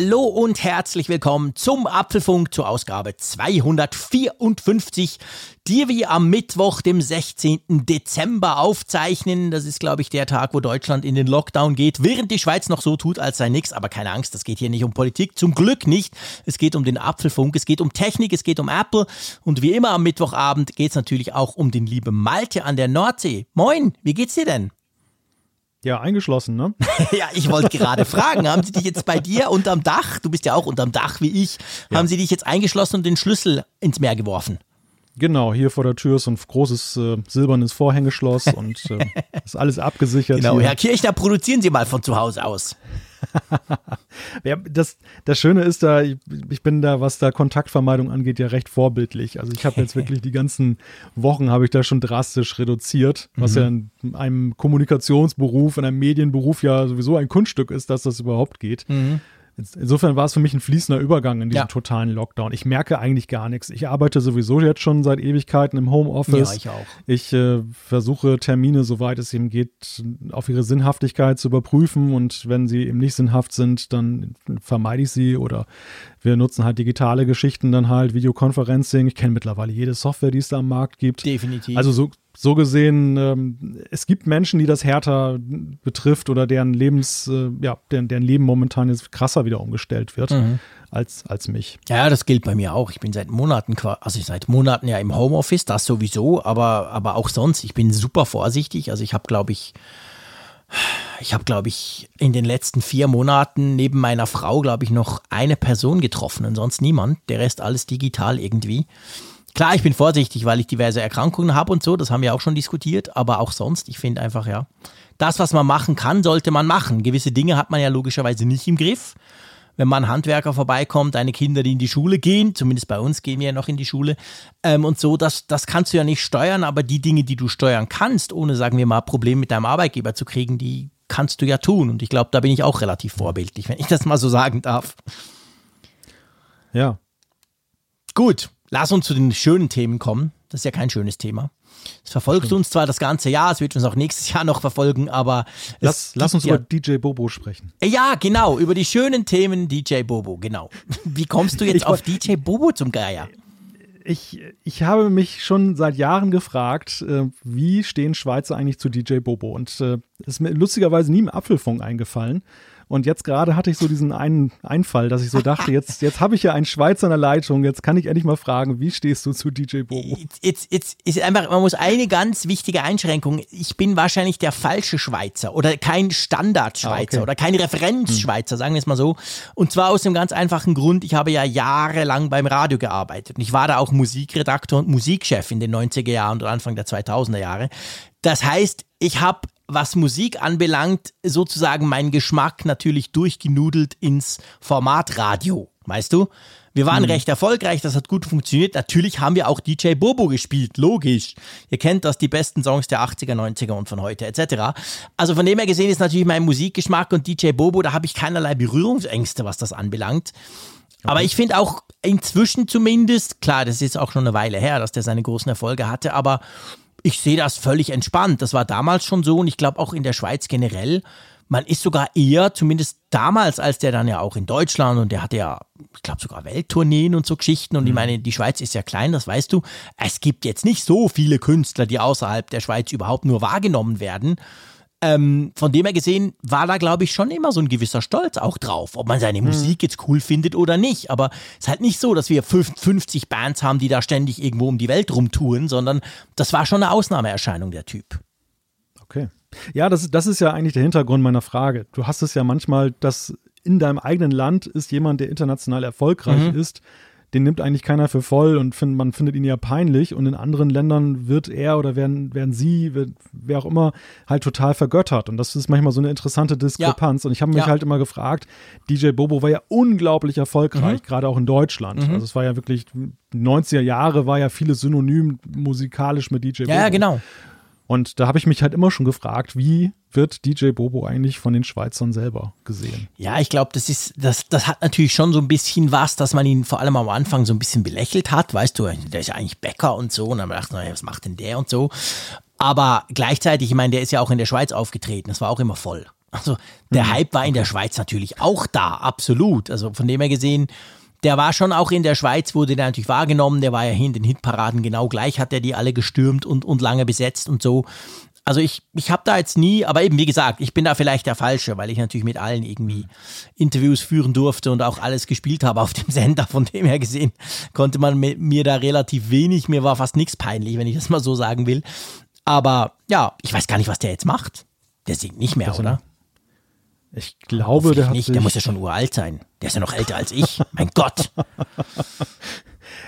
Hallo und herzlich willkommen zum Apfelfunk zur Ausgabe 254, die wir am Mittwoch, dem 16. Dezember aufzeichnen. Das ist, glaube ich, der Tag, wo Deutschland in den Lockdown geht, während die Schweiz noch so tut, als sei nichts. Aber keine Angst, das geht hier nicht um Politik. Zum Glück nicht. Es geht um den Apfelfunk, es geht um Technik, es geht um Apple. Und wie immer am Mittwochabend geht es natürlich auch um den lieben Malte an der Nordsee. Moin, wie geht's dir denn? Ja, eingeschlossen, ne? ja, ich wollte gerade fragen, haben sie dich jetzt bei dir unterm Dach, du bist ja auch unterm Dach wie ich, ja. haben sie dich jetzt eingeschlossen und den Schlüssel ins Meer geworfen? Genau, hier vor der Tür ist ein großes äh, silbernes Vorhängeschloss und äh, ist alles abgesichert. Genau, hier. Herr Kirchner, produzieren Sie mal von zu Hause aus. ja, das, das Schöne ist da, ich, ich, bin da, was da Kontaktvermeidung angeht, ja recht vorbildlich. Also ich habe jetzt wirklich die ganzen Wochen habe ich da schon drastisch reduziert, was mhm. ja in einem Kommunikationsberuf, in einem Medienberuf ja sowieso ein Kunststück ist, dass das überhaupt geht. Mhm. Insofern war es für mich ein fließender Übergang in diesem ja. totalen Lockdown. Ich merke eigentlich gar nichts. Ich arbeite sowieso jetzt schon seit Ewigkeiten im Homeoffice. Ja, ich auch. Ich äh, versuche Termine, soweit es eben geht, auf ihre Sinnhaftigkeit zu überprüfen. Und wenn sie eben nicht sinnhaft sind, dann vermeide ich sie oder wir nutzen halt digitale Geschichten, dann halt Videoconferencing. Ich kenne mittlerweile jede Software, die es da am Markt gibt. Definitiv. Also so, so gesehen, ähm, es gibt Menschen, die das härter betrifft oder deren Lebens, äh, ja, deren, deren Leben momentan jetzt krasser wieder umgestellt wird. Mhm. Als, als mich. Ja, das gilt bei mir auch. Ich bin seit Monaten, also seit Monaten ja im Homeoffice, das sowieso, aber, aber auch sonst. Ich bin super vorsichtig. Also ich habe, glaube ich, ich habe, glaube ich, in den letzten vier Monaten neben meiner Frau, glaube ich, noch eine Person getroffen und sonst niemand. Der Rest alles digital irgendwie. Klar, ich bin vorsichtig, weil ich diverse Erkrankungen habe und so, das haben wir auch schon diskutiert, aber auch sonst, ich finde einfach, ja, das, was man machen kann, sollte man machen. Gewisse Dinge hat man ja logischerweise nicht im Griff. Wenn man Handwerker vorbeikommt, deine Kinder, die in die Schule gehen, zumindest bei uns gehen wir ja noch in die Schule, ähm, und so, das, das kannst du ja nicht steuern, aber die Dinge, die du steuern kannst, ohne, sagen wir mal, Probleme mit deinem Arbeitgeber zu kriegen, die kannst du ja tun. Und ich glaube, da bin ich auch relativ vorbildlich, wenn ich das mal so sagen darf. Ja. Gut, Lass uns zu den schönen Themen kommen. Das ist ja kein schönes Thema. Es verfolgt uns zwar das ganze Jahr, es wird uns auch nächstes Jahr noch verfolgen, aber. Lass, lass uns ja, über DJ Bobo sprechen. Ja, genau, über die schönen Themen DJ Bobo, genau. Wie kommst du jetzt ich, auf DJ Bobo zum Geier? Ich, ich habe mich schon seit Jahren gefragt, äh, wie stehen Schweizer eigentlich zu DJ Bobo? Und es äh, ist mir lustigerweise nie im Apfelfunk eingefallen. Und jetzt gerade hatte ich so diesen einen Einfall, dass ich so dachte, jetzt, jetzt habe ich ja einen Schweizer in der Leitung, jetzt kann ich endlich mal fragen, wie stehst du zu DJ Bobo? Jetzt, jetzt ist einfach, man muss eine ganz wichtige Einschränkung. Ich bin wahrscheinlich der falsche Schweizer oder kein Standardschweizer ah, okay. oder kein Referenzschweizer, hm. sagen wir es mal so. Und zwar aus dem ganz einfachen Grund, ich habe ja jahrelang beim Radio gearbeitet und ich war da auch Musikredakteur und Musikchef in den 90er Jahren und Anfang der 2000er Jahre. Das heißt, ich habe was Musik anbelangt, sozusagen meinen Geschmack natürlich durchgenudelt ins Format Radio. Weißt du? Wir waren mhm. recht erfolgreich, das hat gut funktioniert. Natürlich haben wir auch DJ Bobo gespielt, logisch. Ihr kennt das, die besten Songs der 80er, 90er und von heute etc. Also von dem her gesehen ist natürlich mein Musikgeschmack und DJ Bobo, da habe ich keinerlei Berührungsängste, was das anbelangt. Aber ich finde auch inzwischen zumindest, klar, das ist auch schon eine Weile her, dass der seine großen Erfolge hatte, aber ich sehe das völlig entspannt. Das war damals schon so und ich glaube auch in der Schweiz generell. Man ist sogar eher, zumindest damals, als der dann ja auch in Deutschland und der hatte ja, ich glaube sogar Welttourneen und so Geschichten und mhm. ich meine, die Schweiz ist ja klein, das weißt du. Es gibt jetzt nicht so viele Künstler, die außerhalb der Schweiz überhaupt nur wahrgenommen werden. Ähm, von dem her gesehen war da, glaube ich, schon immer so ein gewisser Stolz auch drauf, ob man seine mhm. Musik jetzt cool findet oder nicht. Aber es ist halt nicht so, dass wir 50 Bands haben, die da ständig irgendwo um die Welt rumtouren, sondern das war schon eine Ausnahmeerscheinung, der Typ. Okay. Ja, das, das ist ja eigentlich der Hintergrund meiner Frage. Du hast es ja manchmal, dass in deinem eigenen Land ist jemand, der international erfolgreich mhm. ist, den nimmt eigentlich keiner für voll und find, man findet ihn ja peinlich. Und in anderen Ländern wird er oder werden, werden sie, wird, wer auch immer, halt total vergöttert. Und das ist manchmal so eine interessante Diskrepanz. Ja. Und ich habe mich ja. halt immer gefragt, DJ Bobo war ja unglaublich erfolgreich, mhm. gerade auch in Deutschland. Mhm. Also es war ja wirklich, 90er Jahre war ja vieles synonym musikalisch mit DJ Bobo. Ja, genau. Und da habe ich mich halt immer schon gefragt, wie wird DJ Bobo eigentlich von den Schweizern selber gesehen? Ja, ich glaube, das ist, das, das hat natürlich schon so ein bisschen was, dass man ihn vor allem am Anfang so ein bisschen belächelt hat. Weißt du, der ist ja eigentlich Bäcker und so. Und dann dachte ich, was macht denn der und so. Aber gleichzeitig, ich meine, der ist ja auch in der Schweiz aufgetreten. Das war auch immer voll. Also der mhm. Hype war in der Schweiz natürlich auch da, absolut. Also von dem her gesehen, der war schon auch in der Schweiz, wurde der natürlich wahrgenommen, der war ja hier in den Hitparaden genau gleich, hat er die alle gestürmt und, und lange besetzt und so. Also ich, ich habe da jetzt nie, aber eben wie gesagt, ich bin da vielleicht der Falsche, weil ich natürlich mit allen irgendwie Interviews führen durfte und auch alles gespielt habe auf dem Sender. Von dem her gesehen konnte man mir da relativ wenig, mir war fast nichts peinlich, wenn ich das mal so sagen will. Aber ja, ich weiß gar nicht, was der jetzt macht. Der singt nicht mehr, oder? Ich glaube, der hat nicht. Der muss ja schon uralt sein. Der ist ja noch älter als ich. mein Gott.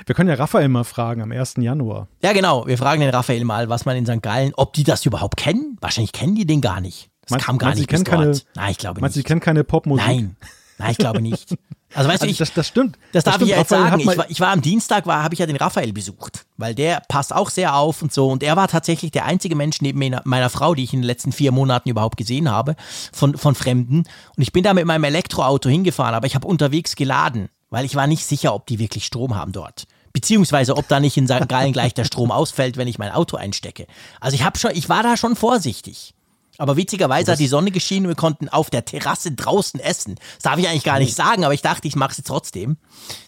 Wir können ja Raphael mal fragen am 1. Januar. Ja, genau. Wir fragen den Raphael mal, was man in St. Gallen, ob die das überhaupt kennen. Wahrscheinlich kennen die den gar nicht. Das meinst, kam gar nicht bis keine. Nein, ich glaube meinst nicht. Sie kennen keine Popmusik? Nein. Nein, ich glaube nicht. Also weißt also du, ich, das, das stimmt. Das darf das ich ja jetzt Raphael sagen. Ich war, ich war am Dienstag, war, habe ich ja den Raphael besucht, weil der passt auch sehr auf und so. Und er war tatsächlich der einzige Mensch neben meiner Frau, die ich in den letzten vier Monaten überhaupt gesehen habe, von, von Fremden. Und ich bin da mit meinem Elektroauto hingefahren, aber ich habe unterwegs geladen, weil ich war nicht sicher, ob die wirklich Strom haben dort. Beziehungsweise, ob da nicht in St. Gallen gleich der Strom ausfällt, wenn ich mein Auto einstecke. Also ich habe schon, ich war da schon vorsichtig. Aber witzigerweise hat die Sonne geschienen und wir konnten auf der Terrasse draußen essen. Das darf ich eigentlich gar nicht sagen, aber ich dachte, ich mache es trotzdem.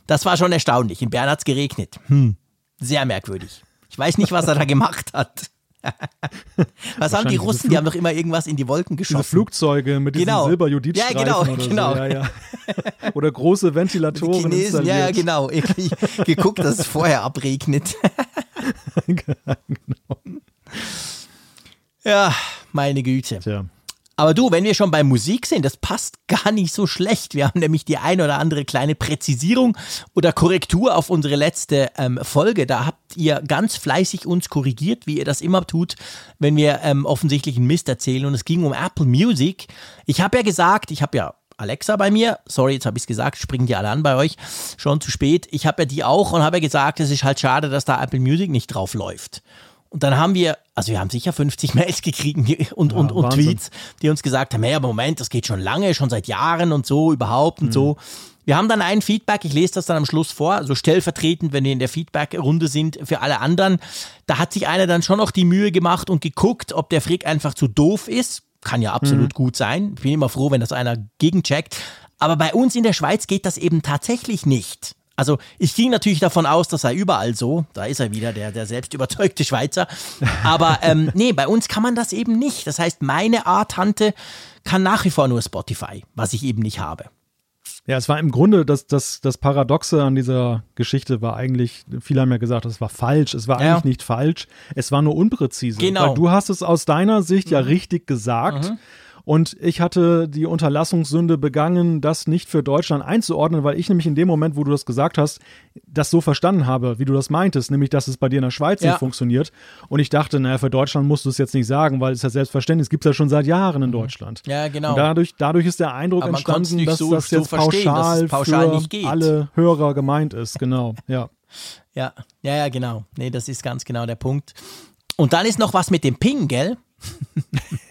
Das war schon erstaunlich. In Bern hat es geregnet. Hm. Sehr merkwürdig. Ich weiß nicht, was er da gemacht hat. was haben die Russen? Die haben doch immer irgendwas in die Wolken geschossen. Diese Flugzeuge mit diesen genau. Silberjodidstreifen ja, genau, oder genau. So. Ja, ja. Oder große Ventilatoren die Chinesen, installiert. Ja, ja, genau. Irgendwie geguckt, dass es vorher abregnet. genau. Ja, meine Güte. Tja. Aber du, wenn wir schon bei Musik sind, das passt gar nicht so schlecht. Wir haben nämlich die ein oder andere kleine Präzisierung oder Korrektur auf unsere letzte ähm, Folge. Da habt ihr ganz fleißig uns korrigiert, wie ihr das immer tut, wenn wir ähm, offensichtlich einen Mist erzählen. Und es ging um Apple Music. Ich habe ja gesagt, ich habe ja Alexa bei mir. Sorry, jetzt habe ich es gesagt, springen die alle an bei euch. Schon zu spät. Ich habe ja die auch und habe ja gesagt, es ist halt schade, dass da Apple Music nicht drauf läuft. Und dann haben wir, also wir haben sicher 50 Mails gekriegt und, ja, und, und Tweets, die uns gesagt haben, hey, aber Moment, das geht schon lange, schon seit Jahren und so, überhaupt und mhm. so. Wir haben dann ein Feedback, ich lese das dann am Schluss vor, so also stellvertretend, wenn wir in der Feedback-Runde sind für alle anderen. Da hat sich einer dann schon noch die Mühe gemacht und geguckt, ob der Frick einfach zu doof ist. Kann ja absolut mhm. gut sein. Ich bin immer froh, wenn das einer gegencheckt. Aber bei uns in der Schweiz geht das eben tatsächlich nicht. Also ich ging natürlich davon aus, das sei überall so. Da ist er wieder, der, der selbst überzeugte Schweizer. Aber ähm, nee, bei uns kann man das eben nicht. Das heißt, meine Art-Tante kann nach wie vor nur Spotify, was ich eben nicht habe. Ja, es war im Grunde das, das, das Paradoxe an dieser Geschichte war eigentlich, viele haben ja gesagt, es war falsch. Es war ja. eigentlich nicht falsch. Es war nur unpräzise. Genau. Weil du hast es aus deiner Sicht mhm. ja richtig gesagt. Mhm. Und ich hatte die Unterlassungssünde begangen, das nicht für Deutschland einzuordnen, weil ich nämlich in dem Moment, wo du das gesagt hast, das so verstanden habe, wie du das meintest, nämlich, dass es bei dir in der Schweiz ja. nicht funktioniert. Und ich dachte, naja, für Deutschland musst du es jetzt nicht sagen, weil es ja selbstverständlich, es gibt es ja schon seit Jahren in mhm. Deutschland. Ja, genau. Und dadurch, dadurch ist der Eindruck entstanden, dass so, das jetzt so pauschal, pauschal für alle Hörer gemeint ist. Genau, ja. Ja, ja, ja, genau. Nee, das ist ganz genau der Punkt. Und dann ist noch was mit dem Ping, gell?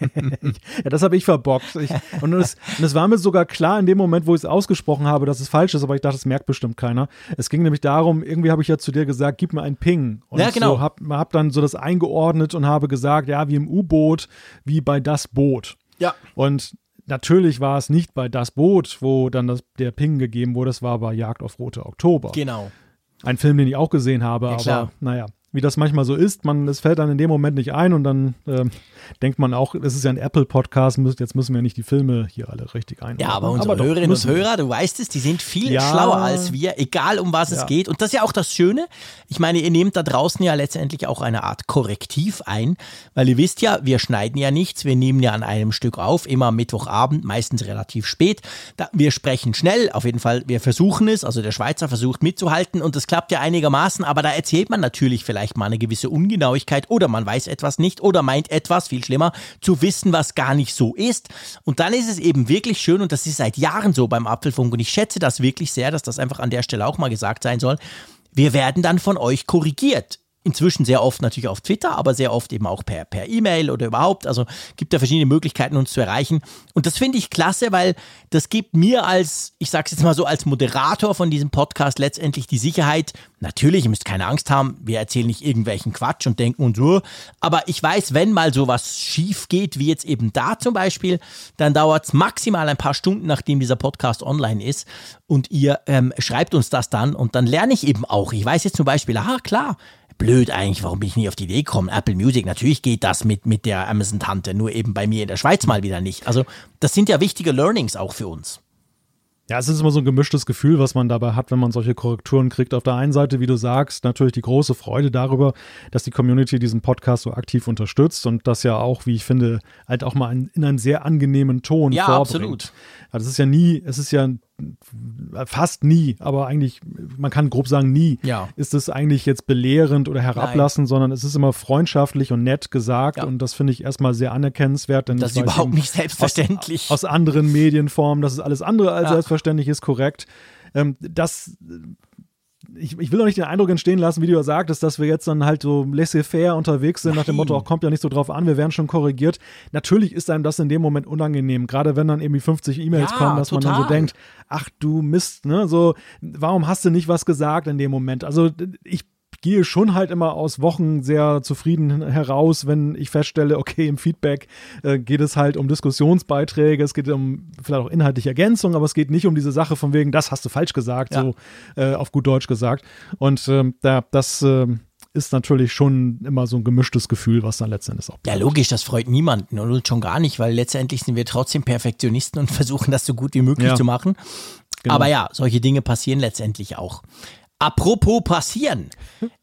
ja, das habe ich verbockt. Ich, und, es, war mir sogar klar in dem Moment, wo ich es ausgesprochen habe, dass es falsch ist, aber ich dachte, das merkt bestimmt keiner. Es ging nämlich darum, irgendwie habe ich ja zu dir gesagt, gib mir einen Ping. Und ja, genau. so habe hab dann so das eingeordnet und habe gesagt, ja, wie im U-Boot, wie bei das Boot. Ja. Und natürlich war es nicht bei das Boot, wo dann das, der Ping gegeben wurde, es war bei Jagd auf Rote Oktober. Genau. Ein Film, den ich auch gesehen habe, ja, aber naja wie das manchmal so ist. Man, es fällt dann in dem Moment nicht ein und dann äh, denkt man auch, es ist ja ein Apple-Podcast, jetzt müssen wir nicht die Filme hier alle richtig ein. Ja, aber unsere aber Hörerinnen und Hörer, du weißt es, die sind viel ja, schlauer als wir, egal um was ja. es geht. Und das ist ja auch das Schöne. Ich meine, ihr nehmt da draußen ja letztendlich auch eine Art Korrektiv ein, weil ihr wisst ja, wir schneiden ja nichts, wir nehmen ja an einem Stück auf, immer am Mittwochabend, meistens relativ spät. Da, wir sprechen schnell, auf jeden Fall, wir versuchen es, also der Schweizer versucht mitzuhalten und das klappt ja einigermaßen, aber da erzählt man natürlich vielleicht mal eine gewisse Ungenauigkeit oder man weiß etwas nicht oder meint etwas, viel schlimmer, zu wissen, was gar nicht so ist. Und dann ist es eben wirklich schön und das ist seit Jahren so beim Apfelfunk und ich schätze das wirklich sehr, dass das einfach an der Stelle auch mal gesagt sein soll. Wir werden dann von euch korrigiert Inzwischen sehr oft natürlich auf Twitter, aber sehr oft eben auch per, per E-Mail oder überhaupt. Also gibt da verschiedene Möglichkeiten, uns zu erreichen. Und das finde ich klasse, weil das gibt mir als, ich sage es jetzt mal so, als Moderator von diesem Podcast letztendlich die Sicherheit. Natürlich, ihr müsst keine Angst haben, wir erzählen nicht irgendwelchen Quatsch und denken und so. Aber ich weiß, wenn mal sowas schief geht, wie jetzt eben da zum Beispiel, dann dauert es maximal ein paar Stunden, nachdem dieser Podcast online ist. Und ihr ähm, schreibt uns das dann und dann lerne ich eben auch. Ich weiß jetzt zum Beispiel, aha, klar, blöd eigentlich, warum bin ich nie auf die Idee gekommen? Apple Music, natürlich geht das mit, mit der Amazon-Tante, nur eben bei mir in der Schweiz mal wieder nicht. Also, das sind ja wichtige Learnings auch für uns. Ja, es ist immer so ein gemischtes Gefühl, was man dabei hat, wenn man solche Korrekturen kriegt. Auf der einen Seite, wie du sagst, natürlich die große Freude darüber, dass die Community diesen Podcast so aktiv unterstützt und das ja auch, wie ich finde, halt auch mal in einen sehr angenehmen Ton ja, vorbringt. Absolut. Ja, das ist ja nie, es ist ja fast nie, aber eigentlich, man kann grob sagen nie, ja. ist es eigentlich jetzt belehrend oder herablassend, Nein. sondern es ist immer freundschaftlich und nett gesagt ja. und das finde ich erstmal sehr anerkennenswert. Denn das ist überhaupt nicht selbstverständlich. Aus, aus, anderen Medienformen, das ist alles andere als ja. selbstverständlich, ist korrekt. Ähm, das ich, ich will auch nicht den Eindruck entstehen lassen, wie du ja sagtest, dass wir jetzt dann halt so laissez-faire unterwegs sind, Nein. nach dem Motto, auch kommt ja nicht so drauf an, wir werden schon korrigiert. Natürlich ist einem das in dem Moment unangenehm, gerade wenn dann irgendwie 50 E-Mails ja, kommen, dass total. man dann so denkt, ach du Mist, ne, so, warum hast du nicht was gesagt in dem Moment? Also ich gehe schon halt immer aus Wochen sehr zufrieden heraus, wenn ich feststelle, okay, im Feedback äh, geht es halt um Diskussionsbeiträge, es geht um vielleicht auch inhaltliche Ergänzung, aber es geht nicht um diese Sache von wegen, das hast du falsch gesagt, ja. so äh, auf gut Deutsch gesagt. Und äh, da, das äh, ist natürlich schon immer so ein gemischtes Gefühl, was dann letztendlich auch bleibt. Ja, logisch, das freut niemanden und uns schon gar nicht, weil letztendlich sind wir trotzdem Perfektionisten und versuchen das so gut wie möglich ja. zu machen. Genau. Aber ja, solche Dinge passieren letztendlich auch. Apropos passieren.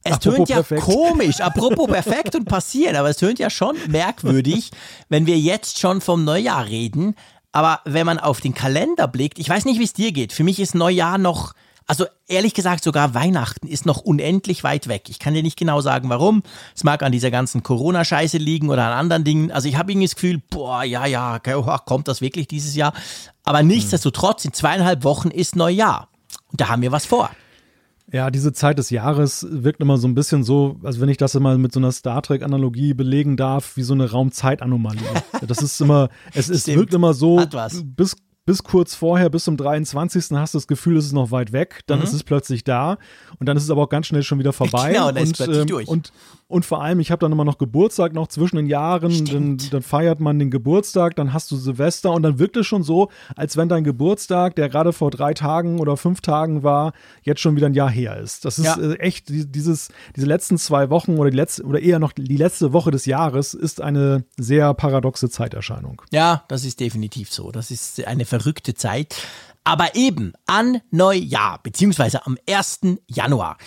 Es Apropos tönt ja perfekt. komisch, apropos perfekt und passieren, aber es tönt ja schon merkwürdig, wenn wir jetzt schon vom Neujahr reden. Aber wenn man auf den Kalender blickt, ich weiß nicht, wie es dir geht. Für mich ist Neujahr noch, also ehrlich gesagt, sogar Weihnachten ist noch unendlich weit weg. Ich kann dir nicht genau sagen, warum. Es mag an dieser ganzen Corona-Scheiße liegen oder an anderen Dingen. Also ich habe irgendwie das Gefühl, boah, ja, ja, kommt das wirklich dieses Jahr? Aber nichtsdestotrotz, in zweieinhalb Wochen ist Neujahr. Und da haben wir was vor. Ja, diese Zeit des Jahres wirkt immer so ein bisschen so, als wenn ich das immer mit so einer Star Trek-Analogie belegen darf, wie so eine Raumzeitanomalie. das ist immer, es ist, wirkt immer so, bis bis kurz vorher, bis zum 23. hast du das Gefühl, es ist noch weit weg, dann mhm. ist es plötzlich da und dann ist es aber auch ganz schnell schon wieder vorbei. Genau, dann und, ist plötzlich ähm, durch. Und, und vor allem, ich habe dann immer noch Geburtstag noch zwischen den Jahren, dann, dann, feiert man den Geburtstag, dann hast du Silvester und dann wirkt es schon so, als wenn dein Geburtstag, der gerade vor drei Tagen oder fünf Tagen war, jetzt schon wieder ein Jahr her ist. Das ist ja. äh, echt, dieses, diese letzten zwei Wochen oder die letzte, oder eher noch die letzte Woche des Jahres ist eine sehr paradoxe Zeiterscheinung. Ja, das ist definitiv so. Das ist eine verrückte Zeit. Aber eben an Neujahr, beziehungsweise am 1. Januar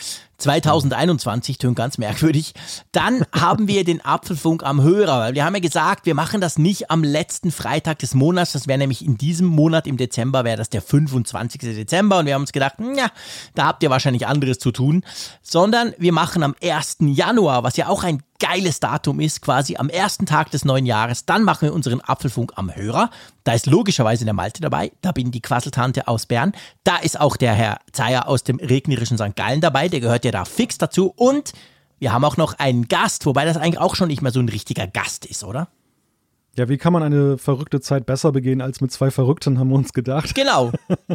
2021, tönt ganz merkwürdig, dann haben wir den Apfelfunk am Hörer. Weil wir haben ja gesagt, wir machen das nicht am letzten Freitag des Monats. Das wäre nämlich in diesem Monat im Dezember, wäre das der 25. Dezember. Und wir haben uns gedacht, ja, da habt ihr wahrscheinlich anderes zu tun. Sondern wir machen am 1. Januar, was ja auch ein geiles Datum ist, quasi am ersten Tag des neuen Jahres. Dann machen wir unseren Apfelfunk am Hörer. Da ist logischerweise der Malte dabei. Da bin die Quasseltante aus Bern. Da ist auch der Herr Zeyer aus dem regnerischen St. Gallen dabei. Der gehört ja da fix dazu. Und wir haben auch noch einen Gast, wobei das eigentlich auch schon nicht mehr so ein richtiger Gast ist, oder? Ja, wie kann man eine verrückte Zeit besser begehen als mit zwei Verrückten, haben wir uns gedacht. Genau.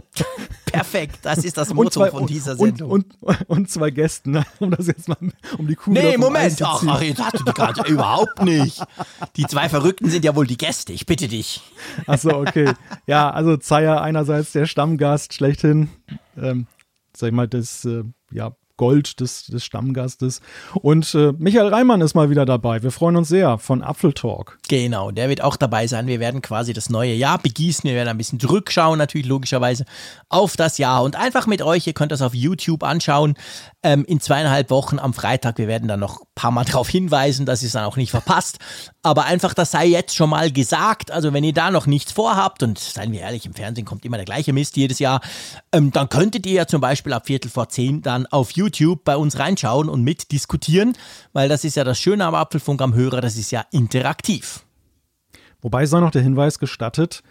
Perfekt, das ist das Motto zwei, von dieser Sendung. Und, und, und, zwei Gästen, um das jetzt mal, um die Kuh Nee, Moment, ach, ach, jetzt hast du die gerade überhaupt nicht. Die zwei Verrückten sind ja wohl die Gäste, ich bitte dich. Achso, okay. Ja, also Zeyer einerseits der Stammgast schlechthin, ähm, sag ich mal, das, äh, ja, Gold des, des Stammgastes. Und äh, Michael Reimann ist mal wieder dabei. Wir freuen uns sehr von Apfeltalk. Genau, der wird auch dabei sein. Wir werden quasi das neue Jahr begießen. Wir werden ein bisschen zurückschauen, natürlich logischerweise, auf das Jahr. Und einfach mit euch, ihr könnt das auf YouTube anschauen, ähm, in zweieinhalb Wochen am Freitag. Wir werden dann noch ein paar Mal darauf hinweisen, dass ihr es dann auch nicht verpasst. Aber einfach, das sei jetzt schon mal gesagt. Also wenn ihr da noch nichts vorhabt, und seien wir ehrlich, im Fernsehen kommt immer der gleiche Mist jedes Jahr, ähm, dann könntet ihr ja zum Beispiel ab Viertel vor zehn dann auf YouTube bei uns reinschauen und mitdiskutieren, weil das ist ja das Schöne am Apfelfunk am Hörer, das ist ja interaktiv. Wobei sei noch der Hinweis gestattet,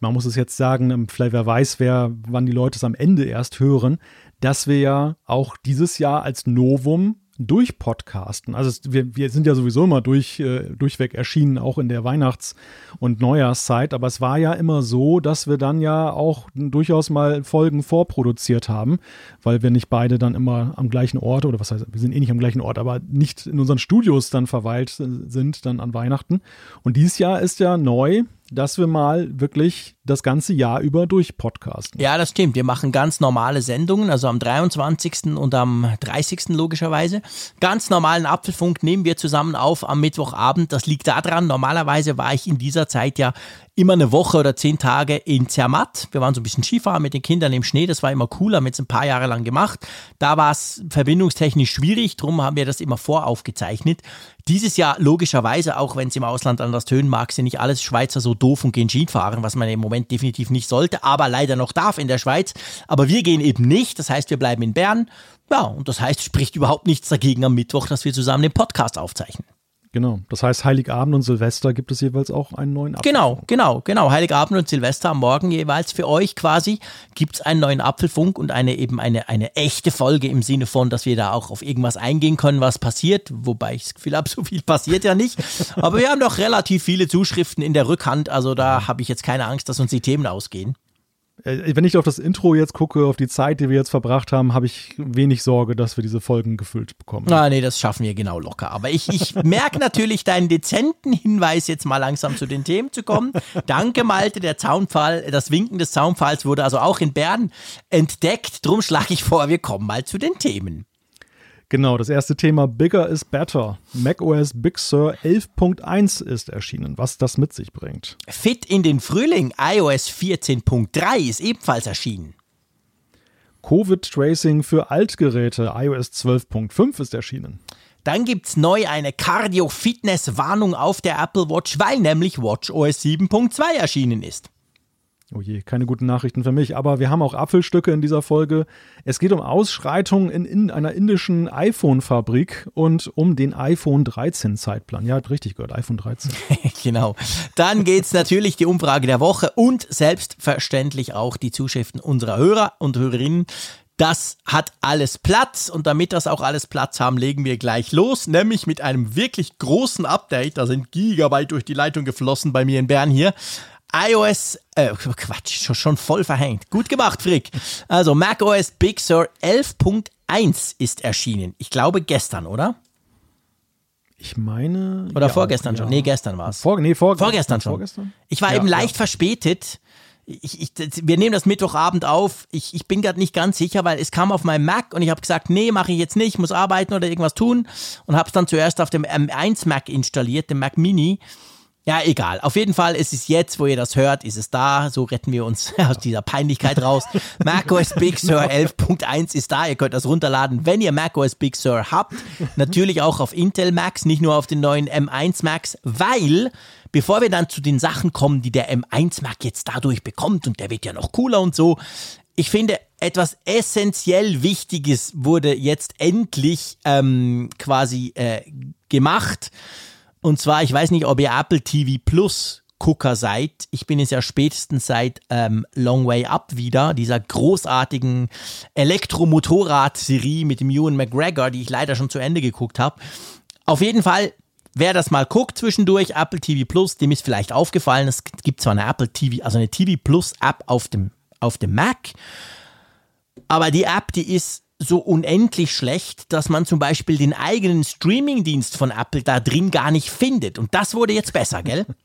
man muss es jetzt sagen, ähm, vielleicht wer weiß, wer, wann die Leute es am Ende erst hören, dass wir ja auch dieses Jahr als Novum durch Podcasten. Also es, wir, wir sind ja sowieso immer durch, äh, durchweg erschienen, auch in der Weihnachts- und Neujahrszeit. Aber es war ja immer so, dass wir dann ja auch durchaus mal Folgen vorproduziert haben, weil wir nicht beide dann immer am gleichen Ort oder was heißt, wir sind eh nicht am gleichen Ort, aber nicht in unseren Studios dann verweilt äh, sind dann an Weihnachten. Und dieses Jahr ist ja neu, dass wir mal wirklich das ganze Jahr über durch podcasten. Ja, das stimmt. Wir machen ganz normale Sendungen, also am 23. und am 30. logischerweise. Ganz normalen Apfelfunk nehmen wir zusammen auf am Mittwochabend. Das liegt daran, normalerweise war ich in dieser Zeit ja immer eine Woche oder zehn Tage in Zermatt. Wir waren so ein bisschen Skifahren mit den Kindern im Schnee, das war immer cool, haben wir jetzt ein paar Jahre lang gemacht. Da war es verbindungstechnisch schwierig, darum haben wir das immer voraufgezeichnet. Dieses Jahr logischerweise, auch wenn es im Ausland anders tönen mag, sind nicht alles Schweizer so doof und gehen Skifahren, was man im Moment definitiv nicht sollte, aber leider noch darf in der Schweiz. Aber wir gehen eben nicht, das heißt, wir bleiben in Bern. Ja, und das heißt, spricht überhaupt nichts dagegen am Mittwoch, dass wir zusammen den Podcast aufzeichnen. Genau. Das heißt, Heiligabend und Silvester gibt es jeweils auch einen neuen Apfelfunk. Genau, genau, genau. Heiligabend und Silvester am Morgen jeweils für euch quasi gibt es einen neuen Apfelfunk und eine eben eine, eine echte Folge im Sinne von, dass wir da auch auf irgendwas eingehen können, was passiert. Wobei ich das Gefühl habe, so viel passiert ja nicht. Aber wir haben doch relativ viele Zuschriften in der Rückhand. Also da habe ich jetzt keine Angst, dass uns die Themen ausgehen. Äh, wenn ich auf das Intro jetzt gucke, auf die Zeit, die wir jetzt verbracht haben, habe ich wenig Sorge, dass wir diese Folgen gefüllt bekommen. Ah, nee, das schaffen wir genau locker. Aber ich, ich merke natürlich deinen dezenten Hinweis, jetzt mal langsam zu den Themen zu kommen. Danke, Malte. Der Zaunpfahl, das Winken des Zaunpfahls wurde also auch in Bern entdeckt. Drum schlage ich vor, wir kommen mal zu den Themen. Genau, das erste Thema Bigger is Better. macOS Big Sur 11.1 ist erschienen, was das mit sich bringt. Fit in den Frühling, iOS 14.3 ist ebenfalls erschienen. Covid-Tracing für Altgeräte, iOS 12.5 ist erschienen. Dann gibt es neu eine Cardio-Fitness-Warnung auf der Apple Watch, weil nämlich WatchOS 7.2 erschienen ist. Oh je, keine guten Nachrichten für mich. Aber wir haben auch Apfelstücke in dieser Folge. Es geht um Ausschreitungen in, in einer indischen iPhone-Fabrik und um den iPhone 13 Zeitplan. Ja, hat richtig gehört, iPhone 13. genau. Dann geht es natürlich die Umfrage der Woche und selbstverständlich auch die Zuschriften unserer Hörer und Hörerinnen. Das hat alles Platz und damit das auch alles Platz haben, legen wir gleich los, nämlich mit einem wirklich großen Update. Da sind Gigabyte durch die Leitung geflossen bei mir in Bern hier iOS, äh, Quatsch, schon, schon voll verhängt. Gut gemacht, Frick. Also macOS Big Sur 11.1 ist erschienen. Ich glaube gestern, oder? Ich meine. Oder ja, vorgestern ja. schon. Nee, gestern war es. Vor, nee, vor, vorgestern schon. Vorgestern? Ich war ja, eben leicht verspätet. Ich, ich, wir nehmen das Mittwochabend auf. Ich, ich bin gerade nicht ganz sicher, weil es kam auf meinem Mac und ich habe gesagt, nee, mache ich jetzt nicht, muss arbeiten oder irgendwas tun und habe es dann zuerst auf dem M1 Mac installiert, dem Mac Mini. Ja, egal. Auf jeden Fall ist es jetzt, wo ihr das hört, ist es da. So retten wir uns aus dieser Peinlichkeit raus. macOS Big Sur 11.1 ist da. Ihr könnt das runterladen, wenn ihr macOS Big Sur habt. Natürlich auch auf Intel Macs, nicht nur auf den neuen M1 Macs, weil bevor wir dann zu den Sachen kommen, die der M1 Mac jetzt dadurch bekommt und der wird ja noch cooler und so. Ich finde, etwas essentiell Wichtiges wurde jetzt endlich ähm, quasi äh, gemacht. Und zwar, ich weiß nicht, ob ihr Apple TV Plus Gucker seid. Ich bin es ja spätestens seit ähm, Long Way Up wieder, dieser großartigen Elektromotorrad-Serie mit dem Ewan McGregor, die ich leider schon zu Ende geguckt habe. Auf jeden Fall, wer das mal guckt zwischendurch, Apple TV Plus, dem ist vielleicht aufgefallen, es gibt zwar eine Apple TV, also eine TV Plus App auf dem, auf dem Mac, aber die App, die ist so unendlich schlecht, dass man zum Beispiel den eigenen Streamingdienst von Apple da drin gar nicht findet. Und das wurde jetzt besser, gell?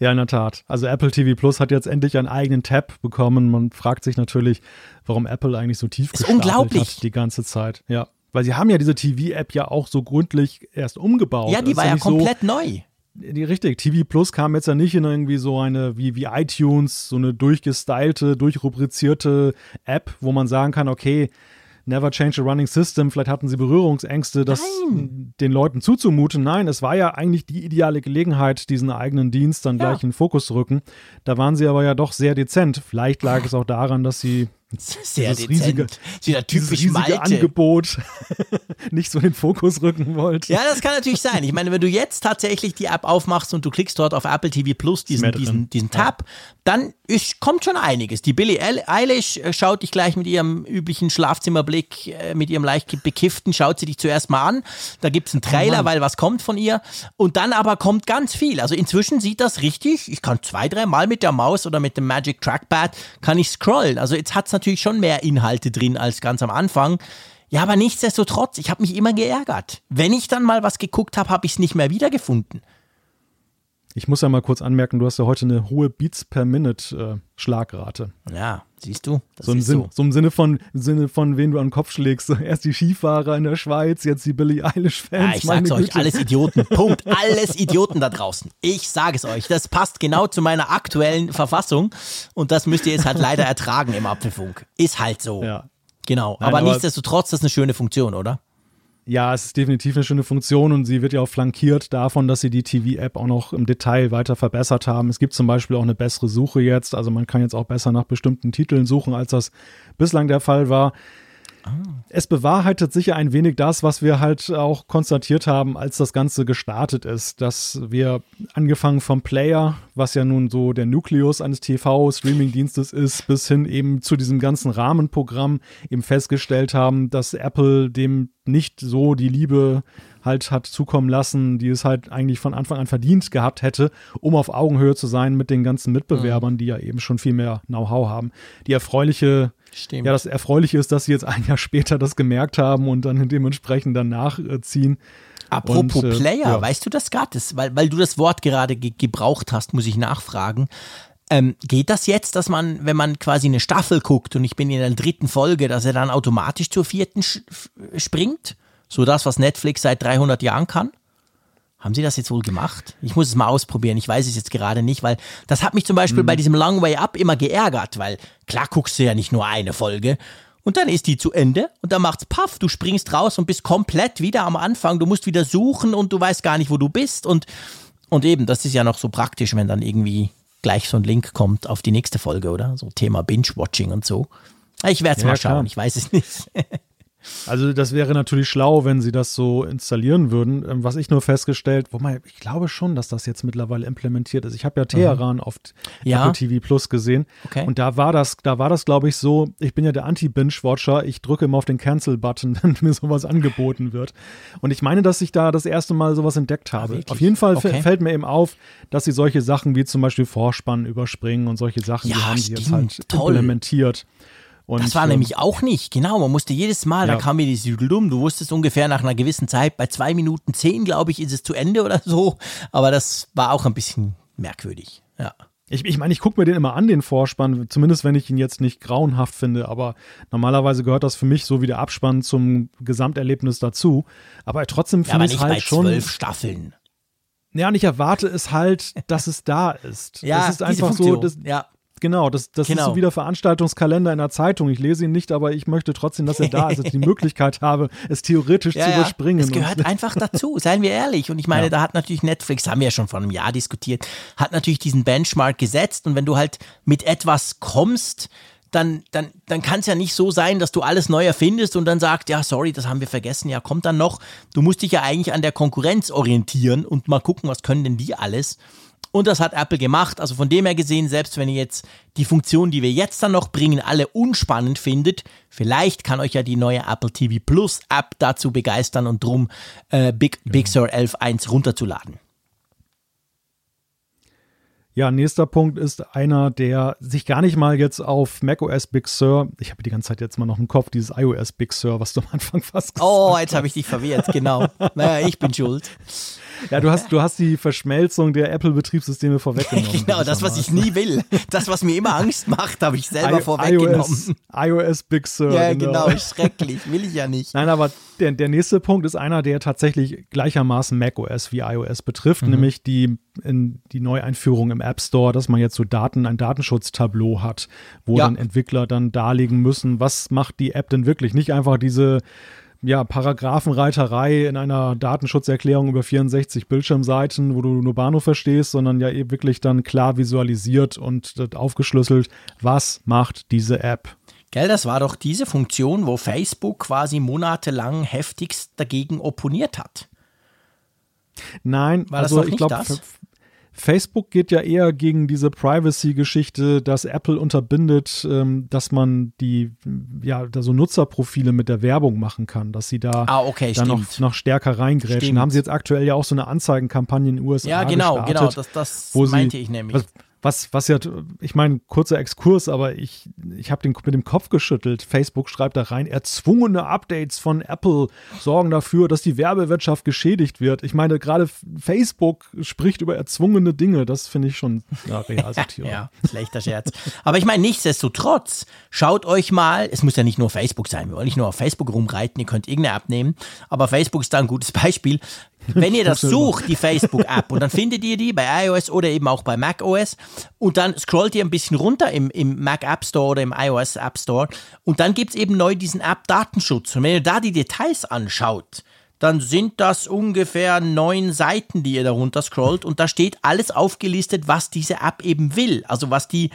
Ja, in der Tat. Also Apple TV Plus hat jetzt endlich einen eigenen Tab bekommen. Man fragt sich natürlich, warum Apple eigentlich so tief ist unglaublich. hat die ganze Zeit. Ja, weil sie haben ja diese TV-App ja auch so gründlich erst umgebaut. Ja, die war ja, ja komplett so, neu. Die, richtig, TV Plus kam jetzt ja nicht in irgendwie so eine, wie, wie iTunes, so eine durchgestylte, durchrubrizierte App, wo man sagen kann, okay, Never Change a Running System. Vielleicht hatten sie Berührungsängste, das Nein. den Leuten zuzumuten. Nein, es war ja eigentlich die ideale Gelegenheit, diesen eigenen Dienst dann ja. gleich in den Fokus zu rücken. Da waren sie aber ja doch sehr dezent. Vielleicht lag es auch daran, dass sie Sehr dieses dezent. riesige, Wieder typisch riesige Malte. Angebot nicht so in den Fokus rücken wollt. Ja, das kann natürlich sein. Ich meine, wenn du jetzt tatsächlich die App aufmachst und du klickst dort auf Apple TV Plus diesen, diesen, diesen Tab, dann ist, kommt schon einiges. Die Billie Eil- Eilish äh, schaut dich gleich mit ihrem üblichen Schlafzimmerblick, äh, mit ihrem leicht bekifften, schaut sie dich zuerst mal an. Da gibt's einen Trailer, weil was kommt von ihr. Und dann aber kommt ganz viel. Also inzwischen sieht das richtig. Ich kann zwei, drei Mal mit der Maus oder mit dem Magic Trackpad kann ich scrollen. Also jetzt hat's natürlich schon mehr Inhalte drin als ganz am Anfang. Ja, aber nichtsdestotrotz, ich habe mich immer geärgert. Wenn ich dann mal was geguckt habe, habe ich es nicht mehr wiedergefunden. Ich muss ja mal kurz anmerken, du hast ja heute eine hohe Beats per Minute äh, Schlagrate. Ja, siehst du? Das So im, ist Sinn, so. so im Sinne von im Sinne von wen du an den Kopf schlägst. Erst die Skifahrer in der Schweiz, jetzt die Billie Eilish Fans. Ja, ich meine sag's euch, Güte. alles Idioten. Punkt. Alles Idioten da draußen. Ich sage es euch. Das passt genau zu meiner aktuellen Verfassung. Und das müsst ihr jetzt halt leider ertragen im Apfelfunk. Ist halt so. Ja. Genau. Nein, aber, aber- nichtsdestotrotz, das ist eine schöne Funktion, oder? Ja, es ist definitiv eine schöne Funktion und sie wird ja auch flankiert davon, dass sie die TV-App auch noch im Detail weiter verbessert haben. Es gibt zum Beispiel auch eine bessere Suche jetzt, also man kann jetzt auch besser nach bestimmten Titeln suchen, als das bislang der Fall war. Es bewahrheitet sicher ein wenig das, was wir halt auch konstatiert haben, als das Ganze gestartet ist, dass wir angefangen vom Player, was ja nun so der Nukleus eines TV-Streaming-Dienstes ist, bis hin eben zu diesem ganzen Rahmenprogramm eben festgestellt haben, dass Apple dem nicht so die Liebe halt hat zukommen lassen, die es halt eigentlich von Anfang an verdient gehabt hätte, um auf Augenhöhe zu sein mit den ganzen Mitbewerbern, die ja eben schon viel mehr Know-how haben. Die erfreuliche Stimmt. ja, das Erfreuliche ist, dass sie jetzt ein Jahr später das gemerkt haben und dann dementsprechend danach äh, ziehen. Apropos Und, äh, Player, ja. weißt du das gerade? Weil, weil du das Wort gerade ge gebraucht hast, muss ich nachfragen. Ähm, geht das jetzt, dass man, wenn man quasi eine Staffel guckt und ich bin in der dritten Folge, dass er dann automatisch zur vierten springt? So das, was Netflix seit 300 Jahren kann? Haben Sie das jetzt wohl gemacht? Ich muss es mal ausprobieren. Ich weiß es jetzt gerade nicht, weil das hat mich zum Beispiel bei diesem Long Way Up immer geärgert, weil klar guckst du ja nicht nur eine Folge und dann ist die zu Ende und dann macht's paff, du springst raus und bist komplett wieder am Anfang. Du musst wieder suchen und du weißt gar nicht, wo du bist und und eben, das ist ja noch so praktisch, wenn dann irgendwie gleich so ein Link kommt auf die nächste Folge, oder? So Thema Binge-Watching und so. Ich werde es Ja, mal klar. schauen, ich weiß es nicht. Also das wäre natürlich schlau, wenn sie das so installieren würden. Ähm, Was ich nur festgestellt, wobei ich glaube schon, dass das jetzt mittlerweile implementiert ist. Ich habe ja Teheran auf Ja. Apple TV Plus gesehen Okay. und da war das, da war das glaube ich so. Ich bin ja der Anti-Binge-Watcher. Ich drücke immer auf den Cancel-Button, wenn mir sowas angeboten wird. Und ich meine, dass ich da das erste Mal sowas entdeckt habe. wirklich? auf jeden Fall Okay. fällt mir eben auf, dass sie solche Sachen wie zum Beispiel Vorspann überspringen und solche Sachen, die Ja, haben sie jetzt halt Toll. implementiert. Und, Das war ähm, nämlich auch nicht, genau. Man musste jedes Mal, da Ja. kam mir die Südelum, du wusstest ungefähr nach einer gewissen Zeit, bei zwei Minuten zehn, glaube ich, ist es zu Ende oder so. Aber das war auch ein bisschen merkwürdig. Ja. Ich, ich meine, ich gucke mir den immer an, den Vorspann, zumindest wenn ich ihn jetzt nicht grauenhaft finde, aber normalerweise gehört das für mich so wie der Abspann zum Gesamterlebnis dazu. Aber trotzdem Ja, finde ich nicht es bei halt schon. zwölf Staffeln. Ja, und ich erwarte es halt, dass es da ist. Ja, das ist einfach so, das, ja. Genau, das, das ist Genau. so wie der Veranstaltungskalender in der Zeitung. Ich lese ihn nicht, aber ich möchte trotzdem, dass er da ist, dass ich die Möglichkeit habe, es theoretisch zu überspringen. Es gehört einfach dazu, seien wir ehrlich. Und ich meine, Ja. da hat natürlich Netflix, haben wir ja schon vor einem Jahr diskutiert, hat natürlich diesen Benchmark gesetzt. Und wenn du halt mit etwas kommst, dann, dann, dann kann es ja nicht so sein, dass du alles neu erfindest und dann sagst, ja, sorry, das haben wir vergessen, ja, kommt dann noch. Du musst dich ja eigentlich an der Konkurrenz orientieren und mal gucken, was können denn die alles. Und das hat Apple gemacht. Also von dem her gesehen, selbst wenn ihr jetzt die Funktionen, die wir jetzt dann noch bringen, alle unspannend findet, vielleicht kann euch ja die neue Apple TV Plus App dazu begeistern und drum äh, Big, Big Sur 11.1 runterzuladen. Ja, nächster Punkt ist einer, der sich gar nicht mal jetzt auf macOS Big Sur, ich habe die ganze Zeit jetzt mal noch im Kopf, dieses iOS Big Sur, was du am Anfang fast gesagt Oh, jetzt habe ich dich verwirrt, genau. Naja, ich bin schuld. Ja, du hast, du hast die Verschmelzung der Apple-Betriebssysteme vorweggenommen. genau, das, was ich nie will. Das, was mir immer Angst macht, habe ich selber I- vorweggenommen. iOS, iOS Big Sur. ja, genau, schrecklich. Will ich ja nicht. Nein, aber der, der nächste Punkt ist einer, der tatsächlich gleichermaßen macOS wie iOS betrifft, nämlich die, in, die Neueinführung im App Store, dass man jetzt so Daten, ein Datenschutztableau hat, wo Ja. dann Entwickler dann darlegen müssen, was macht die App denn wirklich? Nicht einfach diese ja, Paragraphenreiterei in einer Datenschutzerklärung über 64 Bildschirmseiten, wo du nur Bahnhof verstehst, sondern ja eben wirklich dann klar visualisiert und das aufgeschlüsselt, was macht diese App? Gell, das war doch diese Funktion, wo Facebook quasi monatelang heftigst dagegen opponiert hat. Nein, war also ich glaube, Facebook geht ja eher gegen diese Privacy-Geschichte, dass Apple unterbindet, ähm, dass man die, ja, da so Nutzerprofile mit der Werbung machen kann, dass sie da ah, okay, dann noch, noch, stärker reingrätschen. Stimmt. Haben sie jetzt aktuell ja auch so eine Anzeigenkampagne in den USA Ja, genau, gestartet, genau, das, das meinte sie, ich nämlich. Was, was, was ja, ich meine, kurzer Exkurs, aber ich, ich habe mit dem Kopf geschüttelt. Facebook schreibt da rein, erzwungene Updates von Apple sorgen dafür, dass die Werbewirtschaft geschädigt wird. Ich meine, gerade Facebook spricht über erzwungene Dinge. Das finde ich schon ja, Realsatire. ja, schlechter Scherz. Aber ich meine, nichtsdestotrotz, schaut euch mal, es muss ja nicht nur Facebook sein, wir wollen nicht nur auf Facebook rumreiten, ihr könnt irgendeine App nehmen, aber Facebook ist da ein gutes Beispiel. Wenn ihr das sucht, die Facebook-App, und dann findet ihr die bei iOS oder eben auch bei macOS, und dann scrollt ihr ein bisschen runter im, im Mac App Store oder im iOS App Store, und dann gibt es eben neu diesen App-Datenschutz. Und wenn ihr da die Details anschaut, dann sind das ungefähr neun Seiten, die ihr da runter scrollt, und da steht alles aufgelistet, was diese App eben will. Also was die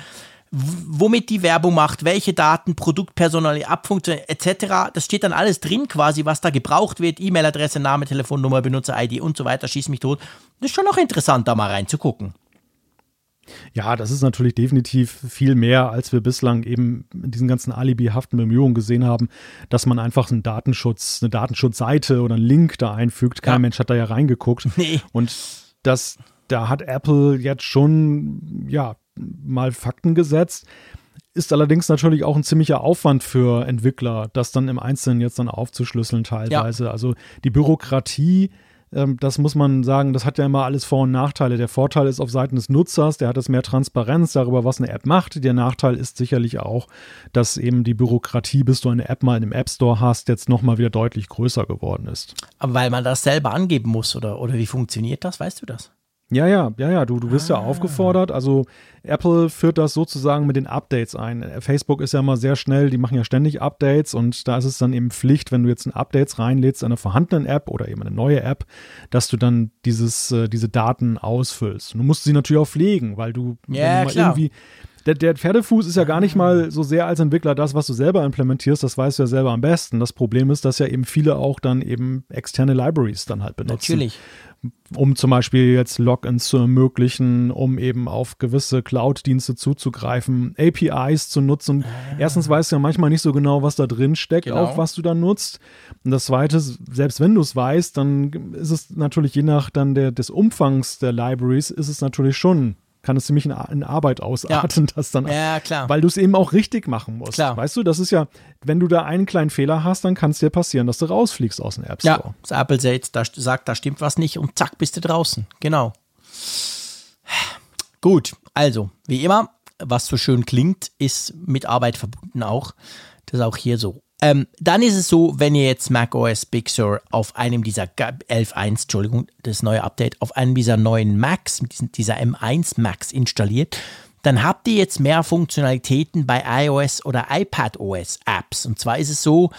womit die Werbung macht, welche Daten, Produktpersonal, Abfunktion etc. Das steht dann alles drin quasi, was da gebraucht wird, E-Mail-Adresse, Name, Telefonnummer, Benutzer-ID und so weiter, schieß mich tot. Das ist schon noch interessant, da mal reinzugucken. Ja, das ist natürlich definitiv viel mehr, als wir bislang eben in diesen ganzen alibihaften Bemühungen gesehen haben, dass man einfach einen Datenschutz, eine Datenschutzseite oder einen Link da einfügt. Kein ja. Mensch hat da ja reingeguckt. Nee. Und das, da hat Apple jetzt schon, ja, mal Fakten gesetzt. Ist allerdings natürlich auch ein ziemlicher Aufwand für Entwickler, das dann im Einzelnen jetzt dann aufzuschlüsseln teilweise. Ja. Also die Bürokratie, ähm, das muss man sagen, das hat ja immer alles Vor- und Nachteile. Der Vorteil ist auf Seiten des Nutzers, der hat es mehr Transparenz darüber, was eine App macht. Der Nachteil ist sicherlich auch, dass eben die Bürokratie, bis du eine App mal in einem App Store hast, jetzt nochmal wieder deutlich größer geworden ist. Aber weil man das selber angeben muss, oder, oder wie funktioniert das? Weißt du das? Ja, ja, ja, ja, du, du bist ah. ja aufgefordert. Also Apple führt das sozusagen mit den Updates ein. Facebook ist ja immer sehr schnell, die machen ja ständig Updates und da ist es dann eben Pflicht, wenn du jetzt ein Updates reinlädst in einer vorhandenen App oder eben eine neue App, dass du dann dieses, äh, diese Daten ausfüllst. Du musst sie natürlich auch pflegen, weil du, ja, du irgendwie der, der, Pferdefuß ist ja gar nicht mal so sehr als Entwickler das, was du selber implementierst, das weißt du ja selber am besten. Das Problem ist, dass ja eben viele auch dann eben externe Libraries dann halt benutzen. Natürlich um zum Beispiel jetzt Logins zu ermöglichen, um eben auf gewisse Cloud-Dienste zuzugreifen, APIs zu nutzen. Ah. Erstens weißt du ja manchmal nicht so genau, was da drin steckt, genau. auch was du da nutzt. Und das Zweite, selbst wenn du es weißt, dann ist es natürlich je nach dann der, des Umfangs der Libraries, ist es natürlich schon kann es ziemlich in, in Arbeit ausarten, ja. das dann, ja, klar. weil du es eben auch richtig machen musst. Klar. Weißt du, das ist ja, wenn du da einen kleinen Fehler hast, dann kann es dir passieren, dass du rausfliegst aus dem App Store. Ja, das Apple sagt, da, sagt, da stimmt was nicht und zack, bist du draußen. Genau. Gut, also, wie immer, was so schön klingt, ist mit Arbeit verbunden auch. Das ist auch hier so. Ähm, dann ist es so, wenn ihr jetzt macOS Big Sur auf einem dieser 11.1, Entschuldigung, das neue Update, auf einem dieser neuen Macs, dieser M1 Macs installiert, dann habt ihr jetzt mehr Funktionalitäten bei iOS oder iPadOS Apps. Und zwar ist es so,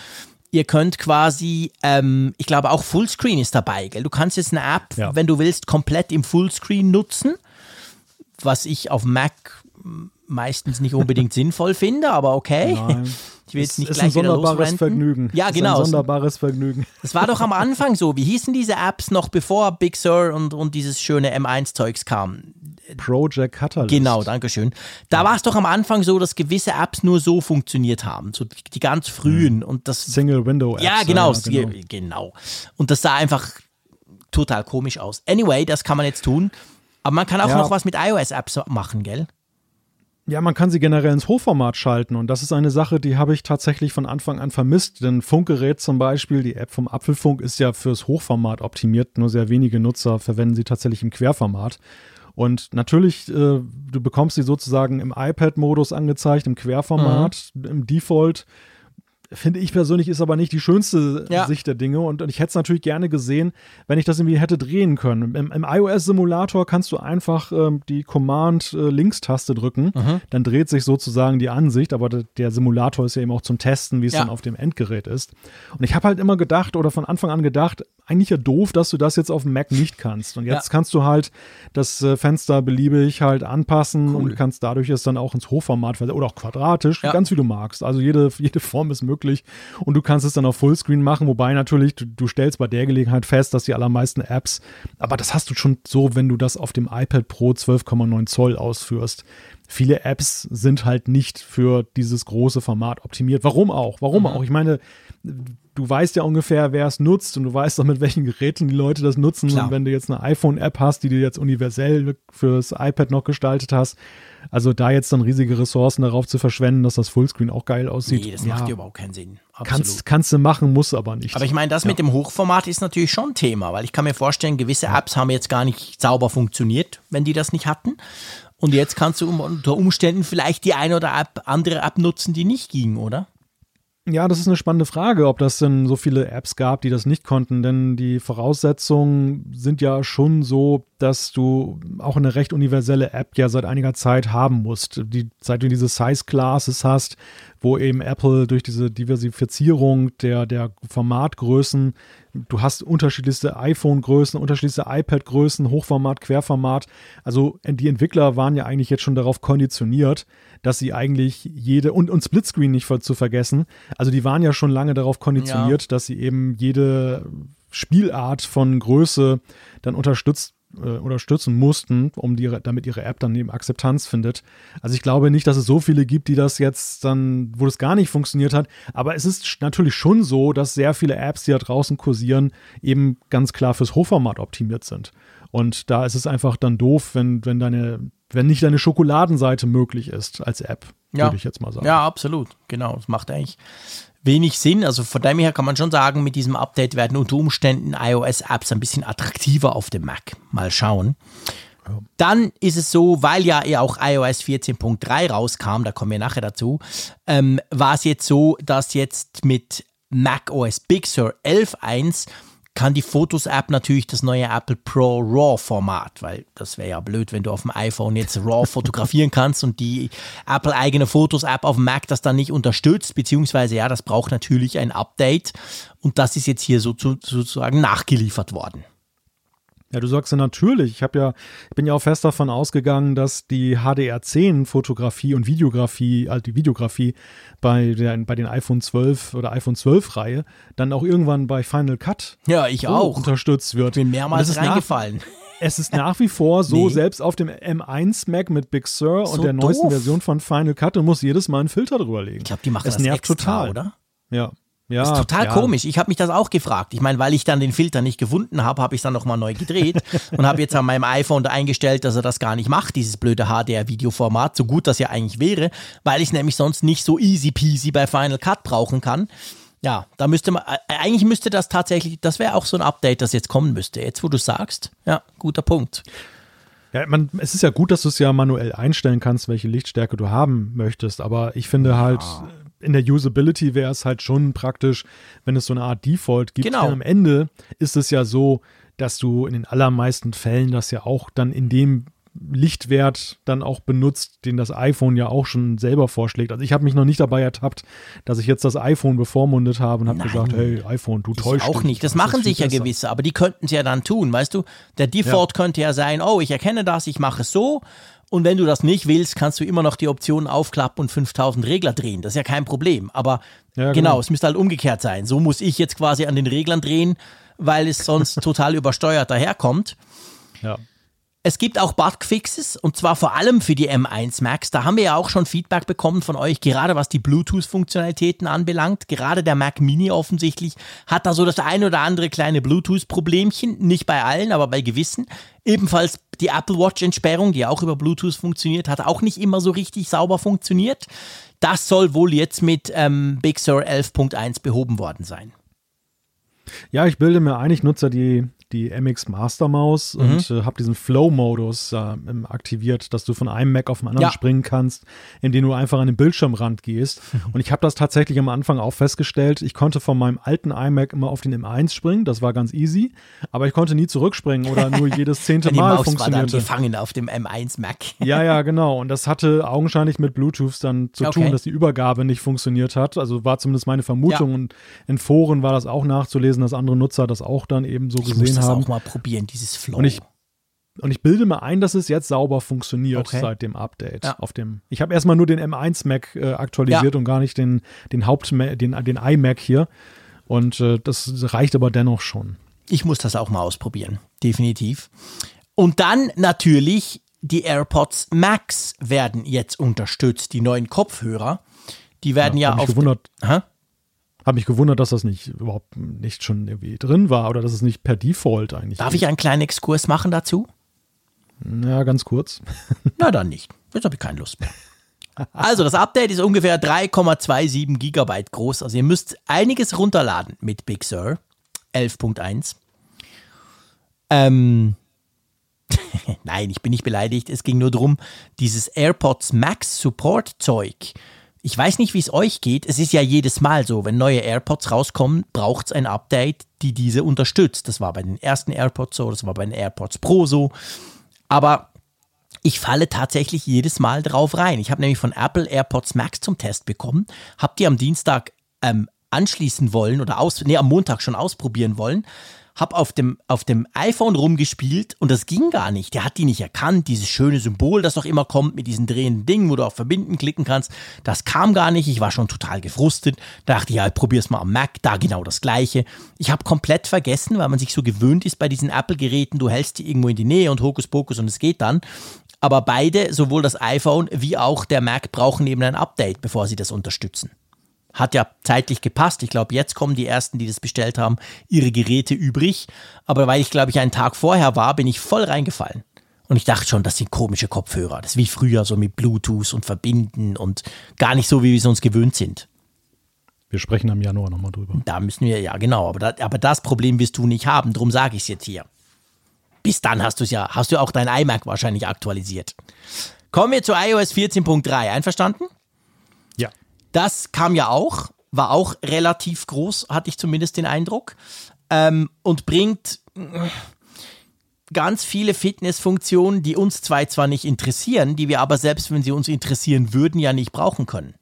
ihr könnt quasi, ähm, ich glaube auch Fullscreen ist dabei, gell? Du kannst jetzt eine App, ja. wenn du willst, komplett im Fullscreen nutzen, was ich auf Mac meistens nicht unbedingt sinnvoll finde, aber okay. Nein. Ich will jetzt nicht ist gleich ein sonderbares Vergnügen. Ja, genau. Ein sonderbares Vergnügen. Das war doch am Anfang so. Wie hießen diese Apps noch bevor Big Sur und, und dieses schöne M1-Zeugs kam? Project Catalyst. Genau, danke schön. Da ja. war es doch am Anfang so, dass gewisse Apps nur so funktioniert haben. So die, ganz frühen. Mhm. Und das, Single Window Apps. Ja, genau, ja, genau. genau. Und das sah einfach total komisch aus. Anyway, das kann man jetzt tun. Aber man kann auch ja. noch was mit iOS-Apps machen, gell? Ja, man kann sie generell ins Hochformat schalten und das ist eine Sache, die habe ich tatsächlich von Anfang an vermisst. Denn Funkgerät zum Beispiel, die App vom Apfelfunk ist ja fürs Hochformat optimiert. Nur sehr wenige Nutzer verwenden sie tatsächlich im Querformat. Und natürlich, äh, du bekommst sie sozusagen im iPad-Modus angezeigt, im Querformat, mhm. im Default finde ich persönlich, ist aber nicht die schönste ja. Sicht der Dinge. Und, und ich hätte es natürlich gerne gesehen, wenn ich das irgendwie hätte drehen können. Im, im iOS-Simulator kannst du einfach ähm, die Command-Links-Taste drücken. Mhm. Dann dreht sich sozusagen die Ansicht. Aber der, Simulator ist ja eben auch zum Testen, wie es ja. dann auf dem Endgerät ist. Und ich habe halt immer gedacht oder von Anfang an gedacht, eigentlich ja doof, dass du das jetzt auf dem Mac nicht kannst. Und jetzt ja. kannst du halt das äh, Fenster beliebig halt anpassen cool. und kannst dadurch es dann auch ins Hochformat oder auch quadratisch, ja. ganz wie du magst. Also jede, jede Form ist möglich und du kannst es dann auf Fullscreen machen, wobei natürlich du, du stellst bei der Gelegenheit fest, dass die allermeisten Apps, aber das hast du schon so, wenn du das auf dem iPad Pro 12,9 Zoll ausführst viele Apps sind halt nicht für dieses große Format optimiert. Warum auch? Warum mhm. auch? Ich meine, du weißt ja ungefähr, wer es nutzt und du weißt auch, mit welchen Geräten die Leute das nutzen. Klar. Und wenn du jetzt eine iPhone-App hast, die du jetzt universell fürs iPad noch gestaltet hast, also da jetzt dann riesige Ressourcen darauf zu verschwenden, dass das Fullscreen auch geil aussieht. Nee, das ja, macht ja überhaupt keinen Sinn. Kannst, kannst du machen, muss aber nicht. Aber ich meine, das ja. mit dem Hochformat ist natürlich schon ein Thema, weil ich kann mir vorstellen, gewisse Apps haben jetzt gar nicht sauber funktioniert, wenn die das nicht hatten. Und jetzt kannst du unter Umständen vielleicht die eine oder andere App nutzen, die nicht ging, oder? Ja, das ist eine spannende Frage, ob das denn so viele Apps gab, die das nicht konnten. Denn die Voraussetzungen sind ja schon so, dass du auch eine recht universelle App ja seit einiger Zeit haben musst. Die, seit du diese Size Classes hast, wo eben Apple durch diese Diversifizierung der, der Formatgrößen, du hast unterschiedlichste iPhone-Größen, unterschiedlichste iPad-Größen, Hochformat, Querformat. Also die Entwickler waren ja eigentlich jetzt schon darauf konditioniert, dass sie eigentlich jede, und, und Splitscreen nicht zu vergessen, also die waren ja schon lange darauf konditioniert, ja. dass sie eben jede Spielart von Größe dann unterstützt äh, unterstützen mussten, um die, damit ihre App dann eben Akzeptanz findet. Also ich glaube nicht, dass es so viele gibt, die das jetzt dann, wo das gar nicht funktioniert hat. Aber es ist natürlich schon so, dass sehr viele Apps, die da draußen kursieren, eben ganz klar fürs Hochformat optimiert sind. Und da ist es einfach dann doof, wenn, wenn deine, wenn nicht deine Schokoladenseite möglich ist als App, ja. würde ich jetzt mal sagen. Ja, absolut. Genau. Das macht eigentlich wenig Sinn. Also von dem her kann man schon sagen, mit diesem Update werden unter Umständen iOS-Apps ein bisschen attraktiver auf dem Mac. Mal schauen. Dann ist es so, weil ja auch iOS 14.3 rauskam, da kommen wir nachher dazu, ähm, war es jetzt so, dass jetzt mit macOS Big Sur 11.1 kann die Fotos-App natürlich das neue Apple Pro RAW-Format, weil das wäre ja blöd, wenn du auf dem iPhone jetzt RAW fotografieren kannst und die Apple-eigene Fotos-App auf dem Mac das dann nicht unterstützt, beziehungsweise ja, das braucht natürlich ein Update und das ist jetzt hier so zu, sozusagen nachgeliefert worden. Ja, du sagst ja natürlich. Ich habe ja, ich bin ja auch fest davon ausgegangen, dass die HDR10 Fotografie und Videografie, also die Videografie bei, der, bei den iPhone 12 oder iPhone 12 Reihe dann auch irgendwann bei Final Cut ja, ich auch. unterstützt wird. Bin mehrmals reingefallen. Nach, es ist nach wie vor so, nee. selbst auf dem M1 Mac mit Big Sur so und der doof. neuesten Version von Final Cut, du musst jedes Mal einen Filter drüber legen. Ich glaube, die machen das, das nervt extra, total, oder? Ja. Ja, das ist total ja. komisch. Ich habe mich das auch gefragt. Ich meine, weil ich dann den Filter nicht gefunden habe, habe ich es dann nochmal neu gedreht und habe jetzt an meinem iPhone da eingestellt, dass er das gar nicht macht, dieses blöde HDR-Videoformat, so gut das ja eigentlich wäre, weil ich es nämlich sonst nicht so easy peasy bei Final Cut brauchen kann. Ja, da müsste man, eigentlich müsste das tatsächlich, das wäre auch so ein Update, das jetzt kommen müsste. Jetzt, wo du sagst, ja, guter Punkt. Ja, man, es ist ja gut, dass du es ja manuell einstellen kannst, welche Lichtstärke du haben möchtest, aber ich finde ja. halt, in der Usability wäre es halt schon praktisch, wenn es so eine Art Default gibt. Genau. Denn am Ende ist es ja so, dass du in den allermeisten Fällen das ja auch dann in dem Lichtwert dann auch benutzt, den das iPhone ja auch schon selber vorschlägt. Also ich habe mich noch nicht dabei ertappt, dass ich jetzt das iPhone bevormundet habe und habe gesagt, hey iPhone, du täuschst. Auch nicht. Das, das machen sich ja gewisse, aber die könnten es ja dann tun, weißt du? Der Default ja. könnte ja sein, oh, ich erkenne das, ich mache es so und wenn du das nicht willst, kannst du immer noch die Option aufklappen und 5000 Regler drehen. Das ist ja kein Problem. Aber ja, genau. genau, es müsste halt umgekehrt sein. So muss ich jetzt quasi an den Reglern drehen, weil es sonst total übersteuert daherkommt. Ja. Es gibt auch Bugfixes und zwar vor allem für die M1 Macs. Da haben wir ja auch schon Feedback bekommen von euch, gerade was die Bluetooth-Funktionalitäten anbelangt. Gerade der Mac Mini offensichtlich hat da so das ein oder andere kleine Bluetooth-Problemchen. Nicht bei allen, aber bei gewissen. Ebenfalls die Apple Watch-Entsperrung, die auch über Bluetooth funktioniert, hat auch nicht immer so richtig sauber funktioniert. Das soll wohl jetzt mit ähm, Big Sur 11.1 behoben worden sein. Ja, ich bilde mir ein, ich nutze die die MX Master Maus mhm. und äh, habe diesen Flow-Modus äh, aktiviert, dass du von einem Mac auf den anderen ja. springen kannst, indem du einfach an den Bildschirmrand gehst. und ich habe das tatsächlich am Anfang auch festgestellt. Ich konnte von meinem alten iMac immer auf den M1 springen, das war ganz easy, aber ich konnte nie zurückspringen oder nur jedes zehnte die Mal Maus funktionierte. War dann gefangen auf dem M1 Mac. ja, ja, genau. Und das hatte augenscheinlich mit Bluetooth dann zu okay. tun, dass die Übergabe nicht funktioniert hat. Also war zumindest meine Vermutung. Ja. Und in Foren war das auch nachzulesen, dass andere Nutzer das auch dann eben so ich gesehen muss das haben. auch mal probieren, dieses Flow. Und ich und ich bilde mir ein, dass es jetzt sauber funktioniert okay. seit dem Update. Ja. Auf dem, ich habe erstmal nur den M1 Mac äh, aktualisiert ja. und gar nicht den, den Haupt den, den iMac hier. Und äh, das reicht aber dennoch schon. Ich muss das auch mal ausprobieren, definitiv. Und dann natürlich die AirPods Max werden jetzt unterstützt, die neuen Kopfhörer. Die werden ja, ja auf. Gewundert, habe mich gewundert, dass das nicht überhaupt nicht schon irgendwie drin war oder dass es nicht per Default eigentlich. Darf ist. ich einen kleinen Exkurs machen dazu? Ja, ganz kurz. Na dann nicht. Jetzt habe ich keine Lust mehr. Also das Update ist ungefähr 3,27 Gigabyte groß. Also ihr müsst einiges runterladen mit Big Sur 11.1. Ähm, Nein, ich bin nicht beleidigt. Es ging nur darum, dieses AirPods Max Support Zeug ich weiß nicht, wie es euch geht. Es ist ja jedes Mal so, wenn neue AirPods rauskommen, braucht es ein Update, die diese unterstützt. Das war bei den ersten AirPods so, das war bei den AirPods Pro so. Aber ich falle tatsächlich jedes Mal drauf rein. Ich habe nämlich von Apple AirPods Max zum Test bekommen, habe die am Dienstag ähm, anschließen wollen oder aus, nee, am Montag schon ausprobieren wollen habe auf dem, auf dem iPhone rumgespielt und das ging gar nicht. Der hat die nicht erkannt, dieses schöne Symbol, das doch immer kommt mit diesen drehenden Dingen, wo du auf Verbinden klicken kannst. Das kam gar nicht. Ich war schon total gefrustet. Da dachte ja, probier's mal am Mac, da genau das gleiche. Ich habe komplett vergessen, weil man sich so gewöhnt ist bei diesen Apple-Geräten, du hältst die irgendwo in die Nähe und Hokuspokus und es geht dann. Aber beide, sowohl das iPhone wie auch der Mac, brauchen eben ein Update, bevor sie das unterstützen. Hat ja zeitlich gepasst. Ich glaube, jetzt kommen die ersten, die das bestellt haben, ihre Geräte übrig. Aber weil ich, glaube ich, einen Tag vorher war, bin ich voll reingefallen. Und ich dachte schon, das sind komische Kopfhörer. Das ist wie früher so mit Bluetooth und Verbinden und gar nicht so, wie wir es uns gewöhnt sind. Wir sprechen im Januar nochmal drüber. Da müssen wir, ja genau, aber, da, aber das Problem wirst du nicht haben, darum sage ich es jetzt hier. Bis dann hast du es ja, hast du auch dein iMac wahrscheinlich aktualisiert. Kommen wir zu iOS 14.3, einverstanden? Das kam ja auch, war auch relativ groß, hatte ich zumindest den Eindruck. Ähm, und bringt äh, ganz viele Fitnessfunktionen, die uns zwei zwar nicht interessieren, die wir aber selbst, wenn sie uns interessieren würden, ja nicht brauchen können.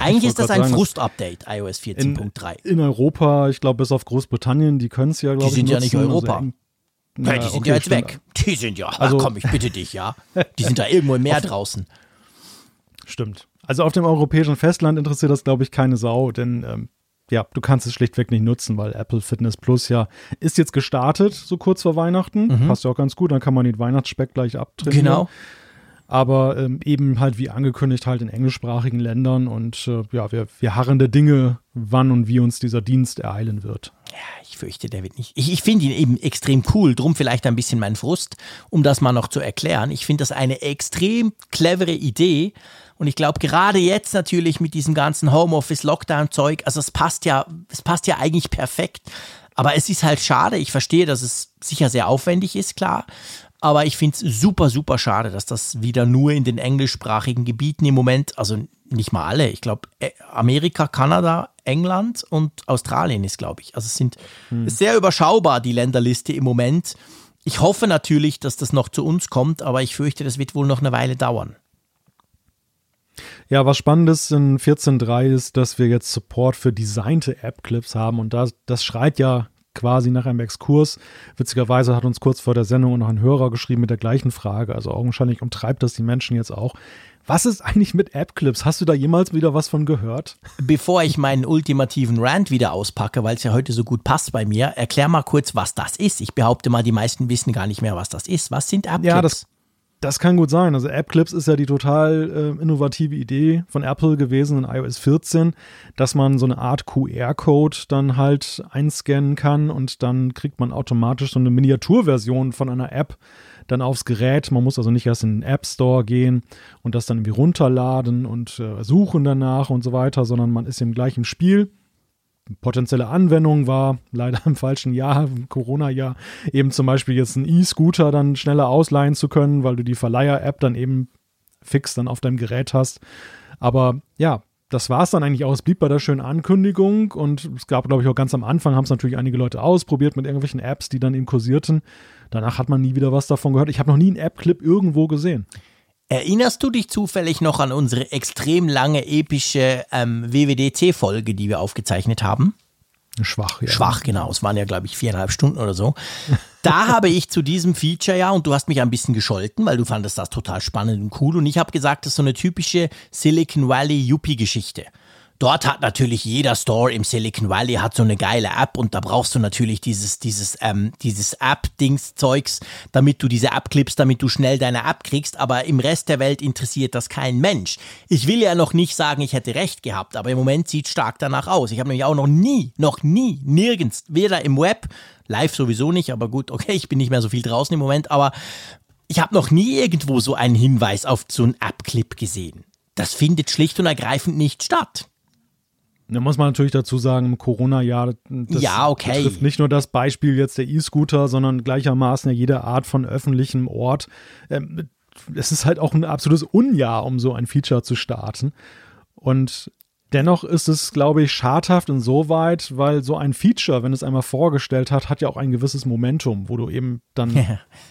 Eigentlich ist das ein Frust-Update, iOS 14.3. In, in, Europa, ich glaube, bis auf Großbritannien, die können es ja, glaube ich, Die sind nutzen, ja nicht also Europa. Also ja, die sind okay, ja jetzt stimmt. weg. Die sind ja, also, komm, ich bitte dich, ja. Die sind da irgendwo im Meer draußen. Stimmt. Also auf dem europäischen Festland interessiert das, glaube ich, keine Sau, denn ähm, ja, du kannst es schlichtweg nicht nutzen, weil Apple Fitness Plus ja ist jetzt gestartet, so kurz vor Weihnachten. Mhm. Passt ja auch ganz gut, dann kann man den Weihnachtsspeck gleich abtrennen. Genau. Aber ähm, eben halt wie angekündigt halt in englischsprachigen Ländern und äh, ja, wir, wir harren der Dinge, wann und wie uns dieser Dienst ereilen wird. Ja, ich fürchte, der wird nicht. Ich, ich finde ihn eben extrem cool, drum vielleicht ein bisschen mein Frust, um das mal noch zu erklären. Ich finde das eine extrem clevere Idee, und ich glaube, gerade jetzt natürlich mit diesem ganzen Homeoffice-Lockdown-Zeug, also es passt ja, es passt ja eigentlich perfekt. Aber es ist halt schade. Ich verstehe, dass es sicher sehr aufwendig ist, klar. Aber ich finde es super, super schade, dass das wieder nur in den englischsprachigen Gebieten im Moment, also nicht mal alle, ich glaube Amerika, Kanada, England und Australien ist, glaube ich. Also es sind hm. sehr überschaubar, die Länderliste im Moment. Ich hoffe natürlich, dass das noch zu uns kommt, aber ich fürchte, das wird wohl noch eine Weile dauern. Ja, was Spannendes in 14.3 ist, dass wir jetzt Support für designte App-Clips haben und das, das schreit ja quasi nach einem Exkurs. Witzigerweise hat uns kurz vor der Sendung noch ein Hörer geschrieben mit der gleichen Frage. Also augenscheinlich umtreibt das die Menschen jetzt auch. Was ist eigentlich mit App-Clips? Hast du da jemals wieder was von gehört? Bevor ich meinen ultimativen Rant wieder auspacke, weil es ja heute so gut passt bei mir, erklär mal kurz, was das ist. Ich behaupte mal, die meisten wissen gar nicht mehr, was das ist. Was sind App-Clips? Ja, das, das kann gut sein. Also AppClips ist ja die total äh, innovative Idee von Apple gewesen in iOS 14, dass man so eine Art QR-Code dann halt einscannen kann und dann kriegt man automatisch so eine Miniaturversion von einer App dann aufs Gerät. Man muss also nicht erst in den App Store gehen und das dann irgendwie runterladen und äh, suchen danach und so weiter, sondern man ist im gleichen Spiel potenzielle Anwendung war, leider im falschen Jahr, im Corona-Jahr, eben zum Beispiel jetzt einen E-Scooter dann schneller ausleihen zu können, weil du die Verleiher-App dann eben fix dann auf deinem Gerät hast. Aber ja, das war es dann eigentlich auch. Es blieb bei der schönen Ankündigung und es gab, glaube ich, auch ganz am Anfang haben es natürlich einige Leute ausprobiert mit irgendwelchen Apps, die dann eben kursierten. Danach hat man nie wieder was davon gehört. Ich habe noch nie einen App-Clip irgendwo gesehen. Erinnerst du dich zufällig noch an unsere extrem lange, epische ähm, WWDC-Folge, die wir aufgezeichnet haben? Schwach, ja. Schwach, genau. Es waren ja, glaube ich, viereinhalb Stunden oder so. Da habe ich zu diesem Feature ja, und du hast mich ein bisschen gescholten, weil du fandest das total spannend und cool. Und ich habe gesagt, das ist so eine typische Silicon Valley Yuppie-Geschichte. Dort hat natürlich jeder Store im Silicon Valley hat so eine geile App und da brauchst du natürlich dieses, dieses, ähm, dieses App-Dings-Zeugs, damit du diese App clipst, damit du schnell deine App kriegst. Aber im Rest der Welt interessiert das kein Mensch. Ich will ja noch nicht sagen, ich hätte recht gehabt, aber im Moment sieht stark danach aus. Ich habe nämlich auch noch nie, noch nie, nirgends, weder im Web, live sowieso nicht, aber gut, okay, ich bin nicht mehr so viel draußen im Moment, aber ich habe noch nie irgendwo so einen Hinweis auf so einen App-Clip gesehen. Das findet schlicht und ergreifend nicht statt. Da muss man natürlich dazu sagen, im Corona-Jahr, das ja, okay. betrifft nicht nur das Beispiel jetzt der E-Scooter, sondern gleichermaßen ja jede Art von öffentlichem Ort. Ähm, es ist halt auch ein absolutes Unjahr, um so ein Feature zu starten. Und Dennoch ist es, glaube ich, schadhaft insoweit, weil so ein Feature, wenn es einmal vorgestellt hat, hat ja auch ein gewisses Momentum, wo du eben dann,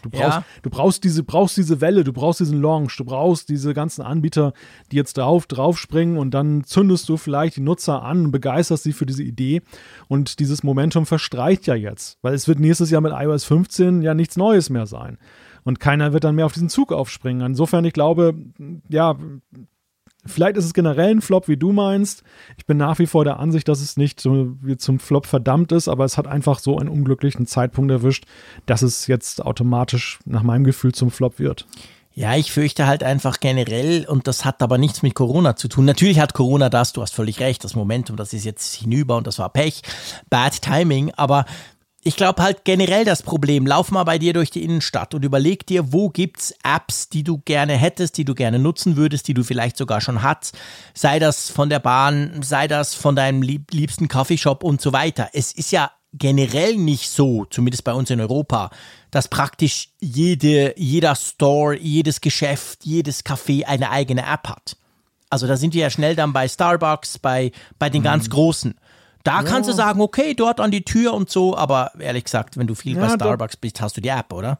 du brauchst, ja. du brauchst diese, brauchst diese Welle, du brauchst diesen Launch, du brauchst diese ganzen Anbieter, die jetzt drauf, draufspringen und dann zündest du vielleicht die Nutzer an, begeisterst sie für diese Idee und dieses Momentum verstreicht ja jetzt, weil es wird nächstes Jahr mit iOS 15 ja nichts Neues mehr sein und keiner wird dann mehr auf diesen Zug aufspringen. Insofern, ich glaube, ja, Vielleicht ist es generell ein Flop, wie du meinst. Ich bin nach wie vor der Ansicht, dass es nicht so zum Flop verdammt ist, aber es hat einfach so einen unglücklichen Zeitpunkt erwischt, dass es jetzt automatisch nach meinem Gefühl zum Flop wird. Ja, ich fürchte halt einfach generell, und das hat aber nichts mit Corona zu tun. Natürlich hat Corona das, du hast völlig recht, das Momentum, das ist jetzt hinüber und das war Pech, Bad Timing, aber ich glaube halt generell das Problem, lauf mal bei dir durch die Innenstadt und überleg dir, wo gibt's Apps, die du gerne hättest, die du gerne nutzen würdest, die du vielleicht sogar schon hast, sei das von der Bahn, sei das von deinem liebsten Coffeeshop und so weiter. Es ist ja generell nicht so, zumindest bei uns in Europa, dass praktisch jede, jeder Store, jedes Geschäft, jedes Café eine eigene App hat. Also da sind wir ja schnell dann bei Starbucks, bei, bei den mhm. ganz Großen. Da ja. kannst du sagen, okay, dort an die Tür und so, aber ehrlich gesagt, wenn du viel ja, bei Starbucks bist, hast du die App, oder?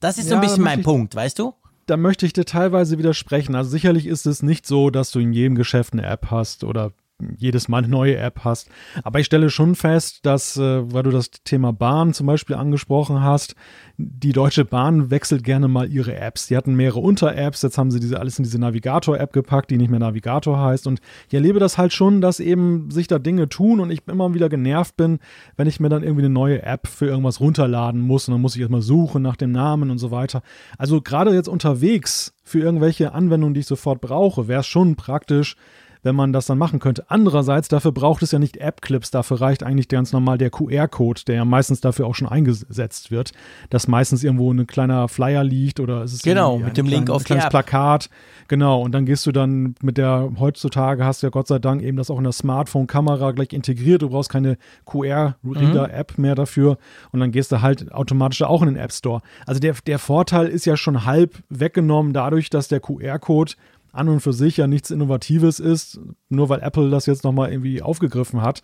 Das ist so ein bisschen mein ich, Punkt, weißt du? Da möchte ich dir teilweise widersprechen. Also sicherlich ist es nicht so, dass du in jedem Geschäft eine App hast oder jedes Mal eine neue App hast. Aber ich stelle schon fest, dass, äh, weil du das Thema Bahn zum Beispiel angesprochen hast, die Deutsche Bahn wechselt gerne mal ihre Apps. Die hatten mehrere Unter-Apps, jetzt haben sie diese alles in diese Navigator-App gepackt, die nicht mehr Navigator heißt. Und ich erlebe das halt schon, dass eben sich da Dinge tun und ich immer wieder genervt bin, wenn ich mir dann irgendwie eine neue App für irgendwas runterladen muss und dann muss ich erstmal suchen nach dem Namen und so weiter. Also gerade jetzt unterwegs für irgendwelche Anwendungen, die ich sofort brauche, wäre es schon praktisch, wenn man das dann machen könnte. Andererseits, dafür braucht es ja nicht App-Clips, dafür reicht eigentlich ganz normal der QR-Code, der ja meistens dafür auch schon eingesetzt wird, dass meistens irgendwo ein kleiner Flyer liegt oder es ist genau mit dem Link auf ein kleines Plakat. Genau, und dann gehst du dann mit der, heutzutage hast du ja Gott sei Dank eben das auch in der Smartphone-Kamera gleich integriert, du brauchst keine QR-Reader-App mhm. mehr dafür und dann gehst du halt automatisch auch in den App Store. Also der, der Vorteil ist ja schon halb weggenommen dadurch, dass der QR-Code an und für sich ja nichts Innovatives ist, nur weil Apple das jetzt nochmal irgendwie aufgegriffen hat.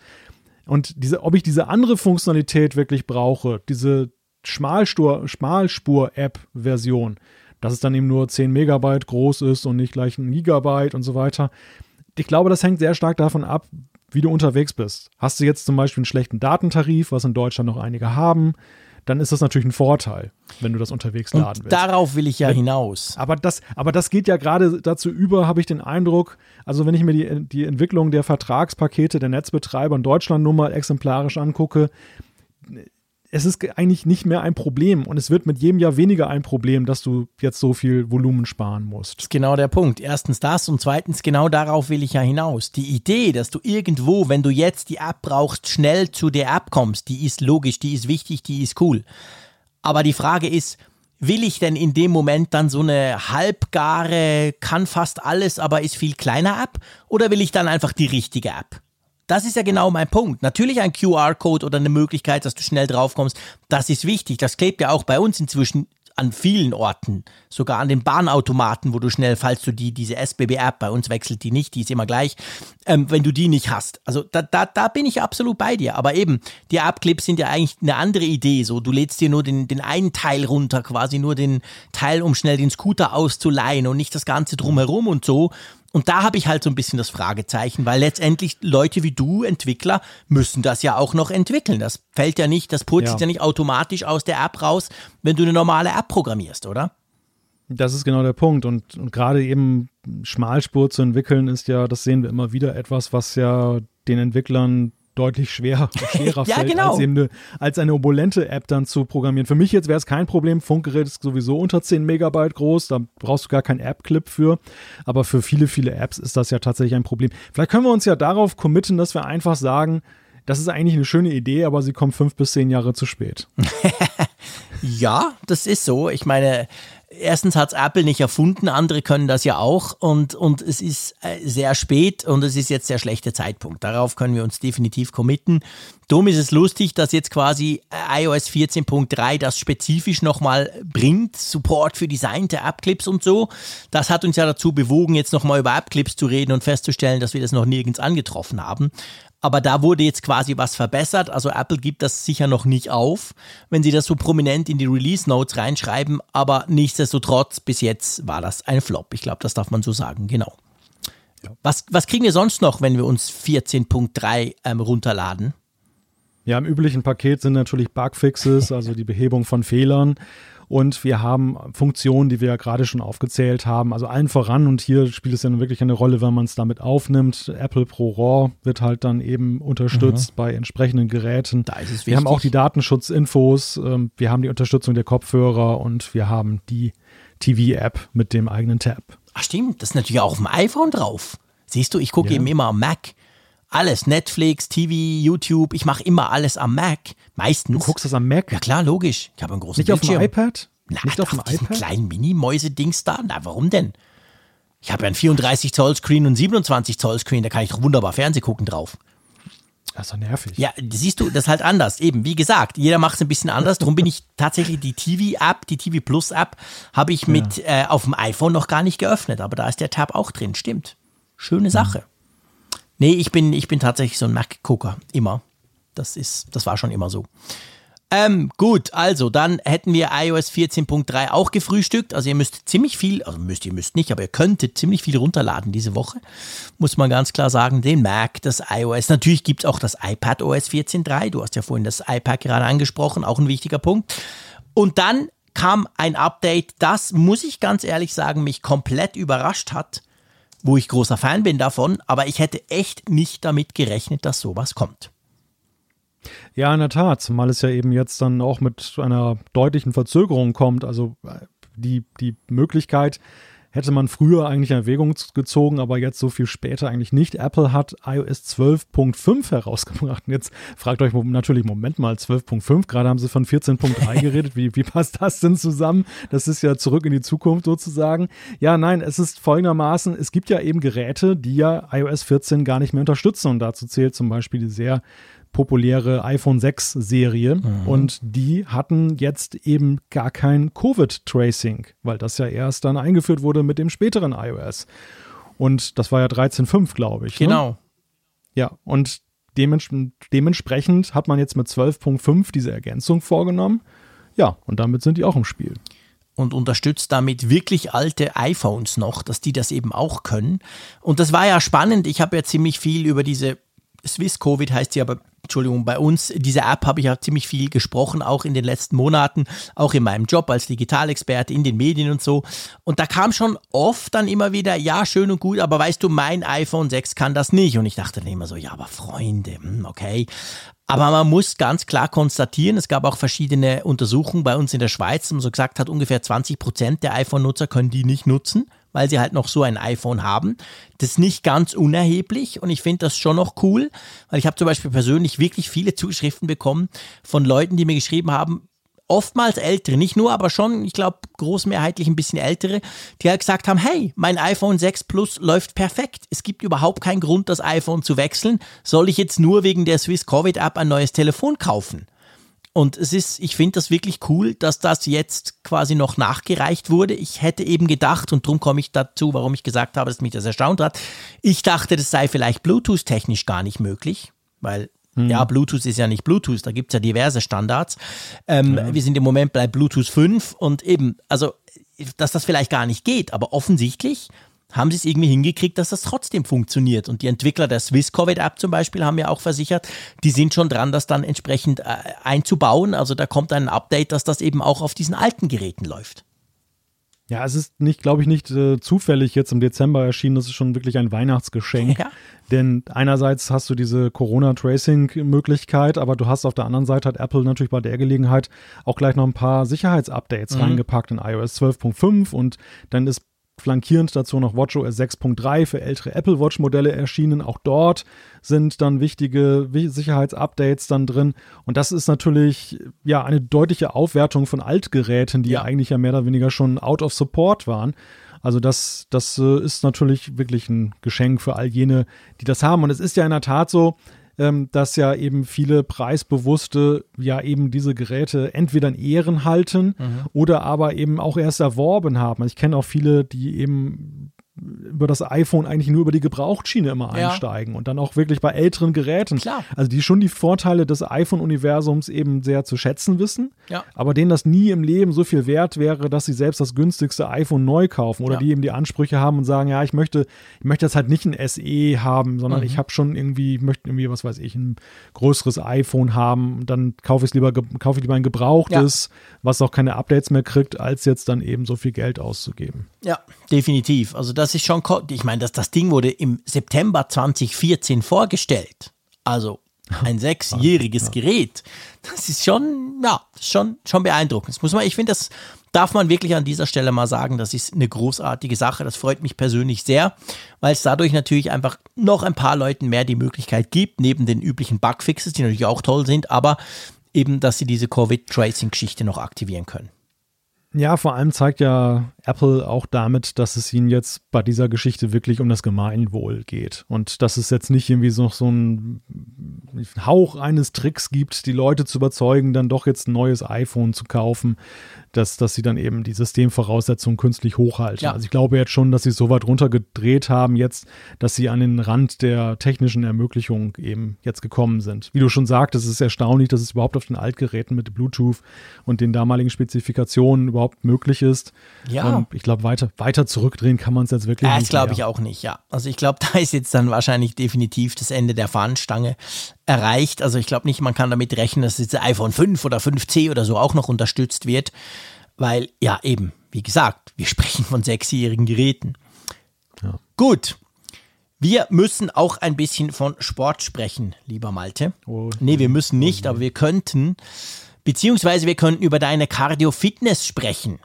Und diese, ob ich diese andere Funktionalität wirklich brauche, diese Schmalspur-App-Version, dass es dann eben nur 10 Megabyte groß ist und nicht gleich ein Gigabyte und so weiter. Ich glaube, das hängt sehr stark davon ab, wie du unterwegs bist. Hast du jetzt zum Beispiel einen schlechten Datentarif, was in Deutschland noch einige haben? Dann ist das natürlich ein Vorteil, wenn du das unterwegs und laden willst. Darauf will ich ja hinaus. Aber das, aber das geht ja gerade dazu über, habe ich den Eindruck, also wenn ich mir die, die Entwicklung der Vertragspakete der Netzbetreiber in Deutschland nur mal exemplarisch angucke, es ist eigentlich nicht mehr ein Problem und es wird mit jedem Jahr weniger ein Problem, dass du jetzt so viel Volumen sparen musst. Das ist genau der Punkt. Erstens das und zweitens genau darauf will ich ja hinaus. Die Idee, dass du irgendwo, wenn du jetzt die App brauchst, schnell zu der App kommst, die ist logisch, die ist wichtig, die ist cool. Aber die Frage ist, will ich denn in dem Moment dann so eine halbgare, kann fast alles, aber ist viel kleiner App oder will ich dann einfach die richtige App? Das ist ja genau mein Punkt. Natürlich ein QR-Code oder eine Möglichkeit, dass du schnell draufkommst, das ist wichtig. Das klebt ja auch bei uns inzwischen an vielen Orten, sogar an den Bahnautomaten, wo du schnell, falls du die, diese SBB-App, bei uns wechselt die nicht, die ist immer gleich, ähm, wenn du die nicht hast. Also da, da, da bin ich absolut bei dir. Aber eben, die App-Clips sind ja eigentlich eine andere Idee. So, du lädst dir nur den, den einen Teil runter, quasi nur den Teil, um schnell den Scooter auszuleihen und nicht das Ganze drumherum und so. Und da habe ich halt so ein bisschen das Fragezeichen, weil letztendlich Leute wie du, Entwickler, müssen das ja auch noch entwickeln. Das fällt ja nicht, das purzelt ja. ja nicht automatisch aus der App raus, wenn du eine normale App programmierst, oder? Das ist genau der Punkt. Und, und gerade eben Schmalspur zu entwickeln ist ja, das sehen wir immer wieder, etwas, was ja den Entwicklern deutlich schwerer, schwerer ja, fällt, genau. als, eben eine, als eine opulente App dann zu programmieren. Für mich jetzt wäre es kein Problem. Funkgerät ist sowieso unter 10 Megabyte groß, da brauchst du gar keinen App-Clip für. Aber für viele, viele Apps ist das ja tatsächlich ein Problem. Vielleicht können wir uns ja darauf committen, dass wir einfach sagen, das ist eigentlich eine schöne Idee, aber sie kommt fünf bis zehn Jahre zu spät. ja, das ist so. Ich meine, erstens hat es Apple nicht erfunden, andere können das ja auch und, und es ist äh, sehr spät und es ist jetzt der schlechte Zeitpunkt. Darauf können wir uns definitiv committen. Darum ist es lustig, dass jetzt quasi äh, iOS 14.3 das spezifisch nochmal bringt, Support für designte App-Clips und so. Das hat uns ja dazu bewogen, jetzt nochmal über App-Clips zu reden und festzustellen, dass wir das noch nirgends angetroffen haben. Aber da wurde jetzt quasi was verbessert. Also Apple gibt das sicher noch nicht auf, wenn sie das so prominent in die Release Notes reinschreiben. Aber nichtsdestotrotz, bis jetzt war das ein Flop. Ich glaube, das darf man so sagen, genau. Ja. Was, was kriegen wir sonst noch, wenn wir uns 14.3 ähm, runterladen? Ja, im üblichen Paket sind natürlich Bugfixes, also die Behebung von Fehlern. Und wir haben Funktionen, die wir ja gerade schon aufgezählt haben. Also allen voran, und hier spielt es ja wirklich eine Rolle, wenn man es damit aufnimmt. Apple Pro RAW wird halt dann eben unterstützt mhm. bei entsprechenden Geräten. Da ist es wir haben auch die Datenschutzinfos, ähm, wir haben die Unterstützung der Kopfhörer und wir haben die TV-App mit dem eigenen Tab. Ach stimmt, das ist natürlich auch auf dem iPhone drauf. Siehst du, ich gucke ja. eben immer am Mac. Alles, Netflix, TV, YouTube, ich mache immer alles am Mac. Meistens. Du guckst das am Mac? Ja klar, logisch. Ich habe einen großen Nicht Bildschirm. auf dem iPad? Na, Nicht auf dem iPad? kleinen Mini-Mäuse-Dings da? Na, warum denn? Ich habe ja einen 34 Zoll Screen und 27 Zoll Screen, da kann ich doch wunderbar Fernseh gucken drauf. Das ist doch nervig. Ja, siehst du, das ist halt anders. Eben, wie gesagt, jeder macht es ein bisschen anders. Darum bin ich tatsächlich die TV-App, die TV Plus-App, habe ich mit ja. äh, auf dem iPhone noch gar nicht geöffnet. Aber da ist der Tab auch drin, stimmt. Schöne Sache. Nee, ich bin, ich bin tatsächlich so ein Mac-Gucker. Immer. Das ist, das war schon immer so. Ähm, gut, also dann hätten wir iOS 14.3 auch gefrühstückt. Also ihr müsst ziemlich viel, also müsst ihr müsst nicht, aber ihr könntet ziemlich viel runterladen diese Woche. Muss man ganz klar sagen, den Mac, das iOS. Natürlich gibt es auch das iPad OS 14.3. Du hast ja vorhin das iPad gerade angesprochen, auch ein wichtiger Punkt. Und dann kam ein Update, das, muss ich ganz ehrlich sagen, mich komplett überrascht hat wo ich großer Fan bin davon, aber ich hätte echt nicht damit gerechnet, dass sowas kommt. Ja, in der Tat, zumal es ja eben jetzt dann auch mit einer deutlichen Verzögerung kommt. Also äh, die, die Möglichkeit, hätte man früher eigentlich in Erwägung gezogen, aber jetzt so viel später eigentlich nicht. Apple hat iOS 12.5 herausgebracht. Und jetzt fragt euch natürlich, Moment mal, 12.5, gerade haben sie von 14.3 geredet. Wie, wie passt das denn zusammen? Das ist ja zurück in die Zukunft sozusagen. Ja, nein, es ist folgendermaßen, es gibt ja eben Geräte, die ja iOS 14 gar nicht mehr unterstützen. Und dazu zählt zum Beispiel die sehr populäre iPhone 6 Serie mhm. und die hatten jetzt eben gar kein Covid-Tracing, weil das ja erst dann eingeführt wurde mit dem späteren iOS. Und das war ja 13.5, glaube ich. Ne? Genau. Ne? Ja, und dements dementsprechend hat man jetzt mit 12.5 diese Ergänzung vorgenommen. Ja, und damit sind die auch im Spiel und unterstützt damit wirklich alte iPhones noch, dass die das eben auch können. Und das war ja spannend. Ich habe ja ziemlich viel über diese Swiss Covid heißt sie aber, Entschuldigung, bei uns, diese App habe ich ja ziemlich viel gesprochen, auch in den letzten Monaten, auch in meinem Job als Digitalexperte in den Medien und so. Und da kam schon oft dann immer wieder, ja, schön und gut, aber weißt du, mein iPhone 6 kann das nicht. Und ich dachte dann immer so, ja, aber Freunde, hm, okay. Aber man muss ganz klar konstatieren, es gab auch verschiedene Untersuchungen bei uns in der Schweiz, wo man so gesagt hat, ungefähr 20 Prozent der iPhone-Nutzer können die nicht nutzen weil sie halt noch so ein iPhone haben. Das ist nicht ganz unerheblich und ich finde das schon noch cool, weil ich habe zum Beispiel persönlich wirklich viele Zuschriften bekommen von Leuten, die mir geschrieben haben, oftmals ältere, nicht nur, aber schon, ich glaube, großmehrheitlich ein bisschen ältere, die halt gesagt haben, hey, mein iPhone 6 Plus läuft perfekt. Es gibt überhaupt keinen Grund, das iPhone zu wechseln. Soll ich jetzt nur wegen der Swiss Covid App ein neues Telefon kaufen? Und es ist, ich finde das wirklich cool, dass das jetzt quasi noch nachgereicht wurde. Ich hätte eben gedacht, und darum komme ich dazu, warum ich gesagt habe, dass mich das erstaunt hat. Ich dachte, das sei vielleicht Bluetooth-technisch gar nicht möglich, weil hm. ja, Bluetooth ist ja nicht Bluetooth, da gibt es ja diverse Standards. Ähm, ja. Wir sind im Moment bei Bluetooth 5 und eben, also, dass das vielleicht gar nicht geht, aber offensichtlich haben sie es irgendwie hingekriegt, dass das trotzdem funktioniert. Und die Entwickler der Swiss Covid App zum Beispiel haben ja auch versichert, die sind schon dran, das dann entsprechend äh, einzubauen. Also da kommt ein Update, dass das eben auch auf diesen alten Geräten läuft. Ja, es ist nicht, glaube ich, nicht äh, zufällig jetzt im Dezember erschienen. Das ist schon wirklich ein Weihnachtsgeschenk. Ja. Denn einerseits hast du diese Corona-Tracing-Möglichkeit, aber du hast auf der anderen Seite hat Apple natürlich bei der Gelegenheit auch gleich noch ein paar Sicherheitsupdates mhm. reingepackt in iOS 12.5 und dann ist flankierend dazu noch WatchOS 6.3 für ältere Apple Watch Modelle erschienen. Auch dort sind dann wichtige Sicherheitsupdates dann drin. Und das ist natürlich ja eine deutliche Aufwertung von Altgeräten, die ja, eigentlich ja mehr oder weniger schon out of support waren. Also das, das äh, ist natürlich wirklich ein Geschenk für all jene, die das haben. Und es ist ja in der Tat so, ähm, dass ja eben viele Preisbewusste ja eben diese Geräte entweder in Ehren halten mhm. oder aber eben auch erst erworben haben. Ich kenne auch viele, die eben über das iPhone eigentlich nur über die Gebrauchtschiene immer ja. einsteigen und dann auch wirklich bei älteren Geräten. Klar. Also die schon die Vorteile des iPhone-Universums eben sehr zu schätzen wissen, ja. aber denen das nie im Leben so viel wert wäre, dass sie selbst das günstigste iPhone neu kaufen oder ja. die eben die Ansprüche haben und sagen, ja, ich möchte, ich möchte jetzt halt nicht ein SE haben, sondern mhm. ich habe schon irgendwie, möchte irgendwie, was weiß ich, ein größeres iPhone haben, dann kaufe ich lieber, kaufe ich lieber ein gebrauchtes, was auch keine Updates mehr kriegt, als jetzt dann eben so viel Geld auszugeben. Ja, definitiv. Also das ist schon, ich meine, das, das Ding wurde im September 2014 vorgestellt. Also ein sechsjähriges. Gerät. Das ist schon, ja, schon, schon beeindruckend. Das muss man, ich finde, das darf man wirklich an dieser Stelle mal sagen. Das ist eine großartige Sache. Das freut mich persönlich sehr, weil es dadurch natürlich einfach noch ein paar Leuten mehr die Möglichkeit gibt, neben den üblichen Bugfixes, die natürlich auch toll sind, aber eben, dass sie diese Covid-Tracing-Geschichte noch aktivieren können. Ja, vor allem zeigt ja Apple auch damit, dass es ihnen jetzt bei dieser Geschichte wirklich um das Gemeinwohl geht. Und dass es jetzt nicht irgendwie so, so ein Hauch eines Tricks gibt, die Leute zu überzeugen, dann doch jetzt ein neues iPhone zu kaufen, dass, dass sie dann eben die Systemvoraussetzungen künstlich hochhalten. Ja. Also ich glaube jetzt schon, dass sie so weit runtergedreht haben jetzt, dass sie an den Rand der technischen Ermöglichung eben jetzt gekommen sind. Wie du schon sagtest, es ist erstaunlich, dass es überhaupt auf den Altgeräten mit Bluetooth und den damaligen Spezifikationen überhaupt möglich ist. Ja. Und ich glaube, weiter, weiter zurückdrehen kann man es jetzt wirklich ja, nicht. Das glaube ich auch nicht, ja. Also ich glaube, da ist jetzt dann wahrscheinlich definitiv das Ende der Fahnenstange erreicht. Also ich glaube nicht, man kann damit rechnen, dass jetzt iPhone 5 oder 5C oder so auch noch unterstützt wird, weil ja eben, wie gesagt, wir sprechen von sechsjährigen Geräten. Ja. Gut. Wir müssen auch ein bisschen von Sport sprechen, lieber Malte. Oh, nee, wir müssen nicht, oh, aber wir könnten, beziehungsweise wir könnten über deine Cardio-Fitness sprechen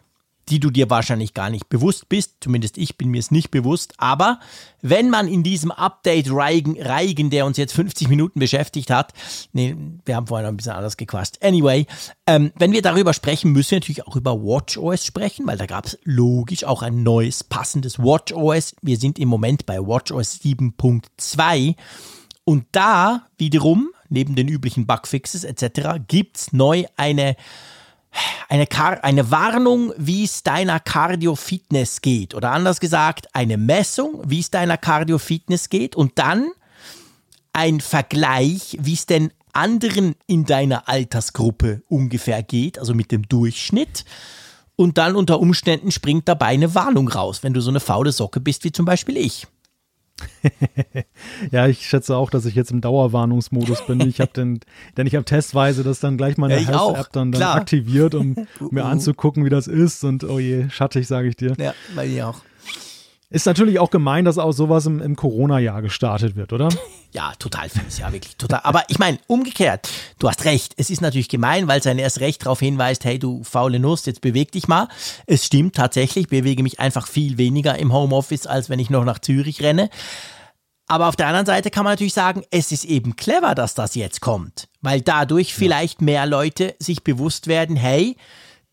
die du dir wahrscheinlich gar nicht bewusst bist. Zumindest ich bin mir es nicht bewusst. Aber wenn man in diesem Update Reigen, Reigen der uns jetzt 50 Minuten beschäftigt hat, nee, wir haben vorhin noch ein bisschen anders gequatscht. Anyway, ähm, wenn wir darüber sprechen, müssen wir natürlich auch über WatchOS sprechen, weil da gab es logisch auch ein neues, passendes WatchOS. Wir sind im Moment bei WatchOS 7.2. Und da wiederum, neben den üblichen Bugfixes etc., gibt es neu eine eine, eine Warnung, wie es deiner Cardio-Fitness geht. Oder anders gesagt, eine Messung, wie es deiner Cardio-Fitness geht. Und dann ein Vergleich, wie es denn anderen in deiner Altersgruppe ungefähr geht, also mit dem Durchschnitt. Und dann unter Umständen springt dabei eine Warnung raus, wenn du so eine faule Socke bist wie zum Beispiel ich. ja, ich schätze auch, dass ich jetzt im Dauerwarnungsmodus bin. Ich habe denn, denn ich habe testweise das dann gleich meine ja, Health-App dann, dann aktiviert, um mir anzugucken, wie das ist. Und oh je, schattig, sage ich dir. Ja, bei mir auch. Ist natürlich auch gemein, dass auch sowas im, im Corona-Jahr gestartet wird, oder? Ja, total fies, ja, wirklich total. Aber ich meine, umgekehrt, du hast recht. Es ist natürlich gemein, weil sein erst recht darauf hinweist, hey, du faule Nuss, jetzt beweg dich mal. Es stimmt tatsächlich, bewege mich einfach viel weniger im Homeoffice, als wenn ich noch nach Zürich renne. Aber auf der anderen Seite kann man natürlich sagen, es ist eben clever, dass das jetzt kommt. weil dadurch vielleicht mehr Leute sich bewusst werden, hey,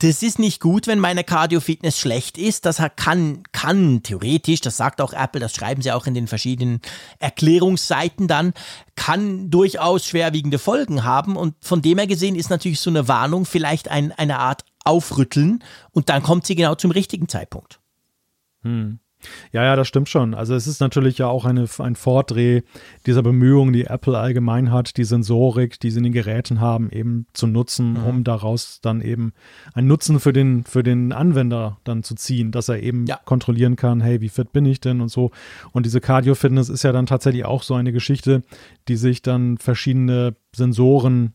das ist nicht gut, wenn meine Cardio-Fitness schlecht ist. Das kann, kann theoretisch, das sagt auch Apple, das schreiben sie auch in den verschiedenen Erklärungsseiten dann, kann durchaus schwerwiegende Folgen haben. Und von dem her gesehen ist natürlich so eine Warnung vielleicht ein, eine Art Aufrütteln und dann kommt sie genau zum richtigen Zeitpunkt. Hm. Ja, ja, das stimmt schon. Also es ist natürlich ja auch eine, ein Vordreh dieser Bemühungen, die Apple allgemein hat, die Sensorik, die sie in den Geräten haben, eben zu nutzen, mhm. um daraus dann eben einen Nutzen für den, für den Anwender dann zu ziehen, dass er eben ja. kontrollieren kann, hey, wie fit bin ich denn und so. Und diese Cardio-Fitness ist ja dann tatsächlich auch so eine Geschichte, die sich dann verschiedene Sensoren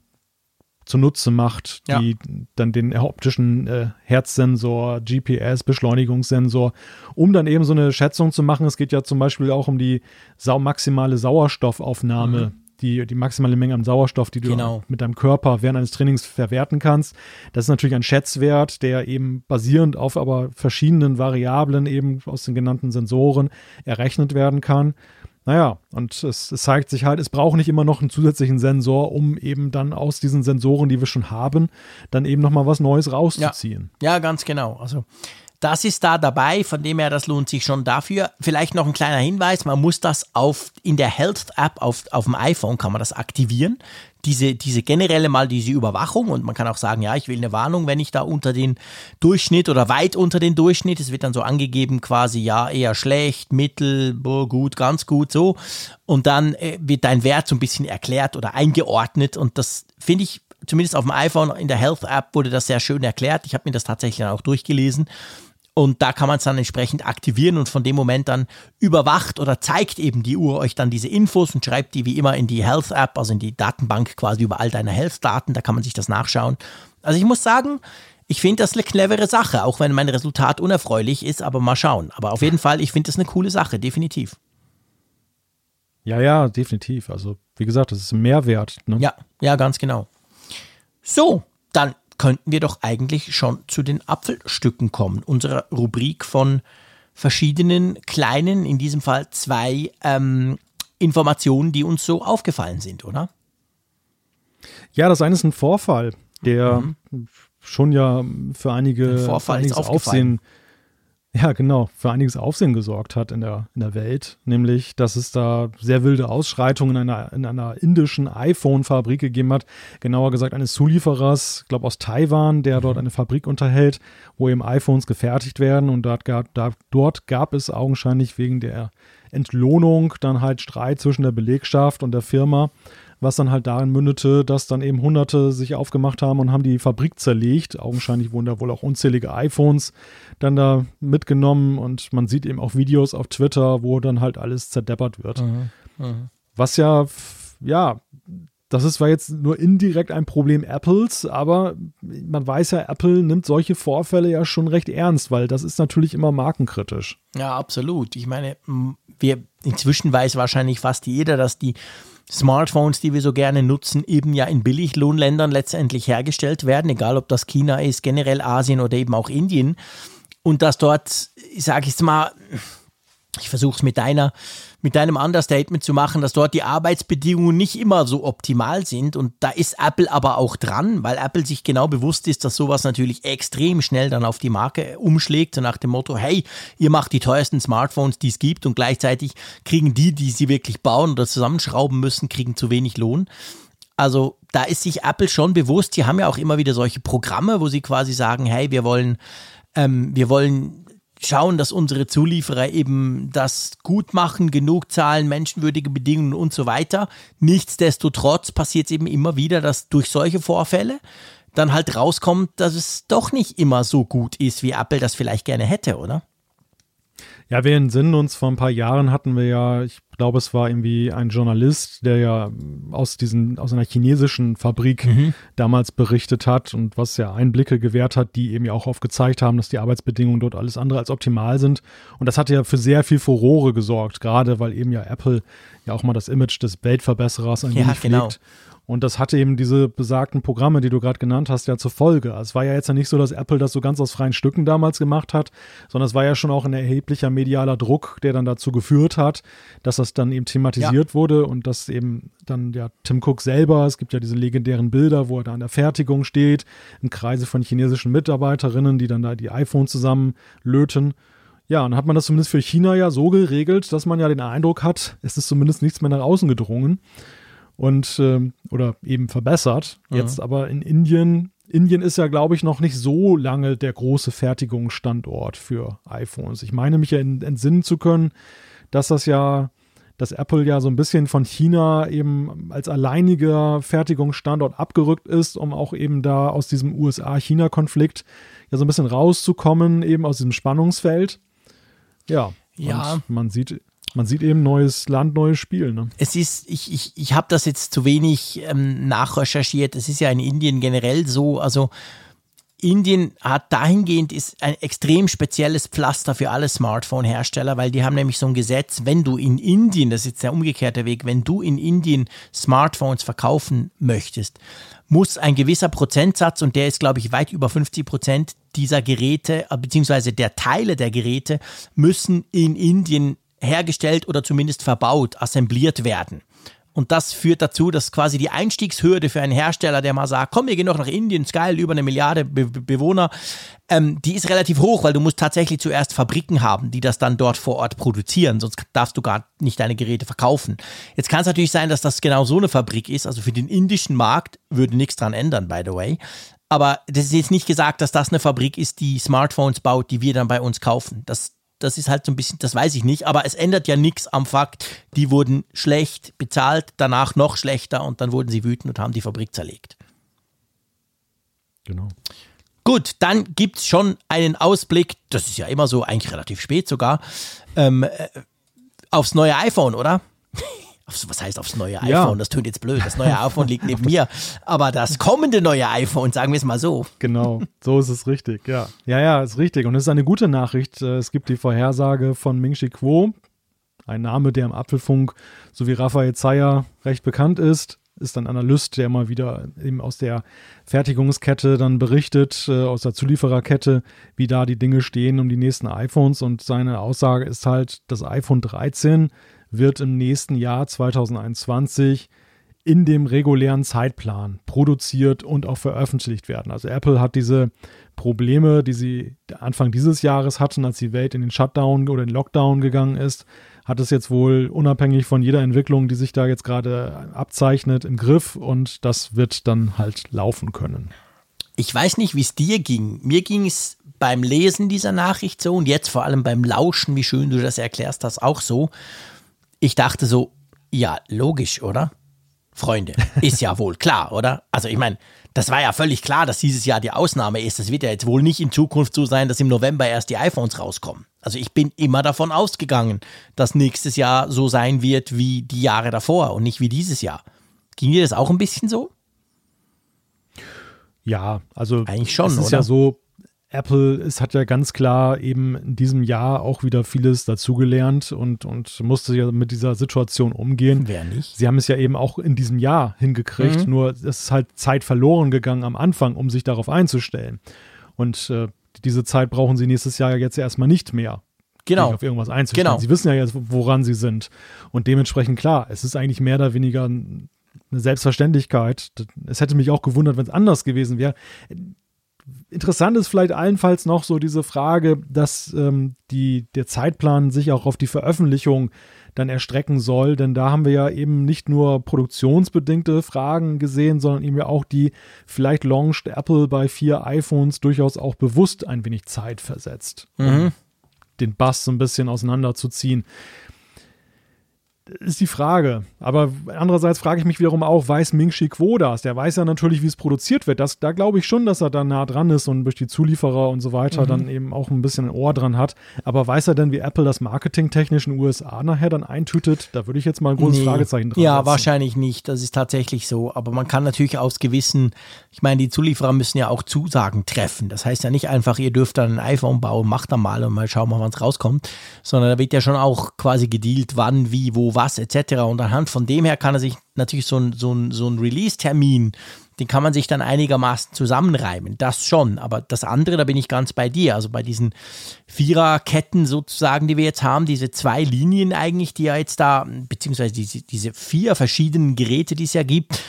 zunutze macht, die ja. dann den optischen äh, Herzsensor, GPS, Beschleunigungssensor, um dann eben so eine Schätzung zu machen. Es geht ja zum Beispiel auch um die sau maximale Sauerstoffaufnahme. Mhm. Die, die maximale Menge an Sauerstoff, die du genau. mit deinem Körper während eines Trainings verwerten kannst. Das ist natürlich ein Schätzwert, der eben basierend auf aber verschiedenen Variablen eben aus den genannten Sensoren errechnet werden kann. Naja, und es, es, zeigt sich halt, es braucht nicht immer noch einen zusätzlichen Sensor, um eben dann aus diesen Sensoren, die wir schon haben, dann eben nochmal was Neues rauszuziehen. Ja, ja, ganz genau. Also das ist da dabei, von dem her, das lohnt sich schon dafür. Vielleicht noch ein kleiner Hinweis, man muss das auf, in der Health-App auf, auf dem iPhone kann man das aktivieren diese, diese generelle mal diese Überwachung und man kann auch sagen, ja, ich will eine Warnung, wenn ich da unter den Durchschnitt oder weit unter den Durchschnitt, es wird dann so angegeben quasi, ja, eher schlecht, mittel, gut, ganz gut, so. Und dann äh, wird dein Wert so ein bisschen erklärt oder eingeordnet und das finde ich zumindest auf dem iPhone in der Health App wurde das sehr schön erklärt. Ich habe mir das tatsächlich auch durchgelesen und da kann man es dann entsprechend aktivieren und von dem Moment dann überwacht oder zeigt eben die Uhr euch dann diese Infos und schreibt die wie immer in die Health App, also in die Datenbank quasi über all deine Health-Daten. Da kann man sich das nachschauen. Also ich muss sagen, ich finde das eine clevere Sache, auch wenn mein Resultat unerfreulich ist, aber mal schauen. Aber auf jeden Fall, ich finde das eine coole Sache, definitiv. Ja, ja, definitiv. Also, wie gesagt, das ist ein Mehrwert. Ne? Ja, ja, ganz genau. So, dann könnten wir doch eigentlich schon zu den Apfelstücken kommen, unserer Rubrik von verschiedenen kleinen, in diesem Fall zwei ähm, Informationen, die uns so aufgefallen sind, oder? Ja, das eine ist ein Vorfall, der mhm. schon ja für einige Vorfall einiges Aufsehen ja, genau, für einiges Aufsehen gesorgt hat in der, in der Welt, nämlich, dass es da sehr wilde Ausschreitungen in einer, in einer indischen iPhone-Fabrik gegeben hat, genauer gesagt eines Zulieferers, ich glaube aus Taiwan, der dort eine Fabrik unterhält, wo eben iPhones gefertigt werden. Und dort gab, da, dort gab es augenscheinlich wegen der Entlohnung dann halt Streit zwischen der Belegschaft und der Firma was dann halt darin mündete, dass dann eben Hunderte sich aufgemacht haben und haben die Fabrik zerlegt. Augenscheinlich wurden da wohl auch unzählige iPhones dann da mitgenommen und man sieht eben auch Videos auf Twitter, wo dann halt alles zerdeppert wird. Mhm. Mhm. Was ja, ja, das ist zwar jetzt nur indirekt ein Problem Apples, aber man weiß ja, Apple nimmt solche Vorfälle ja schon recht ernst, weil das ist natürlich immer markenkritisch. Ja, absolut. Ich meine, wir inzwischen weiß wahrscheinlich fast jeder, dass die Smartphones, die wir so gerne nutzen, eben ja in Billiglohnländern letztendlich hergestellt werden, egal ob das China ist, generell Asien oder eben auch Indien. Und dass dort, sage ich es mal, ich versuche es mit deiner, mit deinem Understatement zu machen, dass dort die Arbeitsbedingungen nicht immer so optimal sind. Und da ist Apple aber auch dran, weil Apple sich genau bewusst ist, dass sowas natürlich extrem schnell dann auf die Marke umschlägt, so nach dem Motto, hey, ihr macht die teuersten Smartphones, die es gibt und gleichzeitig kriegen die, die sie wirklich bauen oder zusammenschrauben müssen, kriegen zu wenig Lohn. Also da ist sich Apple schon bewusst, die haben ja auch immer wieder solche Programme, wo sie quasi sagen, hey, wir wollen, ähm, wir wollen schauen, dass unsere Zulieferer eben das gut machen, genug zahlen, menschenwürdige Bedingungen und so weiter. Nichtsdestotrotz passiert es eben immer wieder, dass durch solche Vorfälle dann halt rauskommt, dass es doch nicht immer so gut ist, wie Apple das vielleicht gerne hätte, oder? Ja, wir entsinnen uns, vor ein paar Jahren hatten wir ja, ich glaube, es war irgendwie ein Journalist, der ja aus diesen, aus einer chinesischen Fabrik mhm. damals berichtet hat und was ja Einblicke gewährt hat, die eben ja auch aufgezeigt haben, dass die Arbeitsbedingungen dort alles andere als optimal sind. Und das hat ja für sehr viel Furore gesorgt, gerade weil eben ja Apple ja auch mal das Image des Weltverbesserers ein ja, wenig genau. pflegt. Und das hatte eben diese besagten Programme, die du gerade genannt hast, ja zur Folge. Also es war ja jetzt ja nicht so, dass Apple das so ganz aus freien Stücken damals gemacht hat, sondern es war ja schon auch ein erheblicher medialer Druck, der dann dazu geführt hat, dass das dann eben thematisiert ja. wurde und dass eben dann ja Tim Cook selber, es gibt ja diese legendären Bilder, wo er da an der Fertigung steht, in Kreise von chinesischen Mitarbeiterinnen, die dann da die iPhone zusammen löten. Ja, und dann hat man das zumindest für China ja so geregelt, dass man ja den Eindruck hat, es ist zumindest nichts mehr nach außen gedrungen und ähm, oder eben verbessert. Mhm. Jetzt aber in Indien, Indien ist ja, glaube ich, noch nicht so lange der große Fertigungsstandort für iPhones. Ich meine mich ja entsinnen zu können, dass das ja, dass Apple ja so ein bisschen von China eben als alleiniger Fertigungsstandort abgerückt ist, um auch eben da aus diesem USA-China-Konflikt ja so ein bisschen rauszukommen, eben aus diesem Spannungsfeld. Ja. Ja. man sieht man sieht eben neues Land, neues Spiel. Ne? Es ist, ich, ich, ich habe das jetzt zu wenig ähm, nachrecherchiert. Es ist ja in Indien generell so, also Indien hat dahingehend ist ein extrem spezielles Pflaster für alle Smartphone-Hersteller, weil die haben nämlich so ein Gesetz, wenn du in Indien, das ist jetzt der umgekehrte Weg, wenn du in Indien Smartphones verkaufen möchtest, muss ein gewisser Prozentsatz, und der ist, glaube ich, weit über 50 Prozent dieser Geräte, äh, beziehungsweise der Teile der Geräte, müssen in Indien hergestellt oder zumindest verbaut, assembliert werden. Und das führt dazu, dass quasi die Einstiegshürde für einen Hersteller, der mal sagt, komm, wir gehen noch nach Indien, ist geil, über eine Milliarde Be Bewohner, ähm, die ist relativ hoch, weil du musst tatsächlich zuerst Fabriken haben, die das dann dort vor Ort produzieren, sonst darfst du gar nicht deine Geräte verkaufen. Jetzt kann es natürlich sein, dass das genau so eine Fabrik ist, also für den indischen Markt würde nichts dran ändern, by the way. Aber das ist jetzt nicht gesagt, dass das eine Fabrik ist, die Smartphones baut, die wir dann bei uns kaufen. Das, das ist halt so ein bisschen, das weiß ich nicht, aber es ändert ja nichts am Fakt, die wurden schlecht bezahlt, danach noch schlechter und dann wurden sie wütend und haben die Fabrik zerlegt. Genau. Gut, dann gibt es schon einen Ausblick, das ist ja immer so, eigentlich relativ spät sogar, ähm, äh, aufs neue iPhone, oder? Was heißt aufs neue iPhone? Ja. Das tut jetzt blöd. Das neue iPhone liegt neben mir. Aber das kommende neue iPhone, sagen wir es mal so. Genau, so ist es richtig, ja. Ja, ja, ist richtig. Und es ist eine gute Nachricht. Äh, es gibt die Vorhersage von Ming Chi Kuo, ein Name, der im Apfelfunk, so wie Raphael Zeyer, recht bekannt ist. Ist ein Analyst, der immer wieder eben aus der Fertigungskette dann berichtet, äh, aus der Zuliefererkette, wie da die Dinge stehen um die nächsten iPhones. Und seine Aussage ist halt, das iPhone 13 wird im nächsten Jahr 2021 in dem regulären Zeitplan produziert und auch veröffentlicht werden. Also Apple hat diese Probleme, die sie Anfang dieses Jahres hatten, als die Welt in den Shutdown oder den Lockdown gegangen ist, hat es jetzt wohl unabhängig von jeder Entwicklung, die sich da jetzt gerade abzeichnet, im Griff und das wird dann halt laufen können. Ich weiß nicht, wie es dir ging. Mir ging es beim Lesen dieser Nachricht so und jetzt vor allem beim Lauschen, wie schön du das erklärst hast, auch so ich dachte so, ja, logisch, oder? Freunde, ist ja wohl klar, oder? Also ich meine, das war ja völlig klar, dass dieses Jahr die Ausnahme ist. Es wird ja jetzt wohl nicht in Zukunft so sein, dass im November erst die iPhones rauskommen. Also ich bin immer davon ausgegangen, dass nächstes Jahr so sein wird wie die Jahre davor und nicht wie dieses Jahr. Ging dir das auch ein bisschen so? Ja, also eigentlich schon. Es ist oder? ja so, Apple es hat ja ganz klar eben in diesem Jahr auch wieder vieles dazugelernt und, und musste ja mit dieser Situation umgehen. Wer nicht? Sie haben es ja eben auch in diesem Jahr hingekriegt, mhm. nur es ist halt Zeit verloren gegangen am Anfang, um sich darauf einzustellen. Und äh, diese Zeit brauchen sie nächstes Jahr jetzt erstmal nicht mehr. Genau. Auf irgendwas einzustellen. Genau. Sie wissen ja jetzt, woran sie sind. Und dementsprechend klar, es ist eigentlich mehr oder weniger eine Selbstverständlichkeit. Es hätte mich auch gewundert, wenn es anders gewesen wäre Interessant ist vielleicht allenfalls noch so diese Frage, dass ähm, die, der Zeitplan sich auch auf die Veröffentlichung dann erstrecken soll, denn da haben wir ja eben nicht nur produktionsbedingte Fragen gesehen, sondern eben ja auch die, vielleicht launcht Apple bei vier iPhones durchaus auch bewusst ein wenig Zeit versetzt, um mhm. den Bass so ein bisschen auseinanderzuziehen ist die Frage. Aber andererseits frage ich mich wiederum auch, weiß Ming Chi Kuo das? Der weiß ja natürlich, wie es produziert wird. Das, da glaube ich schon, dass er da nah dran ist und durch die Zulieferer und so weiter mhm. dann eben auch ein bisschen ein Ohr dran hat. Aber weiß er denn, wie Apple das marketingtechnisch in den USA nachher dann eintütet? Da würde ich jetzt mal ein großes nee. Fragezeichen dran Ja, setzen. wahrscheinlich nicht. Das ist tatsächlich so. Aber man kann natürlich aus gewissen, ich meine, die Zulieferer müssen ja auch Zusagen treffen. Das heißt ja nicht einfach, ihr dürft dann ein iPhone bauen, macht dann mal und mal schauen, wann es rauskommt. Sondern da wird ja schon auch quasi gedealt, wann, wie, wo, was etc. Und anhand von dem her kann er sich natürlich so ein, so ein, so ein Release-Termin, den kann man sich dann einigermaßen zusammenreimen. Das schon. Aber das andere, da bin ich ganz bei dir. Also bei diesen Viererketten sozusagen, die wir jetzt haben, diese zwei Linien eigentlich, die ja jetzt da, beziehungsweise diese, diese vier verschiedenen Geräte, die es ja gibt,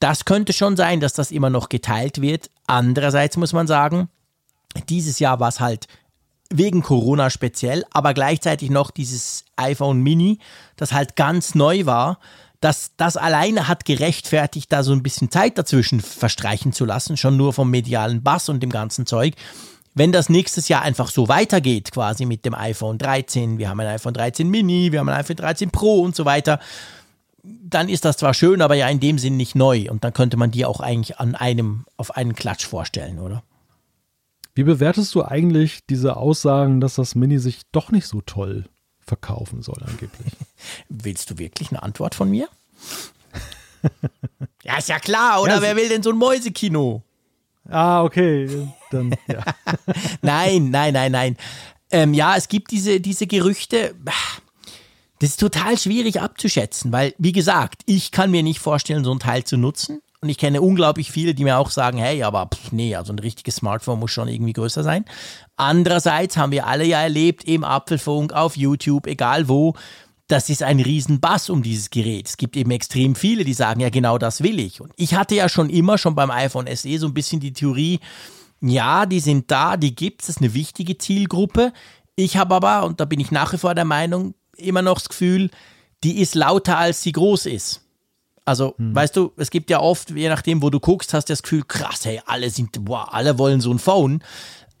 das könnte schon sein, dass das immer noch geteilt wird. Andererseits muss man sagen, dieses Jahr war es halt wegen Corona speziell, aber gleichzeitig noch dieses iPhone Mini, das halt ganz neu war. Das, das alleine hat gerechtfertigt, da so ein bisschen Zeit dazwischen verstreichen zu lassen, schon nur vom medialen Bass und dem ganzen Zeug. Wenn das nächstes Jahr einfach so weitergeht, quasi mit dem iPhone 13, wir haben ein iPhone 13 Mini, wir haben ein iPhone 13 Pro und so weiter, dann ist das zwar schön, aber ja in dem Sinn nicht neu. Und dann könnte man die auch eigentlich an einem, auf einen Klatsch vorstellen, oder? Wie bewertest du eigentlich diese Aussagen, dass das Mini sich doch nicht so toll verkaufen soll, angeblich? Willst du wirklich eine Antwort von mir? ja, ist ja klar, oder? Ja, Wer will denn so ein Mäusekino? Ah, okay. Dann, ja. nein, nein, nein, nein. Ähm, ja, es gibt diese, diese Gerüchte. Das ist total schwierig abzuschätzen, weil, wie gesagt, ich kann mir nicht vorstellen, so ein Teil zu nutzen. Und ich kenne unglaublich viele, die mir auch sagen, hey, aber pff, nee, also ein richtiges Smartphone muss schon irgendwie größer sein. Andererseits haben wir alle ja erlebt im Apfelfunk, auf YouTube, egal wo, das ist ein Riesenbass um dieses Gerät. Es gibt eben extrem viele, die sagen, ja, genau das will ich. Und ich hatte ja schon immer, schon beim iPhone SE, so ein bisschen die Theorie, ja, die sind da, die gibt es, das ist eine wichtige Zielgruppe. Ich habe aber, und da bin ich nach wie vor der Meinung, immer noch das Gefühl, die ist lauter, als sie groß ist. Also, hm. weißt du, es gibt ja oft, je nachdem, wo du guckst, hast du das Gefühl, krass, hey, alle sind, boah, alle wollen so ein Phone.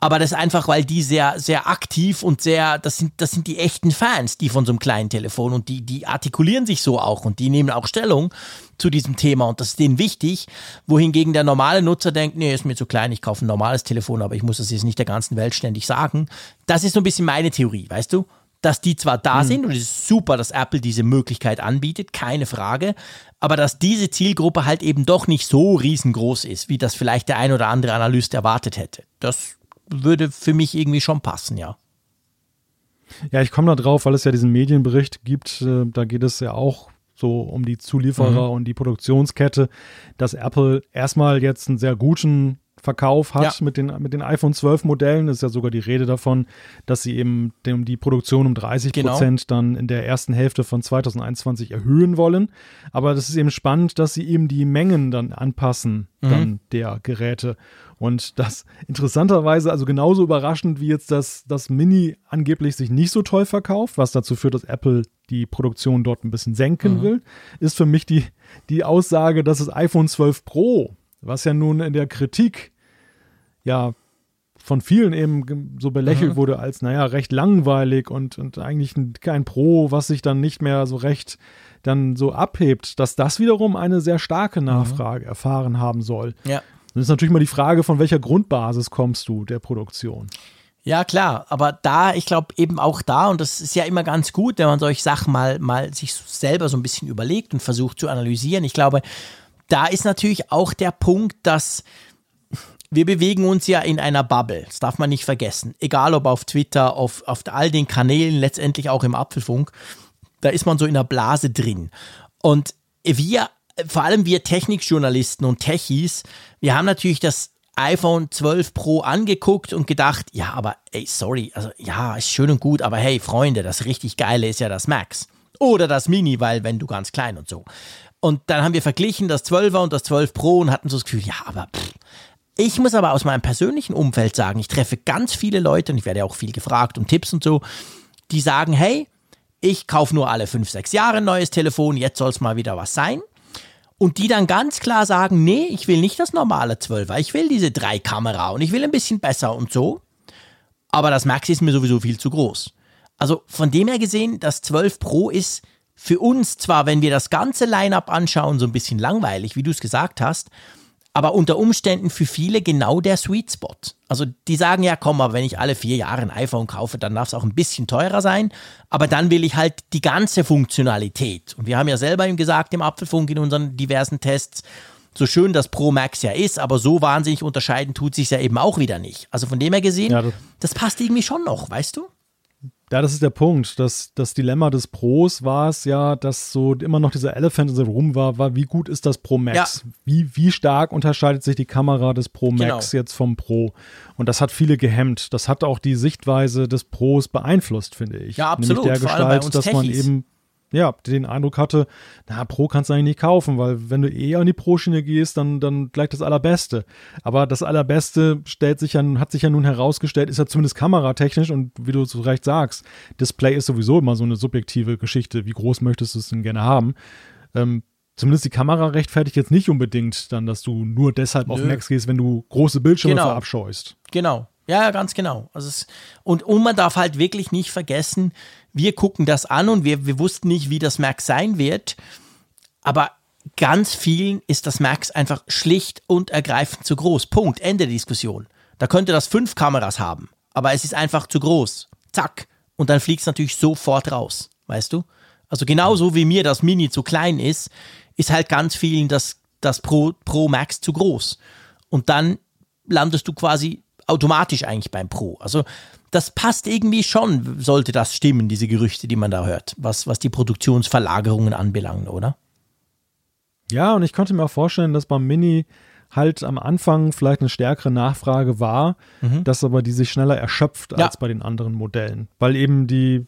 Aber das ist einfach, weil die sehr, sehr aktiv und sehr, das sind, das sind die echten Fans, die von so einem kleinen Telefon und die, die artikulieren sich so auch und die nehmen auch Stellung zu diesem Thema und das ist denen wichtig. Wohingegen der normale Nutzer denkt, nee, ist mir zu klein, ich kaufe ein normales Telefon, aber ich muss das jetzt nicht der ganzen Welt ständig sagen. Das ist so ein bisschen meine Theorie, weißt du? dass die zwar da mhm. sind und es ist super, dass Apple diese Möglichkeit anbietet, keine Frage, aber dass diese Zielgruppe halt eben doch nicht so riesengroß ist, wie das vielleicht der ein oder andere Analyst erwartet hätte. Das würde für mich irgendwie schon passen, ja. Ja, ich komme da drauf, weil es ja diesen Medienbericht gibt, äh, da geht es ja auch so um die Zulieferer mhm. und die Produktionskette, dass Apple erstmal jetzt einen sehr guten Verkauf hat ja. mit, den, mit den iPhone 12 Modellen. Es ist ja sogar die Rede davon, dass sie eben den, die Produktion um 30 genau. Prozent genau. dann in der ersten Hälfte von 2021 erhöhen wollen. Aber das ist eben spannend, dass sie eben die Mengen dann anpassen, mhm. dann der Geräte. Und das interessanterweise, also genauso überraschend wie jetzt das, das Mini angeblich sich nicht so toll verkauft, was dazu führt, dass Apple die Produktion dort ein bisschen senken mhm. will, ist für mich die, die Aussage, dass das iPhone 12 Pro, was ja nun in der Kritik ja von vielen eben so belächelt mhm. wurde als, naja, recht langweilig und, und eigentlich kein Pro, was sich dann nicht mehr so recht dann so abhebt, dass das wiederum eine sehr starke mhm. Nachfrage mhm. erfahren haben soll. Ja. Das ist natürlich mal die Frage, von welcher Grundbasis kommst du der Produktion? Ja, klar, aber da, ich glaube eben auch da, und das ist ja immer ganz gut, wenn man solche Sachen mal, mal sich selber so ein bisschen überlegt und versucht zu analysieren. Ich glaube, da ist natürlich auch der Punkt, dass wir bewegen uns ja in einer Bubble. Das darf man nicht vergessen. Egal ob auf Twitter, auf, auf all den Kanälen, letztendlich auch im Apfelfunk. Da ist man so in einer Blase drin. Und wir, vor allem wir Technikjournalisten und Techies, wir haben natürlich das iPhone 12 Pro angeguckt und gedacht, ja, aber ey, sorry, also ja, ist schön und gut, aber hey, Freunde, das richtig geile ist ja das Max. Oder das Mini, weil wenn du ganz klein und so. Und dann haben wir verglichen das 12er und das 12 Pro und hatten so das Gefühl, ja, aber pff, ich muss aber aus meinem persönlichen Umfeld sagen, ich treffe ganz viele Leute und ich werde auch viel gefragt um Tipps und so, die sagen, hey, ich kaufe nur alle fünf, sechs Jahre ein neues Telefon, jetzt soll es mal wieder was sein. Und die dann ganz klar sagen, nee, ich will nicht das normale 12er, ich will diese drei Kamera und ich will ein bisschen besser und so. Aber das Max ist mir sowieso viel zu groß. Also von dem her gesehen, das 12 Pro ist für uns zwar, wenn wir das ganze Line-up anschauen, so ein bisschen langweilig, wie du es gesagt hast, aber unter Umständen für viele genau der Sweet Spot. Also die sagen ja, komm, aber wenn ich alle vier Jahre ein iPhone kaufe, dann darf es auch ein bisschen teurer sein, aber dann will ich halt die ganze Funktionalität. Und wir haben ja selber ihm gesagt im Apfelfunk in unseren diversen Tests, so schön das Pro Max ja ist, aber so wahnsinnig unterscheiden tut sich ja eben auch wieder nicht. Also von dem her gesehen, ja, das, das passt irgendwie schon noch, weißt du? Ja, das ist der Punkt. Das, das Dilemma des Pros war es ja, dass so immer noch dieser Elephant in the Room war, war, wie gut ist das Pro Max? Ja. Wie, wie stark unterscheidet sich die Kamera des Pro Max genau. jetzt vom Pro? Und das hat viele gehemmt. Das hat auch die Sichtweise des Pros beeinflusst, finde ich. Ja, absolut. Nämlich der Gestalt, dass man eben ja, den Eindruck hatte, na, Pro kannst du eigentlich nicht kaufen, weil wenn du eh an die Pro-Schiene gehst, dann, dann gleich das Allerbeste. Aber das Allerbeste stellt sich ja, hat sich ja nun herausgestellt, ist ja zumindest kameratechnisch und wie du zu Recht sagst, Display ist sowieso immer so eine subjektive Geschichte. Wie groß möchtest du es denn gerne haben? Ähm, zumindest die Kamera rechtfertigt jetzt nicht unbedingt dann, dass du nur deshalb Nö. auf Max gehst, wenn du große Bildschirme genau. verabscheust. Genau. Ja, ganz genau. Also es, und, und man darf halt wirklich nicht vergessen, wir gucken das an und wir, wir wussten nicht, wie das Max sein wird. Aber ganz vielen ist das Max einfach schlicht und ergreifend zu groß. Punkt. Ende der Diskussion. Da könnte das fünf Kameras haben, aber es ist einfach zu groß. Zack. Und dann fliegt es natürlich sofort raus. Weißt du? Also genauso wie mir das Mini zu klein ist, ist halt ganz vielen das, das Pro, Pro Max zu groß. Und dann landest du quasi automatisch eigentlich beim Pro. Also das passt irgendwie schon, sollte das stimmen, diese Gerüchte, die man da hört, was, was die Produktionsverlagerungen anbelangt, oder? Ja, und ich konnte mir auch vorstellen, dass beim Mini halt am Anfang vielleicht eine stärkere Nachfrage war, mhm. dass aber die sich schneller erschöpft ja. als bei den anderen Modellen, weil eben die,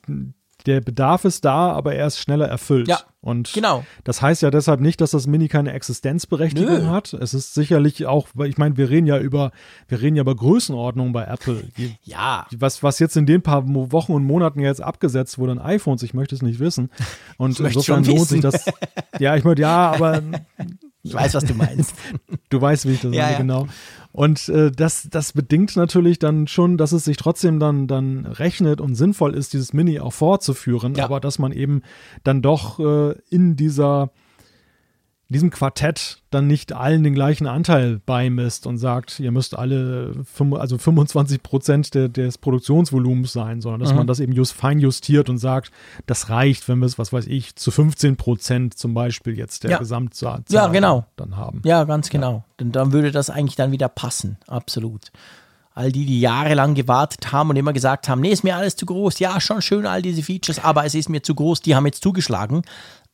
der Bedarf ist da, aber er ist schneller erfüllt. Ja, und genau. das heißt ja deshalb nicht, dass das Mini keine Existenzberechtigung Nö. hat. Es ist sicherlich auch, ich meine, wir reden ja über, wir reden ja über Größenordnung bei Apple. ja. Was, was jetzt in den paar Wochen und Monaten jetzt abgesetzt wurde an iPhones, ich möchte es nicht wissen. Und insofern lohnt sich das. Ja, ich möchte, ja, aber ich weiß, was du meinst. du weißt, wie ich das ja, ja. genau. Und äh, das, das bedingt natürlich dann schon, dass es sich trotzdem dann, dann rechnet und sinnvoll ist, dieses Mini auch fortzuführen, ja. aber dass man eben dann doch äh, in dieser diesem Quartett dann nicht allen den gleichen Anteil beimisst und sagt, ihr müsst alle also 25 Prozent de, des Produktionsvolumens sein, sondern dass mhm. man das eben just, fein justiert und sagt, das reicht, wenn wir es, was weiß ich, zu 15 Prozent zum Beispiel jetzt der ja. Gesamtzahl ja, genau. dann haben. Ja, ganz genau. Ja. Denn dann würde das eigentlich dann wieder passen, absolut. All die, die jahrelang gewartet haben und immer gesagt haben, nee, ist mir alles zu groß. Ja, schon schön all diese Features, aber es ist mir zu groß. Die haben jetzt zugeschlagen,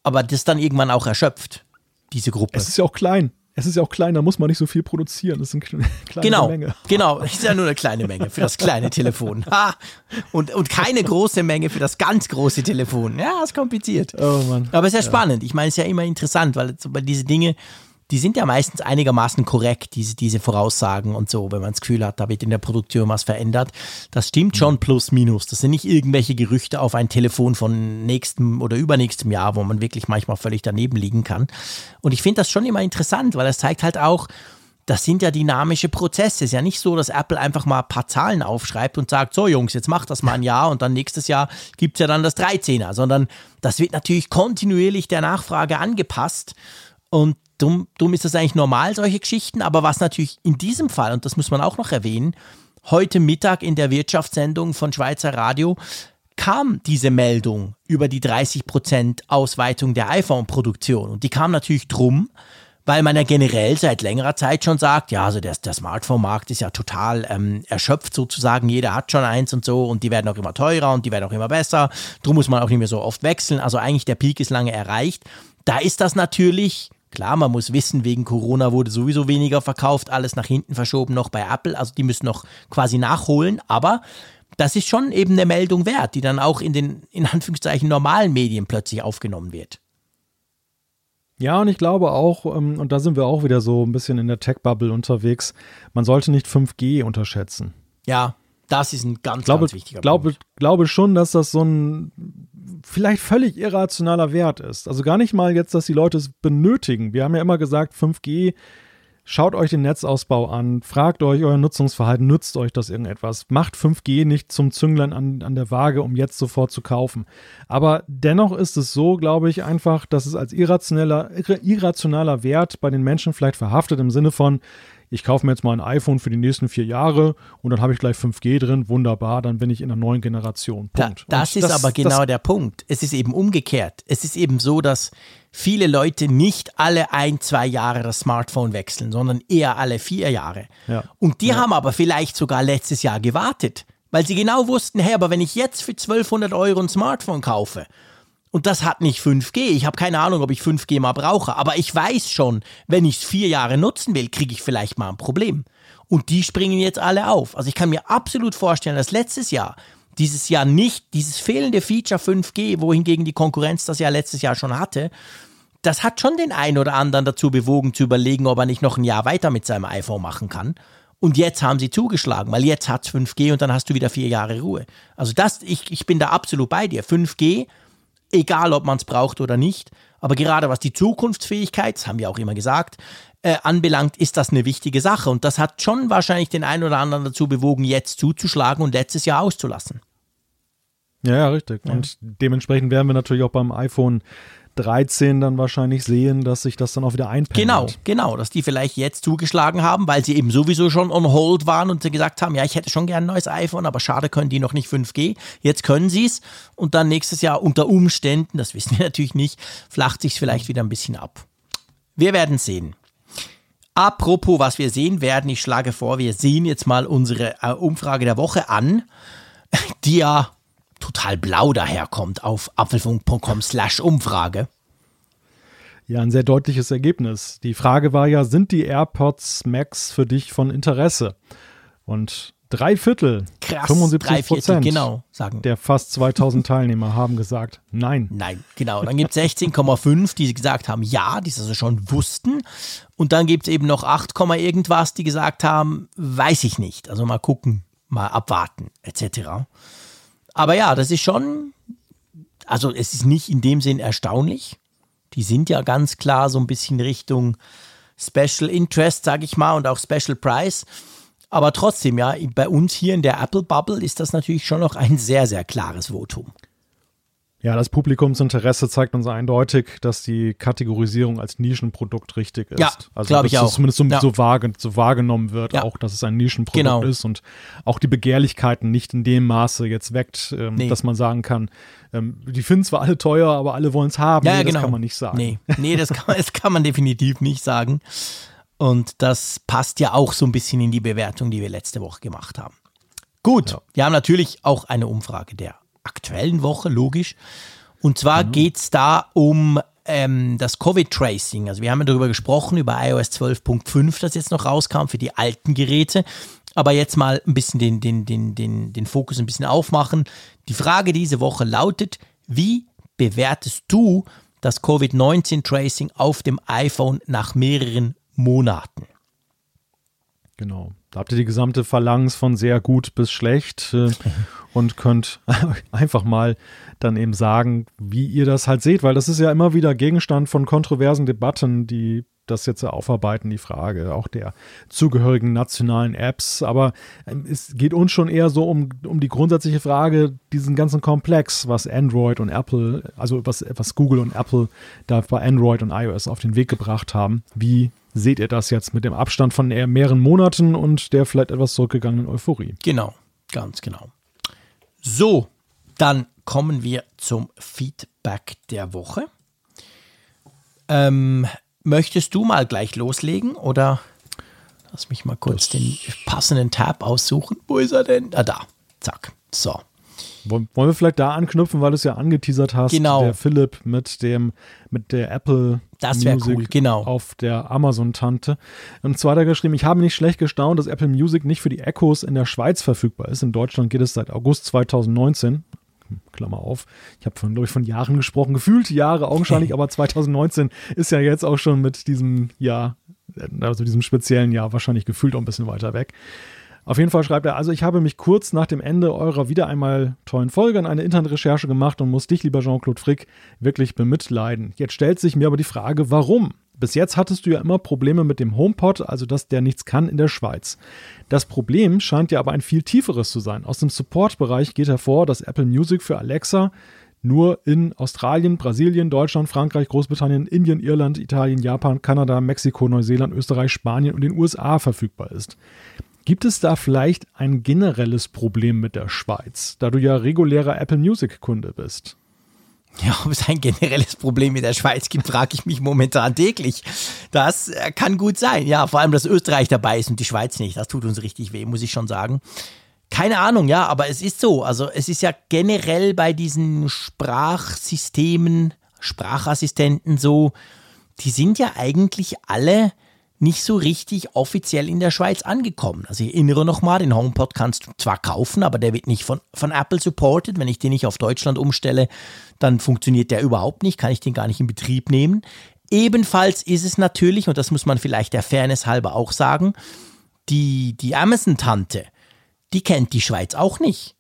aber das dann irgendwann auch erschöpft diese Gruppe. Es ist ja auch klein. Es ist ja auch klein, da muss man nicht so viel produzieren. Das ist eine kleine genau, Menge. Genau, es ist ja nur eine kleine Menge für das kleine Telefon. Ha! Und, und keine große Menge für das ganz große Telefon. Ja, ist kompliziert. Oh Mann. Aber es ist ja, ja spannend. Ich meine, es ist ja immer interessant, weil diese Dinge, die sind ja meistens einigermaßen korrekt, diese, diese Voraussagen und so, wenn man das Gefühl hat, da wird in der Produktion was verändert. Das stimmt schon plus minus. Das sind nicht irgendwelche Gerüchte auf ein Telefon von nächstem oder übernächstem Jahr, wo man wirklich manchmal völlig daneben liegen kann. Und ich finde das schon immer interessant, weil das zeigt halt auch, das sind ja dynamische Prozesse. Es ist ja nicht so, dass Apple einfach mal ein paar Zahlen aufschreibt und sagt, so Jungs, jetzt macht das mal ein Jahr und dann nächstes Jahr gibt es ja dann das 13er, sondern das wird natürlich kontinuierlich der Nachfrage angepasst. Und dumm, dumm ist das eigentlich normal, solche Geschichten, aber was natürlich in diesem Fall, und das muss man auch noch erwähnen, heute Mittag in der Wirtschaftssendung von Schweizer Radio kam diese Meldung über die 30% Ausweitung der iPhone-Produktion. Und die kam natürlich drum, weil man ja generell seit längerer Zeit schon sagt, ja, also der, der Smartphone-Markt ist ja total ähm, erschöpft sozusagen, jeder hat schon eins und so und die werden auch immer teurer und die werden auch immer besser, drum muss man auch nicht mehr so oft wechseln, also eigentlich der Peak ist lange erreicht. Da ist das natürlich Klar, man muss wissen, wegen Corona wurde sowieso weniger verkauft, alles nach hinten verschoben noch bei Apple, also die müssen noch quasi nachholen, aber das ist schon eben eine Meldung wert, die dann auch in den, in Anführungszeichen, normalen Medien plötzlich aufgenommen wird. Ja, und ich glaube auch, ähm, und da sind wir auch wieder so ein bisschen in der Tech-Bubble unterwegs, man sollte nicht 5G unterschätzen. Ja, das ist ein ganz, glaube, ganz wichtiger glaube, Punkt. Glaube schon, dass das so ein vielleicht völlig irrationaler Wert ist. Also gar nicht mal jetzt, dass die Leute es benötigen. Wir haben ja immer gesagt, 5G, schaut euch den Netzausbau an, fragt euch euer Nutzungsverhalten, nützt euch das irgendetwas. Macht 5G nicht zum Zünglein an, an der Waage, um jetzt sofort zu kaufen. Aber dennoch ist es so, glaube ich, einfach, dass es als irrationeller, irrationaler Wert bei den Menschen vielleicht verhaftet im Sinne von, ich kaufe mir jetzt mal ein iPhone für die nächsten vier Jahre und dann habe ich gleich 5G drin, wunderbar, dann bin ich in der neuen Generation. Punkt. Da, das ist das, aber genau der Punkt. Es ist eben umgekehrt. Es ist eben so, dass viele Leute nicht alle ein, zwei Jahre das Smartphone wechseln, sondern eher alle vier Jahre. Ja. Und die ja. haben aber vielleicht sogar letztes Jahr gewartet Weil sie genau wussten, hey, aber wenn ich jetzt für 1200 Euro ein Smartphone kaufe, und das hat nicht 5G. Ich habe keine Ahnung, ob ich 5G mal brauche, aber ich weiß schon, wenn ich es vier Jahre nutzen will, kriege ich vielleicht mal ein Problem. Und die springen jetzt alle auf. Also ich kann mir absolut vorstellen, dass letztes Jahr dieses Jahr nicht, dieses fehlende Feature 5G, wohingegen die Konkurrenz das ja letztes Jahr schon hatte, das hat schon den einen oder anderen dazu bewogen zu überlegen, ob er nicht noch ein Jahr weiter mit seinem iPhone machen kann. Und jetzt haben sie zugeschlagen, weil jetzt hat es 5G und dann hast du wieder vier Jahre Ruhe. Also das, ich, ich bin da absolut bei dir. 5G egal ob man es braucht oder nicht. Aber gerade was die Zukunftsfähigkeit, das haben wir auch immer gesagt, äh, anbelangt, ist das eine wichtige Sache. Und das hat schon wahrscheinlich den einen oder anderen dazu bewogen, jetzt zuzuschlagen und letztes Jahr auszulassen. Ja, ja, richtig. Ja. Und dementsprechend werden wir natürlich auch beim iPhone 13 dann wahrscheinlich sehen, dass sich das dann auch wieder einpendelt. Genau, genau, dass die vielleicht jetzt zugeschlagen haben, weil sie eben sowieso schon on hold waren und sie gesagt haben, ja, ich hätte schon gern ein neues iPhone, aber schade können die noch nicht 5G. Jetzt können sie es und dann nächstes Jahr unter Umständen, das wissen wir natürlich nicht, flacht sich vielleicht wieder ein bisschen ab. Wir werden sehen. Apropos, was wir sehen werden, ich schlage vor, wir sehen jetzt mal unsere äh, Umfrage der Woche an, die ja total blau daherkommt auf apfelfunk.com slash Umfrage. Ja, ein sehr deutliches Ergebnis. Die Frage war ja, sind die AirPods Max für dich von Interesse? Und drei Viertel, Krass, 75 Prozent genau, sagen. der fast 2000 Teilnehmer haben gesagt, nein. Nein, genau. Dann gibt es 16,5, die gesagt haben, ja, die es also schon wussten. Und dann gibt es eben noch 8, irgendwas, die gesagt haben, weiß ich nicht. Also mal gucken, mal abwarten, etc. Aber ja, das ist schon, also es ist nicht in dem Sinn erstaunlich. Die sind ja ganz klar so ein bisschen Richtung Special Interest, sage ich mal, und auch Special Price. Aber trotzdem, ja, bei uns hier in der Apple Bubble ist das natürlich schon noch ein sehr, sehr klares Votum. Ja, das Publikumsinteresse zeigt uns eindeutig, dass die Kategorisierung als Nischenprodukt richtig ist. Ja, also glaube ich auch. Zumindest so, ja. so, wahrge so, wahrgenommen wird, ja. auch dass es ein Nischenprodukt genau. ist und auch die Begehrlichkeiten nicht in dem Maße jetzt weckt, ähm, nee. dass man sagen kann, ähm, die finden zwar alle teuer, aber alle wollen es haben. Ja, nee, genau. Das kann man nicht sagen. Nee, nee das, kann, das kann man definitiv nicht sagen. Und das passt ja auch so ein bisschen in die Bewertung, die wir letzte Woche gemacht haben. Gut, wir haben natürlich auch eine Umfrage der aktuellen Woche, logisch. Und zwar mhm. geht es da um ähm, das Covid-Tracing. Also wir haben ja darüber gesprochen, über iOS 12.5, das jetzt noch rauskam für die alten Geräte. Aber jetzt mal ein bisschen den, den, den, den, den Fokus ein bisschen aufmachen. Die Frage diese Woche lautet, wie bewertest du das Covid-19-Tracing auf dem iPhone nach mehreren Monaten? Genau. Da habt ihr die gesamte Phalanx von sehr gut bis schlecht äh, und könnt einfach mal dann eben sagen, wie ihr das halt seht, weil das ist ja immer wieder Gegenstand von kontroversen Debatten, die das jetzt aufarbeiten, die Frage auch der zugehörigen nationalen Apps. Aber ähm, es geht uns schon eher so um, um die grundsätzliche Frage, diesen ganzen Komplex, was Android und Apple, also was, was Google und Apple da bei Android und iOS auf den Weg gebracht haben. Wie seht ihr das jetzt mit dem Abstand von eher mehreren Monaten und der vielleicht etwas zurückgegangenen Euphorie? Genau, ganz genau. So, dann kommen wir zum Feedback der Woche. Ähm, möchtest du mal gleich loslegen oder lass mich mal kurz das den passenden Tab aussuchen. Wo ist er denn? Ah, da. Zack. So. Wollen wir vielleicht da anknüpfen, weil du es ja angeteasert hast, genau. der Philipp mit dem mit der Apple das Music cool, genau. auf der Amazon-Tante. Und zwar hat er geschrieben, ich habe nicht schlecht gestaunt, dass Apple Music nicht für die Echos in der Schweiz verfügbar ist. In Deutschland geht es seit August 2019. Klammer auf. Ich habe von, glaube ich, von Jahren gesprochen, gefühlt Jahre augenscheinlich, aber 2019 ist ja jetzt auch schon mit diesem Jahr, also diesem speziellen Jahr wahrscheinlich gefühlt auch ein bisschen weiter weg. Auf jeden Fall schreibt er, also ich habe mich kurz nach dem Ende eurer wieder einmal tollen Folge an eine Internetrecherche gemacht und muss dich, lieber Jean-Claude Frick, wirklich bemitleiden. Jetzt stellt sich mir aber die Frage, warum? Bis jetzt hattest du ja immer Probleme mit dem HomePod, also dass der nichts kann in der Schweiz. Das Problem scheint ja aber ein viel tieferes zu sein. Aus dem Support-Bereich geht hervor, dass Apple Music für Alexa nur in Australien, Brasilien, Deutschland, Frankreich, Großbritannien, Indien, Irland, Italien, Japan, Kanada, Mexiko, Neuseeland, Österreich, Spanien und den USA verfügbar ist. Gibt es da vielleicht ein generelles Problem mit der Schweiz, da du ja regulärer Apple Music-Kunde bist? Ja, ob es ein generelles Problem mit der Schweiz gibt, frage ich mich momentan täglich. Das äh, kann gut sein. Ja, vor allem, dass Österreich dabei ist und die Schweiz nicht. Das tut uns richtig weh, muss ich schon sagen. Keine Ahnung, ja, aber es ist so. Also es ist ja generell bei diesen Sprachsystemen, Sprachassistenten so, die sind ja eigentlich alle nicht so richtig offiziell in der Schweiz angekommen. Also ich erinnere nochmal, den HomePod kannst du zwar kaufen, aber der wird nicht von, von Apple supported. Wenn ich den nicht auf Deutschland umstelle, dann funktioniert der überhaupt nicht, kann ich den gar nicht in Betrieb nehmen. Ebenfalls ist es natürlich, und das muss man vielleicht der Fairness halber auch sagen, die, die Amazon-Tante, die kennt die Schweiz auch nicht.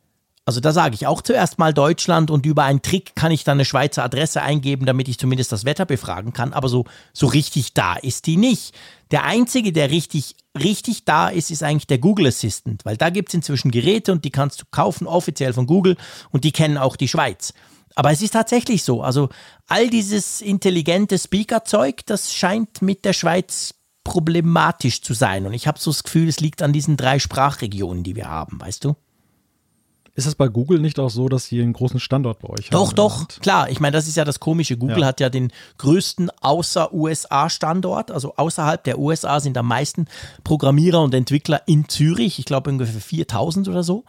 Also da sage ich auch zuerst mal Deutschland und über einen Trick kann ich dann eine Schweizer Adresse eingeben, damit ich zumindest das Wetter befragen kann. Aber so, so richtig da ist die nicht. Der einzige, der richtig, richtig da ist, ist eigentlich der Google Assistant, weil da gibt es inzwischen Geräte und die kannst du kaufen, offiziell von Google und die kennen auch die Schweiz. Aber es ist tatsächlich so. Also all dieses intelligente Speaker-Zeug, das scheint mit der Schweiz problematisch zu sein. Und ich habe so das Gefühl, es liegt an diesen drei Sprachregionen, die wir haben, weißt du? Ist es bei Google nicht auch so, dass sie einen großen Standort bei euch doch, haben? Doch, doch, klar. Ich meine, das ist ja das Komische. Google ja. hat ja den größten außer USA-Standort. Also außerhalb der USA sind am meisten Programmierer und Entwickler in Zürich. Ich glaube ungefähr 4000 oder so.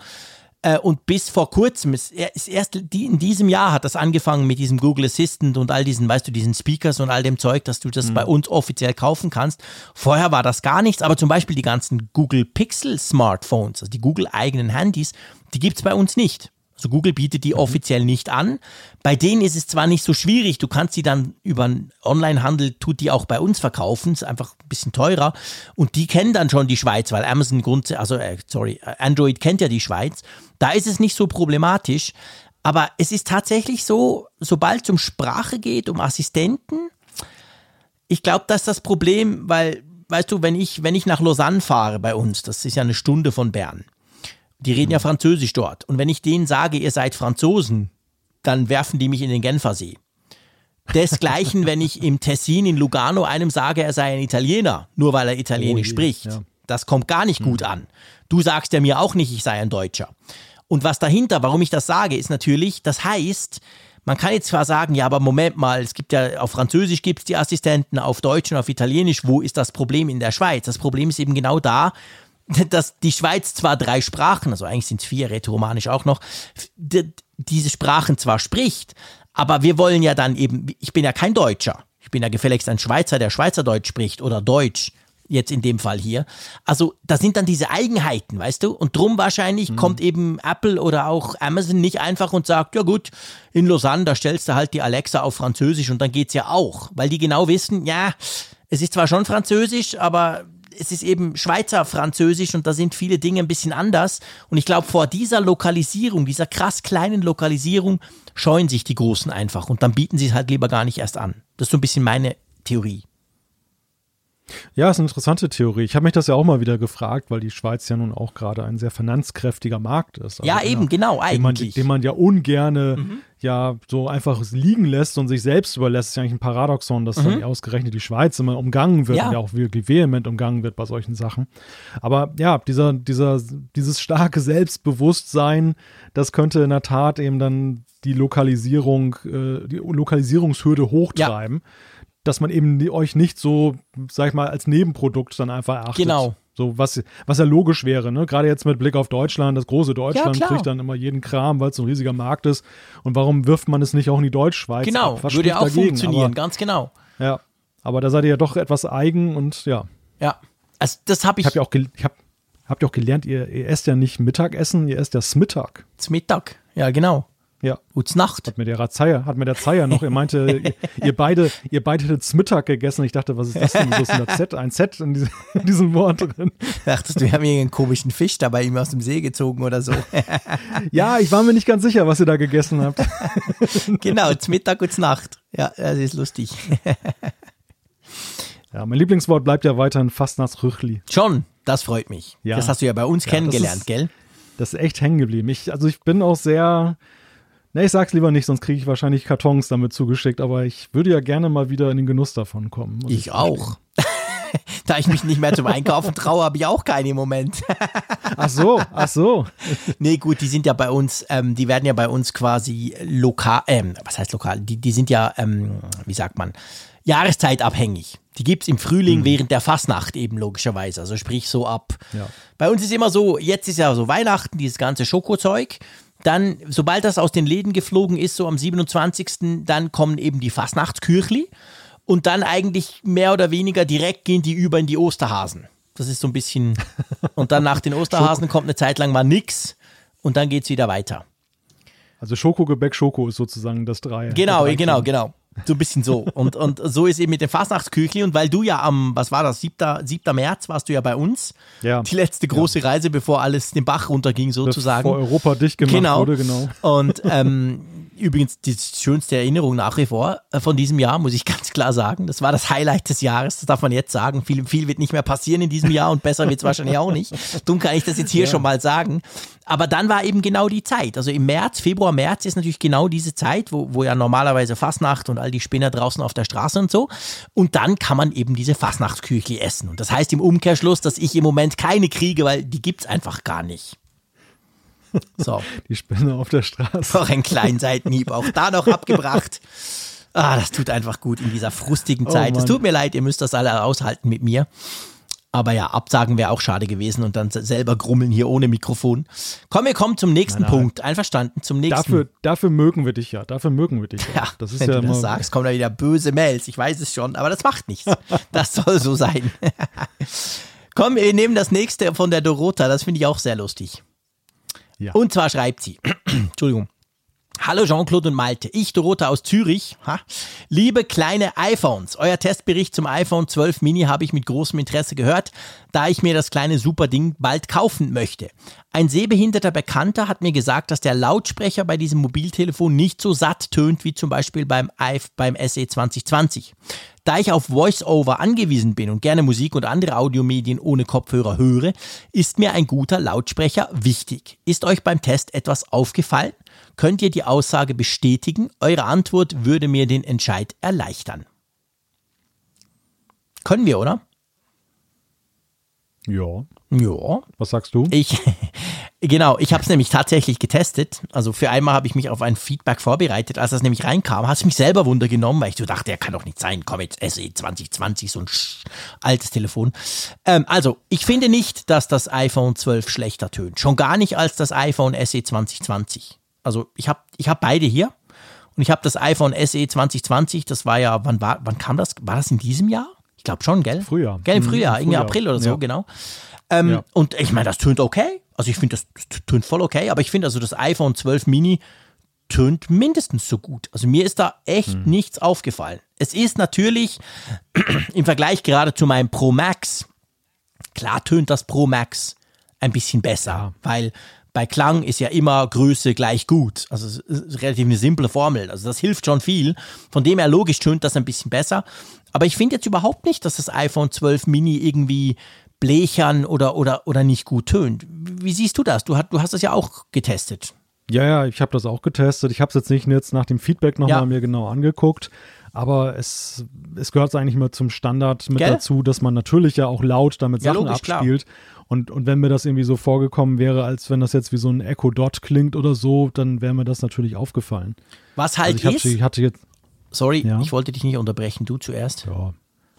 Äh, und bis vor kurzem, ist, ist erst die, in diesem Jahr hat das angefangen mit diesem Google Assistant und all diesen, weißt du, diesen Speakers und all dem Zeug, dass du das mhm. bei uns offiziell kaufen kannst. Vorher war das gar nichts, aber zum Beispiel die ganzen Google Pixel Smartphones, also die Google eigenen Handys, die gibt es bei uns nicht. Also Google bietet die mhm. offiziell nicht an. Bei denen ist es zwar nicht so schwierig, du kannst sie dann über einen Onlinehandel, tut die auch bei uns verkaufen, ist einfach ein bisschen teurer. Und die kennen dann schon die Schweiz, weil Amazon Grund, also äh, sorry, Android kennt ja die Schweiz. Da ist es nicht so problematisch. Aber es ist tatsächlich so, sobald es um Sprache geht, um Assistenten, ich glaube, das ist das Problem, weil, weißt du, wenn ich, wenn ich nach Lausanne fahre bei uns, das ist ja eine Stunde von Bern, die reden ja Französisch dort. Und wenn ich denen sage, ihr seid Franzosen, dann werfen die mich in den Genfersee. Desgleichen, wenn ich im Tessin in Lugano einem sage, er sei ein Italiener, nur weil er Italienisch oh, spricht. Ja. Das kommt gar nicht gut hm. an. Du sagst ja mir auch nicht, ich sei ein Deutscher. Und was dahinter, warum ich das sage, ist natürlich, das heißt, man kann jetzt zwar sagen, ja, aber Moment mal, es gibt ja auf Französisch gibt es die Assistenten, auf Deutsch und auf Italienisch, wo ist das Problem in der Schweiz? Das Problem ist eben genau da, dass die Schweiz zwar drei Sprachen, also eigentlich sind es vier, rätoromanisch auch noch, diese Sprachen zwar spricht, aber wir wollen ja dann eben, ich bin ja kein Deutscher, ich bin ja gefälligst ein Schweizer, der Schweizerdeutsch spricht oder Deutsch, jetzt in dem Fall hier. Also da sind dann diese Eigenheiten, weißt du? Und drum wahrscheinlich mhm. kommt eben Apple oder auch Amazon nicht einfach und sagt, ja gut, in Lausanne, da stellst du halt die Alexa auf Französisch und dann geht's ja auch, weil die genau wissen, ja, es ist zwar schon Französisch, aber es ist eben Schweizer Französisch und da sind viele Dinge ein bisschen anders. Und ich glaube, vor dieser Lokalisierung, dieser krass kleinen Lokalisierung, scheuen sich die Großen einfach und dann bieten sie es halt lieber gar nicht erst an. Das ist so ein bisschen meine Theorie. Ja, ist eine interessante Theorie. Ich habe mich das ja auch mal wieder gefragt, weil die Schweiz ja nun auch gerade ein sehr finanzkräftiger Markt ist. Also ja, eben, einer, genau, eigentlich. Den man, den man ja ungerne mhm. ja so einfach liegen lässt und sich selbst überlässt. ist ja eigentlich ein Paradoxon, dass mhm. dann ausgerechnet die Schweiz immer umgangen wird ja. und ja auch wirklich vehement umgangen wird bei solchen Sachen. Aber ja, dieser, dieser, dieses starke Selbstbewusstsein, das könnte in der Tat eben dann die Lokalisierung, äh, die Lokalisierungshürde hochtreiben. Ja dass man eben euch nicht so, sag ich mal, als Nebenprodukt dann einfach erachtet. Genau. So, was, was ja logisch wäre, ne? Gerade jetzt mit Blick auf Deutschland, das große Deutschland ja, kriegt dann immer jeden Kram, weil es so ein riesiger Markt ist. Und warum wirft man es nicht auch in die Deutschschweiz? Genau, ab? würde ja auch dagegen? funktionieren, aber, ganz genau. Ja. Aber da seid ihr ja doch etwas eigen und ja. Ja. Also das habe ich. Ich habe ja auch, ich hab, habt ihr auch gelernt, ihr, ihr esst ja nicht Mittagessen, ihr esst ja Smittag. Smittag, ja, genau. Ja. Gute Nacht. Hat mir der Zeier, hat mir der Zeier noch, er meinte, ihr, ihr, beide, ihr beide hättet Mittag gegessen. Ich dachte, was ist das denn? Was ist das Z? Ein Z in, diese, in diesem Wort drin. Dachtest du, wir haben irgendeinen komischen Fisch da bei ihm aus dem See gezogen oder so? ja, ich war mir nicht ganz sicher, was ihr da gegessen habt. genau, zum Mittag und Nacht. Ja, das ist lustig. ja, mein Lieblingswort bleibt ja weiterhin Fastnachtsrüchli. Schon, das freut mich. Ja. Das hast du ja bei uns ja, kennengelernt, ist, gell? Das ist echt hängen geblieben. Ich, also ich bin auch sehr Ne, ich sag's lieber nicht, sonst kriege ich wahrscheinlich Kartons damit zugeschickt, aber ich würde ja gerne mal wieder in den Genuss davon kommen. Ich, ich auch. da ich mich nicht mehr zum Einkaufen traue, habe ich auch keine im Moment. ach so, ach so. nee, gut, die sind ja bei uns, ähm, die werden ja bei uns quasi lokal, ähm, was heißt lokal? Die, die sind ja, ähm, wie sagt man, jahreszeitabhängig. Die gibt es im Frühling Mhm. während der Fastnacht eben logischerweise. Also sprich so ab. Ja. Bei uns ist immer so, jetzt ist ja so Weihnachten, dieses ganze Schokozeug. Dann, sobald das aus den Läden geflogen ist, so am 27., dann kommen eben die Fastnachtsküchli. Und dann eigentlich mehr oder weniger direkt gehen die über in die Osterhasen. Das ist so ein bisschen. Und dann nach den Osterhasen kommt eine Zeit lang mal nix. Und dann geht's wieder weiter. Also Schokogebäck, Schoko ist sozusagen das Drei. Genau, drei genau, genau. So ein bisschen so. Und, und so ist eben mit dem Fastnachtsküchli. Und weil du ja am, was war das, 7. 7. März warst du ja bei uns. Ja. Die letzte große Reise, bevor alles den Bach runterging, sozusagen. Bevor Europa dicht gemacht Genau. wurde, genau. Und ähm, übrigens die schönste Erinnerung nach wie vor äh, von diesem Jahr, muss ich ganz klar sagen. Das war das Highlight des Jahres, das darf man jetzt sagen. Viel, viel wird nicht mehr passieren in diesem Jahr und besser wird es wahrscheinlich auch nicht. Dumm kann ich das jetzt hier schon mal sagen. Aber dann war eben genau die Zeit. Also im März, Februar, März ist natürlich genau diese Zeit, wo, wo ja normalerweise Fastnacht und all die Spinner draußen auf der Straße und so. Und dann kann man eben diese Fastnachtsküchli essen. Und das heißt im Umkehrschluss, dass ich im Moment keine kriege, weil die gibt's einfach gar nicht. So. Die Spinne auf der Straße. Noch einen kleinen Seitenhieb auch da noch abgebracht. Ah, das tut einfach gut in dieser frustigen Oh Zeit. es Mann. tut mir leid, ihr müsst das alle aushalten mit mir. Aber ja, absagen wäre auch schade gewesen und dann selber grummeln hier ohne Mikrofon. Komm, wir kommen zum nächsten Nein, nein. Punkt. Einverstanden, zum nächsten. Dafür, dafür mögen wir dich ja. Dafür mögen wir dich ja. ja, das ist wenn ja du das sagst, kommen da wieder böse Mails. Ich weiß es schon, aber das macht nichts. Das soll so sein. Komm, wir nehmen das nächste von der Dorota. Das finde ich auch sehr lustig. Ja. Und zwar schreibt sie, Entschuldigung. Hallo Jean-Claude und Malte, ich Dorota aus Zürich. Ha. Liebe kleine iPhones, euer Testbericht zum iPhone 12 Mini habe ich mit großem Interesse gehört, da ich mir das kleine Superding bald kaufen möchte. Ein sehbehinderter Bekannter hat mir gesagt, dass der Lautsprecher bei diesem Mobiltelefon nicht so satt tönt wie zum Beispiel beim, iPh- beim SE 2020. Da ich auf VoiceOver angewiesen bin und gerne Musik und andere Audiomedien ohne Kopfhörer höre, ist mir ein guter Lautsprecher wichtig. Ist euch beim Test etwas aufgefallen? Könnt ihr die Aussage bestätigen? Eure Antwort würde mir den Entscheid erleichtern. Können wir, oder? Ja. Ja. Was sagst du? Ich, genau, ich habe es nämlich tatsächlich getestet. Also für einmal habe ich mich auf ein Feedback vorbereitet. Als das nämlich reinkam, hat es mich selber Wunder genommen, weil ich so dachte, der kann doch nicht sein. Komm jetzt, SE 2020, so ein altes Telefon. Ähm, also, ich finde nicht, dass das iPhone 12 schlechter tönt. Schon gar nicht als das iPhone SE 2020. Also, ich habe ich hab beide hier. Und ich habe das iPhone SE 2020, das war ja, wann, war, wann kam das? War das in diesem Jahr? Ich glaube schon, gell? Frühjahr. Gell, im Mhm, Frühjahr, irgendwie. April oder so, Ja. genau. Ähm, Ja. Und ich meine, das tönt okay. Also ich finde, das tönt voll okay, aber ich finde also das iPhone 12 Mini tönt mindestens so gut. Also mir ist da echt Hm. nichts aufgefallen. Es ist natürlich im Vergleich gerade zu meinem Pro Max, klar tönt das Pro Max ein bisschen besser, weil bei Klang ist ja immer Größe gleich gut. Also es ist relativ eine simple Formel. Also das hilft schon viel. Von dem her logisch tönt das ein bisschen besser. Aber ich finde jetzt überhaupt nicht, dass das iPhone 12 Mini irgendwie blechern oder, oder, oder nicht gut tönt. Wie siehst du das? Du, hast- du hast das ja auch getestet. Ja, ja, ich habe das auch getestet. Ich habe es jetzt nicht jetzt nach dem Feedback nochmal Ja. mir genau angeguckt. Aber es, es gehört eigentlich mal zum Standard mit Gell? dazu, dass man natürlich ja auch laut damit Ja, Sachen logisch, klar. abspielt. Und, und wenn mir das irgendwie so vorgekommen wäre, als wenn das jetzt wie so ein Echo Dot klingt oder so, dann wäre mir das natürlich aufgefallen. Was halt Also ich, ist, ich hatte jetzt, sorry, Ja. ich wollte dich nicht unterbrechen, du zuerst. ja,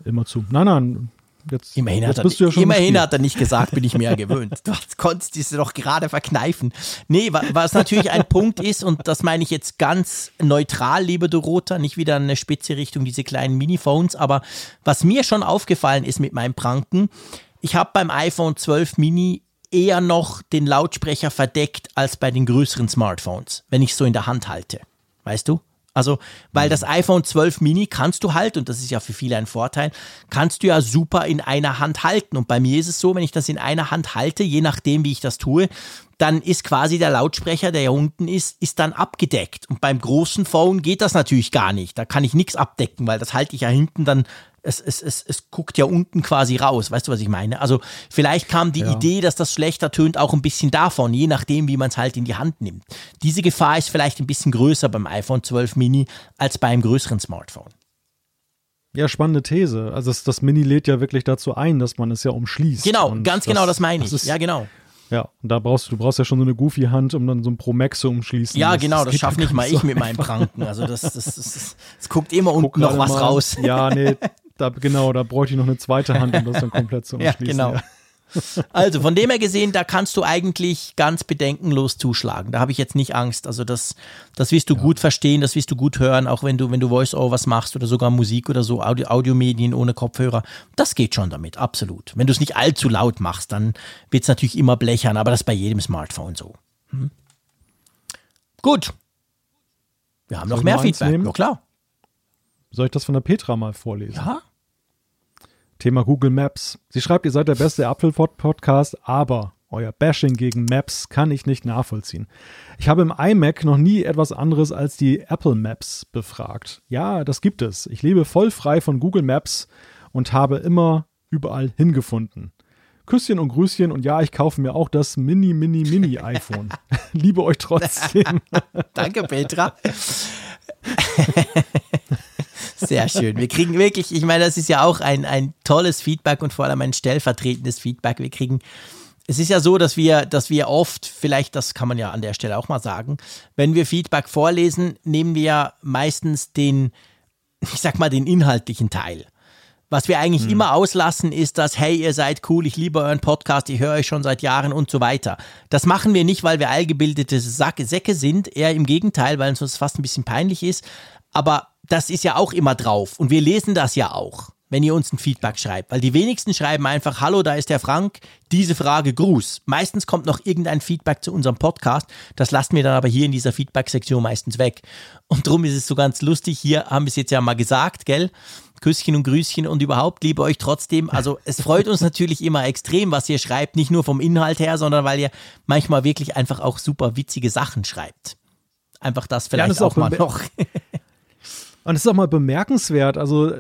immer zu. Nein, nein, jetzt, Immerhin, hat er, ja immerhin hat er nicht gesagt, bin ich mir ja gewöhnt. Du konntest diese doch gerade verkneifen. Nee, wa- was natürlich ein Punkt ist, und das meine ich jetzt ganz neutral, liebe Dorota, nicht wieder eine spitze Richtung diese kleinen Miniphones, aber was mir schon aufgefallen ist mit meinem Pranken, ich habe beim iPhone 12 Mini eher noch den Lautsprecher verdeckt als bei den größeren Smartphones, wenn ich es so in der Hand halte. Weißt du? Also, weil das iPhone 12 Mini kannst du halt, und das ist ja für viele ein Vorteil, kannst du ja super in einer Hand halten. Und bei mir ist es so, wenn ich das in einer Hand halte, je nachdem, wie ich das tue, dann ist quasi der Lautsprecher, der ja unten ist, ist dann abgedeckt. Und beim großen Phone geht das natürlich gar nicht. Da kann ich nichts abdecken, weil das halte ich ja hinten dann es, es, es, es guckt ja unten quasi raus. Weißt du, was ich meine? Also vielleicht kam die Ja. Idee, dass das schlechter tönt, auch ein bisschen davon, je nachdem, wie man es halt in die Hand nimmt. Diese Gefahr ist vielleicht ein bisschen größer beim iPhone 12 Mini als bei einem größeren Smartphone. Ja, spannende These. Also das, das Mini lädt ja wirklich dazu ein, dass man es ja umschließt. Genau, Und ganz genau das meine ich. Ist, ja, genau. Ja, und da brauchst du, du brauchst ja schon so eine Goofy-Hand, um dann so ein Pro-Max zu umschließen. Ja, das, genau, das, das schaffe nicht mal ich mit meinem Pranken. Also das, das, das, das guckt immer unten noch was mal. raus. Ja, nee, da, genau, da bräuchte ich noch eine zweite Hand, um das dann komplett zu umschließen. Ja, genau. Ja. Also von dem her gesehen, da kannst du eigentlich ganz bedenkenlos zuschlagen. Da habe ich jetzt nicht Angst. Also das, das wirst du ja. gut verstehen, das wirst du gut hören, auch wenn du, wenn du Voice-Overs machst oder sogar Musik oder so, Audio, Audiomedien ohne Kopfhörer. Das geht schon damit, absolut. Wenn du es nicht allzu laut machst, dann wird es natürlich immer blechern, aber das ist bei jedem Smartphone so. Hm? Gut. Wir haben Soll noch mehr Feedback. Ja, klar. Soll ich das von der Petra mal vorlesen? Ja. Thema Google Maps. Sie schreibt, ihr seid der beste Apfel-Podcast, aber euer Bashing gegen Maps kann ich nicht nachvollziehen. Ich habe im iMac noch nie etwas anderes als die Apple Maps befragt. Ja, das gibt es. Ich lebe voll frei von Google Maps und habe immer überall hingefunden. Küsschen und Grüßchen und ja, ich kaufe mir auch das Mini, Mini, Mini iPhone. Liebe euch trotzdem. Danke, Petra. Sehr schön. Wir kriegen wirklich, ich meine, das ist ja auch ein, ein tolles Feedback und vor allem ein stellvertretendes Feedback. Wir kriegen, es ist ja so, dass wir, dass wir oft, vielleicht, das kann man ja an der Stelle auch mal sagen, wenn wir Feedback vorlesen, nehmen wir meistens den, ich sag mal, den inhaltlichen Teil. Was wir eigentlich hm. immer auslassen, ist das, hey, ihr seid cool, ich liebe euren Podcast, ich höre euch schon seit Jahren und so weiter. Das machen wir nicht, weil wir allgebildete Säcke sind, eher im Gegenteil, weil uns das fast ein bisschen peinlich ist. Aber das ist ja auch immer drauf und wir lesen das ja auch, wenn ihr uns ein Feedback schreibt, weil die wenigsten schreiben einfach, hallo, da ist der Frank, diese Frage, Gruß. Meistens kommt noch irgendein Feedback zu unserem Podcast, das lassen wir dann aber hier in dieser Feedback-Sektion meistens weg. Und darum ist es so ganz lustig, hier haben wir es jetzt ja mal gesagt, gell? Küsschen und Grüßchen und überhaupt liebe euch trotzdem. Also es freut uns natürlich immer extrem, was ihr schreibt, nicht nur vom Inhalt her, sondern weil ihr manchmal wirklich einfach auch super witzige Sachen schreibt. Einfach das vielleicht ja, das auch, auch mal noch. Und es ist auch mal bemerkenswert, also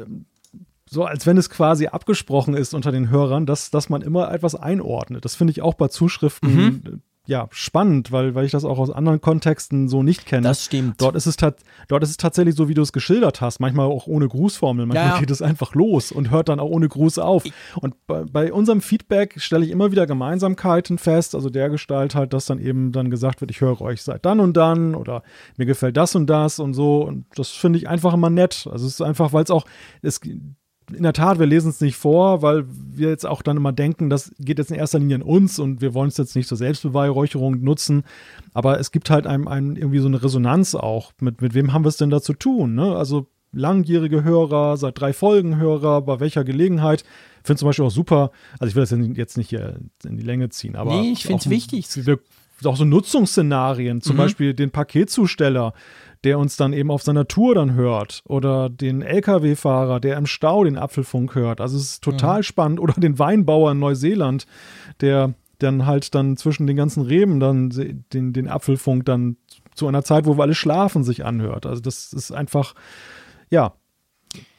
so als wenn es quasi abgesprochen ist unter den Hörern, dass, dass man immer etwas einordnet. Das finde ich auch bei Zuschriften mhm ja, spannend, weil, weil ich das auch aus anderen Kontexten so nicht kenne. Das stimmt. Dort ist es, dort ist es tatsächlich so, wie du es geschildert hast, manchmal auch ohne Grußformel. Manchmal ja, geht es einfach los und hört dann auch ohne Gruß auf. Und bei, bei unserem Feedback stelle ich immer wieder Gemeinsamkeiten fest, also der Gestalt halt, dass dann eben dann gesagt wird, ich höre euch seit dann und dann oder mir gefällt das und das und so. Und das finde ich einfach immer nett. Also es ist einfach, weil es auch, es in der Tat, wir lesen es nicht vor, weil wir jetzt auch dann immer denken, das geht jetzt in erster Linie an uns und wir wollen es jetzt nicht zur Selbstbeweihräucherung nutzen. Aber es gibt halt einem, einem irgendwie so eine Resonanz auch. Mit, mit wem haben wir es denn da zu tun? Ne? Also langjährige Hörer, seit drei Folgen Hörer, bei welcher Gelegenheit. Ich finde zum Beispiel auch super, also ich will das jetzt nicht hier in die Länge ziehen, aber. Nee, ich finde es wichtig. Auch so Nutzungsszenarien, zum mhm. Beispiel den Paketzusteller, der uns dann eben auf seiner Tour dann hört oder den LKW-Fahrer, der im Stau den Apfelfunk hört. Also es ist total mhm. spannend oder den Weinbauer in Neuseeland, der dann halt dann zwischen den ganzen Reben dann den, den Apfelfunk dann zu einer Zeit, wo wir alle schlafen, sich anhört. Also das ist einfach, ja,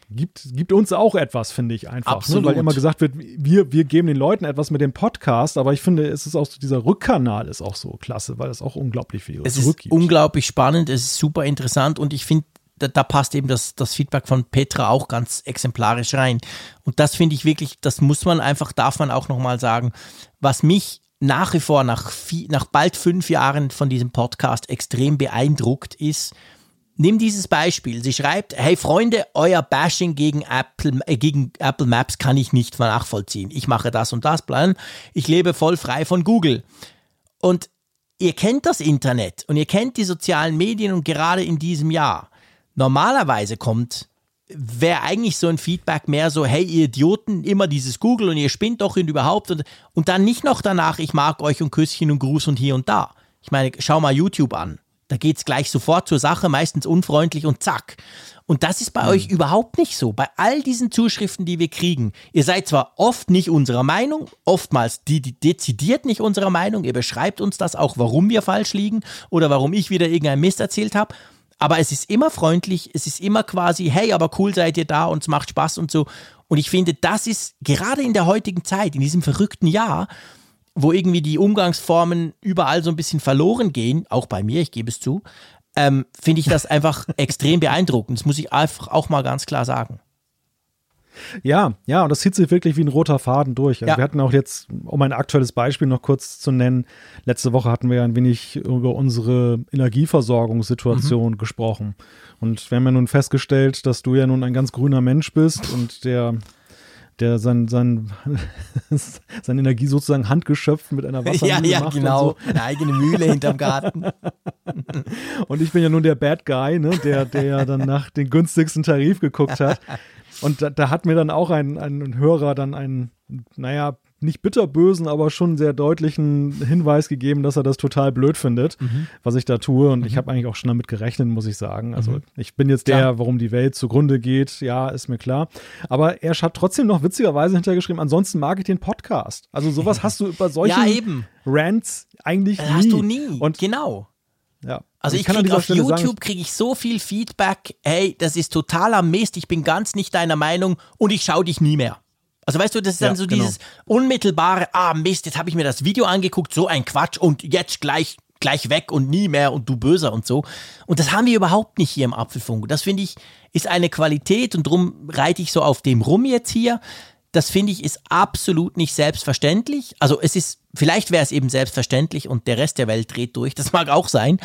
gibt, gibt uns auch etwas, finde ich einfach. Ne? Weil immer gesagt wird, wir, wir geben den Leuten etwas mit dem Podcast, aber ich finde, es ist auch so, dieser Rückkanal ist auch so klasse, weil es auch unglaublich viel es ist unglaublich spannend, es ist super interessant und ich finde, da, da, passt eben das, das Feedback von Petra auch ganz exemplarisch rein. Und das finde ich wirklich, das muss man einfach, darf man auch nochmal sagen, was mich nach wie vor nach, nach bald fünf Jahren von diesem Podcast extrem beeindruckt ist, Nimm dieses Beispiel. Sie schreibt, hey Freunde, euer Bashing gegen Apple, äh, gegen Apple Maps kann ich nicht nachvollziehen. Ich mache das und das Plan. Ich lebe voll frei von Google. Und ihr kennt das Internet und ihr kennt die sozialen Medien und gerade in diesem Jahr. Normalerweise kommt, wäre eigentlich so ein Feedback mehr so, hey ihr Idioten, immer dieses Google und ihr spinnt doch und überhaupt und, und dann nicht noch danach, ich mag euch und Küsschen und Gruß und hier und da. Ich meine, schau mal YouTube an. Da geht es gleich sofort zur Sache, meistens unfreundlich und zack. Und das ist bei mhm. euch überhaupt nicht so. Bei all diesen Zuschriften, die wir kriegen, ihr seid zwar oft nicht unserer Meinung, oftmals die, die dezidiert nicht unserer Meinung, ihr beschreibt uns das auch, warum wir falsch liegen oder warum ich wieder irgendein Mist erzählt habe, aber es ist immer freundlich, es ist immer quasi, hey, aber cool seid ihr da und es macht Spaß und so. Und ich finde, das ist gerade in der heutigen Zeit, in diesem verrückten Jahr, wo irgendwie die Umgangsformen überall so ein bisschen verloren gehen, auch bei mir, ich gebe es zu, ähm, finde ich das einfach extrem beeindruckend. Das muss ich einfach auch mal ganz klar sagen. Ja, ja, und das zieht sich wirklich wie ein roter Faden durch. Also Ja. Wir hatten auch jetzt, um ein aktuelles Beispiel noch kurz zu nennen, letzte Woche hatten wir ja ein wenig über unsere Energieversorgungssituation Mhm. gesprochen. Und wir haben ja nun festgestellt, dass du ja nun ein ganz grüner Mensch bist und der der sein, sein, seine Energie sozusagen handgeschöpft mit einer Wassermühle ja, ja, genau. so. Eine eigene Mühle hinterm Garten. Und ich bin ja nun der Bad Guy, ne, der, der ja dann nach den günstigsten Tarif geguckt hat. Und da, da hat mir dann auch ein, ein Hörer dann einen, naja, nicht bitterbösen, aber schon sehr deutlichen Hinweis gegeben, dass er das total blöd findet, was ich da tue. Und ich habe eigentlich auch schon damit gerechnet, muss ich sagen. Also ich bin jetzt der, Klar. warum die Welt zugrunde geht, ja, ist mir klar. Aber er hat trotzdem noch witzigerweise hintergeschrieben, ansonsten mag ich den Podcast. Also sowas hast du über solche Ja. Rants eigentlich nie. Hast du nie. Und genau. ja. Also ich kriege dieser auf YouTube kriege ich so viel Feedback, hey, das ist totaler Mist, ich bin ganz nicht deiner Meinung und ich schaue dich nie mehr. Also weißt du, das ist dann Ja, so genau. dieses unmittelbare, ah Mist, jetzt habe ich mir das Video angeguckt, so ein Quatsch und jetzt gleich gleich weg und nie mehr und du böser und so. Und das haben wir überhaupt nicht hier im Apfelfunk. Das finde ich ist eine Qualität und drum reite ich so auf dem rum jetzt hier. Das finde ich ist absolut nicht selbstverständlich. Also es ist, vielleicht wäre es eben selbstverständlich und der Rest der Welt dreht durch. Das mag auch sein.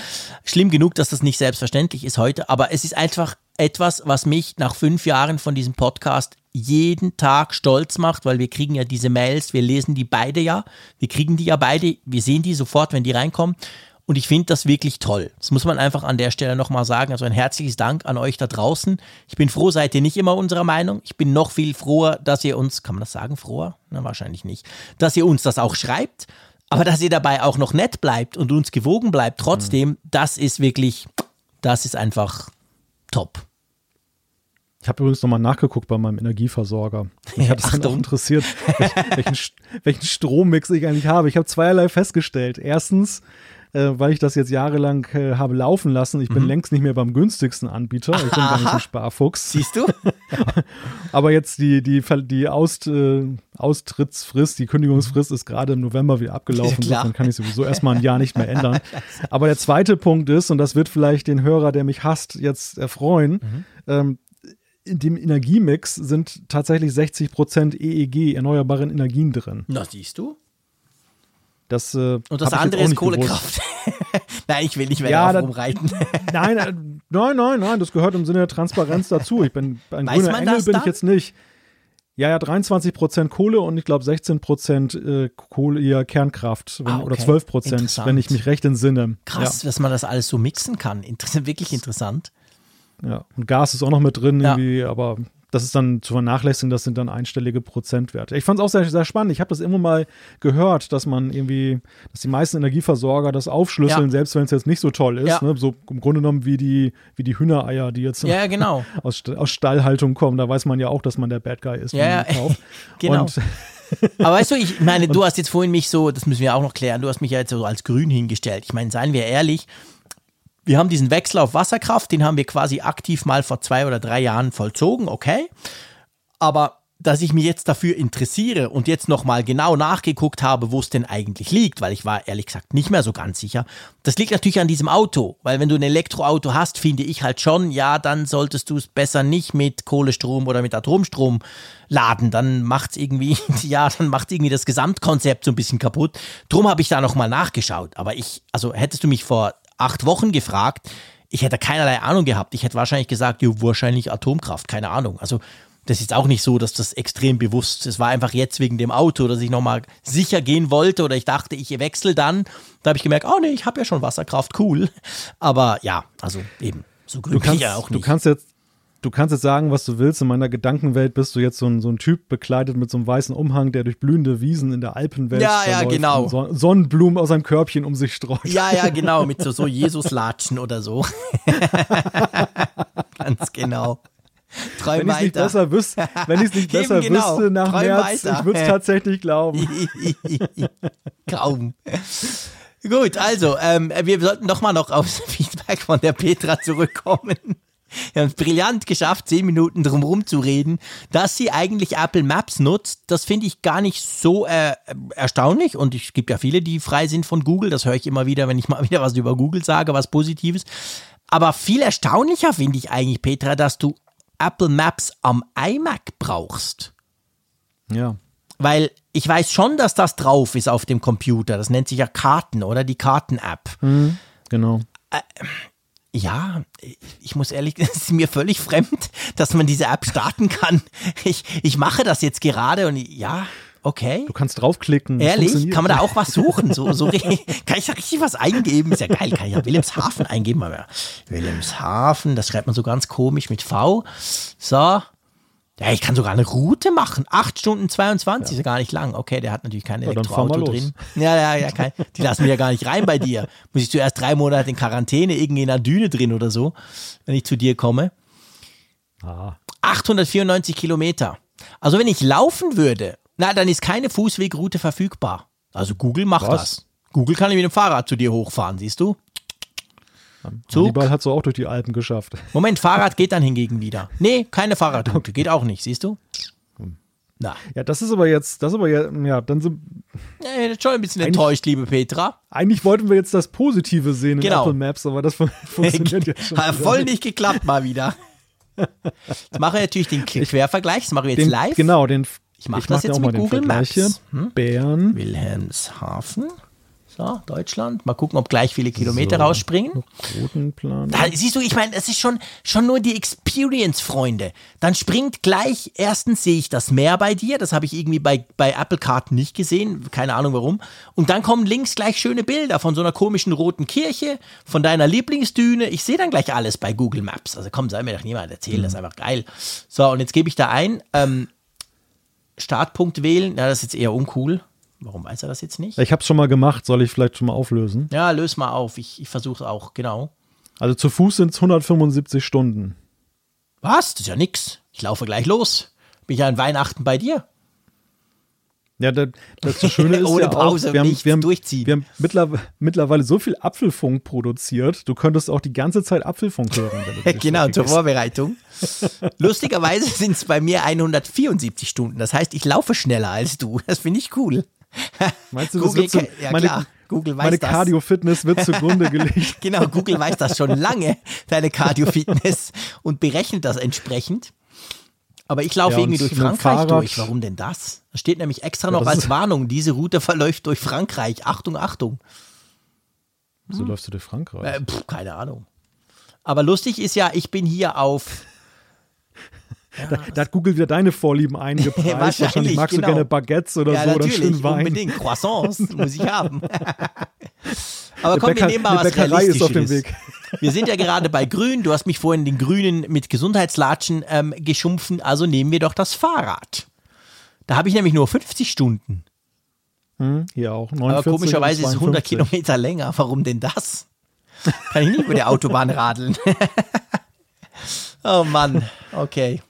Schlimm genug, dass das nicht selbstverständlich ist heute. Aber es ist einfach etwas, was mich nach fünf Jahren von diesem Podcast jeden Tag stolz macht, weil wir kriegen ja diese Mails, wir lesen die beide ja. Wir kriegen die ja beide, wir sehen die sofort, wenn die reinkommen. Und ich finde das wirklich toll. Das muss man einfach an der Stelle nochmal sagen. Also ein herzliches Dank an euch da draußen. Ich bin froh, seid ihr nicht immer unserer Meinung. Ich bin noch viel froher, dass ihr uns, kann man das sagen, froher? Na, wahrscheinlich nicht. Dass ihr uns das auch schreibt. Aber dass ihr dabei auch noch nett bleibt und uns gewogen bleibt, trotzdem, das ist wirklich, das ist einfach top. Ich habe übrigens nochmal nachgeguckt bei meinem Energieversorger. Mich hat es dann auch interessiert, welch, welchen, welchen Strommix ich eigentlich habe. Ich habe zweierlei festgestellt. Erstens, äh, weil ich das jetzt jahrelang äh, habe laufen lassen, ich bin längst nicht mehr beim günstigsten Anbieter. Ich bin gar nicht ein Sparfuchs. Siehst du? Aber jetzt die, die, die Aust, äh, Austrittsfrist, die Kündigungsfrist ist gerade im November wieder abgelaufen. Ja. Insofern kann ich sowieso erstmal ein Jahr nicht mehr ändern. Aber der zweite Punkt ist, und das wird vielleicht den Hörer, der mich hasst, jetzt erfreuen, ähm, in dem Energiemix sind tatsächlich 60 Prozent EEG, erneuerbaren Energien drin. Na, siehst du? Das, äh, Und das andere ist. Kohlekraft. nein, ich will nicht mehr Ja, das- rumreiten. Nein, äh, nein, nein, nein, das gehört im Sinne der Transparenz dazu. Ich bin ein Weiß grüner Engel bin dann? ich jetzt nicht. Ja, ja, 23 Prozent Kohle und ich glaube 16 Prozent äh, Kohle, ja, Kernkraft wenn, Ah, oder okay. 12 Prozent, Interessant. wenn ich mich recht entsinne. Krass, dass man das alles so mixen kann. Inter wirklich interessant. Ja, ja. Und Gas ist auch noch mit drin Ja. irgendwie, aber das ist dann zu vernachlässigen, das sind dann einstellige Prozentwerte. Ich fand es auch sehr, sehr spannend. Ich habe das immer mal gehört, dass man irgendwie, dass die meisten Energieversorger das aufschlüsseln, Ja. selbst wenn es jetzt nicht so toll ist. Ja. Ne? So im Grunde genommen wie die, wie die Hühnereier, die jetzt Ja, genau. aus, aus Stallhaltung kommen. Da weiß man ja auch, dass man der Bad Guy ist. Ja, genau. Und, Aber weißt du, ich meine, du hast jetzt vorhin mich so, das müssen wir auch noch klären, du hast mich ja jetzt so als grün hingestellt. Ich meine, seien wir ehrlich, wir haben diesen Wechsel auf Wasserkraft, den haben wir quasi aktiv mal vor zwei oder drei Jahren vollzogen, okay. Aber dass ich mich jetzt dafür interessiere und jetzt nochmal genau nachgeguckt habe, wo es denn eigentlich liegt, weil ich war ehrlich gesagt nicht mehr so ganz sicher. Das liegt natürlich an diesem Auto, weil wenn du ein Elektroauto hast, finde ich halt schon, ja, dann solltest du es besser nicht mit Kohlestrom oder mit Atomstrom laden. Dann macht's irgendwie, ja, dann macht irgendwie das Gesamtkonzept so ein bisschen kaputt. Drum habe ich da nochmal nachgeschaut. Aber ich, also hättest du mich vor acht Wochen gefragt, ich hätte keinerlei Ahnung gehabt. Ich hätte wahrscheinlich gesagt, ja, wahrscheinlich Atomkraft, keine Ahnung. Also das ist auch nicht so, dass das extrem bewusst ist. Es war einfach jetzt wegen dem Auto, dass ich nochmal sicher gehen wollte oder ich dachte, ich wechsle dann. Da habe ich gemerkt, oh nee, ich habe ja schon Wasserkraft, cool. Aber ja, also eben, so du glücklich kannst, ja auch du nicht. kannst jetzt Du kannst jetzt sagen, was du willst. In meiner Gedankenwelt bist du jetzt so ein, so ein Typ bekleidet mit so einem weißen Umhang, der durch blühende Wiesen in der Alpenwelt Ja, ja, genau. Son Sonnenblumen aus seinem Körbchen um sich streut. Ja, ja, genau, mit so, so Jesus-Latschen oder so. Ganz genau. Träum Wenn ich es nicht besser wüsste, wenn ich es nicht besser genau. wüsste nach Träum März, weiter. ich würde es tatsächlich glauben. Kaum. Gut, also, ähm, wir sollten doch mal noch aufs Feedback von der Petra zurückkommen. Wir haben es brillant geschafft, zehn Minuten drum rumzureden, dass sie eigentlich Apple Maps nutzt. Das finde ich gar nicht so äh, erstaunlich. Und es gibt ja viele, die frei sind von Google. Das höre ich immer wieder, wenn ich mal wieder was über Google sage, was Positives. Aber viel erstaunlicher finde ich eigentlich, Petra, dass du Apple Maps am iMac brauchst. Ja. Weil ich weiß schon, dass das drauf ist auf dem Computer. Das nennt sich ja Karten, oder? Die Karten-App. Mhm, genau. Ja, ich muss ehrlich, es ist mir völlig fremd, dass man diese App starten kann. Ich, ich mache das jetzt gerade und ja, okay. Du kannst draufklicken. Ehrlich? Kann man da auch was suchen? So, so, kann ich da richtig was eingeben? Ist ja geil. Kann ich ja Wilhelmshaven eingeben? Aber Wilhelmshaven, das schreibt man so ganz komisch mit V. So. Ja, ich kann sogar eine Route machen. 8 Stunden 22 ist ja gar nicht lang. Okay, der hat natürlich kein Elektroauto drin. Ja, ja, ja. Kein, die lassen mich ja gar nicht rein bei dir. Muss ich zuerst drei Monate in Quarantäne, irgendwie in einer Düne drin oder so, wenn ich zu dir komme. Ah, 894 Kilometer. Also wenn ich laufen würde, na, dann ist keine Fußwegroute verfügbar. Also Google macht Was? das. Google kann mit dem Fahrrad zu dir hochfahren, siehst du? Zug. Hannibal hat so auch durch die Alpen geschafft. Moment, Fahrrad geht dann hingegen wieder. Nee, keine Fahrradroute, geht auch nicht, siehst du? Na, Ja, das ist aber jetzt, das ist aber ja, ja, dann sind, ja, bin schon ein bisschen enttäuscht, liebe Petra. eigentlich wollten wir jetzt das Positive sehen in Genau. Apple Maps, aber das fun funktioniert ja schon. Hat voll nicht geklappt mal wieder. Jetzt mache ich natürlich den Quervergleich, das mache ich jetzt Den, live. Genau, den, Ich mach ich das mach jetzt mit Google Maps. Hier. Bern, Wilhelmshaven. So, Deutschland. Mal gucken, ob gleich viele Kilometer So. rausspringen. Routenplan. Da, siehst du, ich meine, es ist schon, schon nur die Experience, Freunde. Dann springt gleich, erstens sehe ich das Meer bei dir, das habe ich irgendwie bei, bei Apple Card nicht gesehen, keine Ahnung warum. Und dann kommen links gleich schöne Bilder von so einer komischen roten Kirche, von deiner Lieblingsdüne. Ich sehe dann gleich alles bei Google Maps. Also komm, soll mir doch niemand erzählen, das ist einfach geil. So, und jetzt gebe ich da ein, ähm, Startpunkt wählen. Ja, das ist jetzt eher uncool. Warum weiß er das jetzt nicht? Ich habe es schon mal gemacht, soll ich vielleicht schon mal auflösen? Ja, löse mal auf. Ich, ich versuche es auch, genau. Also zu Fuß sind es 175 Stunden. Was? Das ist ja nix. Ich laufe gleich los. Bin ja an Weihnachten bei dir. Ja, das, das Schöne ist Ohne ja Pause, auch, wir haben, wir haben, durchziehen. wir haben mittlerweile, mittlerweile so viel Apfelfunk produziert, du könntest auch die ganze Zeit Apfelfunk hören. Genau, zur. Vorbereitung. Lustigerweise sind es bei mir 174 Stunden. Das heißt, ich laufe schneller als du. Das finde ich cool. Meinst du, das Google, wird ke- ja meine, klar, Google weiß meine das. Cardio-Fitness wird zugrunde gelegt. Genau, Google weiß das schon lange, deine Cardio-Fitness, und berechnet das entsprechend. Aber ich laufe Ja, irgendwie durch Frankreich Fahrrad- durch. Warum denn das? Da steht nämlich extra noch das als Warnung, diese Route verläuft durch Frankreich. Achtung, Achtung. So läufst du durch Frankreich. Äh, pff, keine Ahnung. Aber lustig ist ja, ich bin hier auf. Da, da hat Google wieder deine Vorlieben eingepreist. Wahrscheinlich, Wahrscheinlich magst genau. du gerne Baguettes oder ja, so oder schön Wein. unbedingt. Croissants muss ich haben. Aber komm, wir nehmen mal was Bäckerei ist auf dem Realistisches. Wir sind ja gerade bei Grün. Du hast mich vorhin den Grünen mit Gesundheitslatschen ähm, geschumpfen. Also nehmen wir doch das Fahrrad. Da habe ich nämlich nur 50 Stunden. Hm, hier auch. 49 Aber komischerweise ist es 100 52. Kilometer länger. Warum denn das? Kann ich nicht über der Autobahn radeln. oh Mann, okay.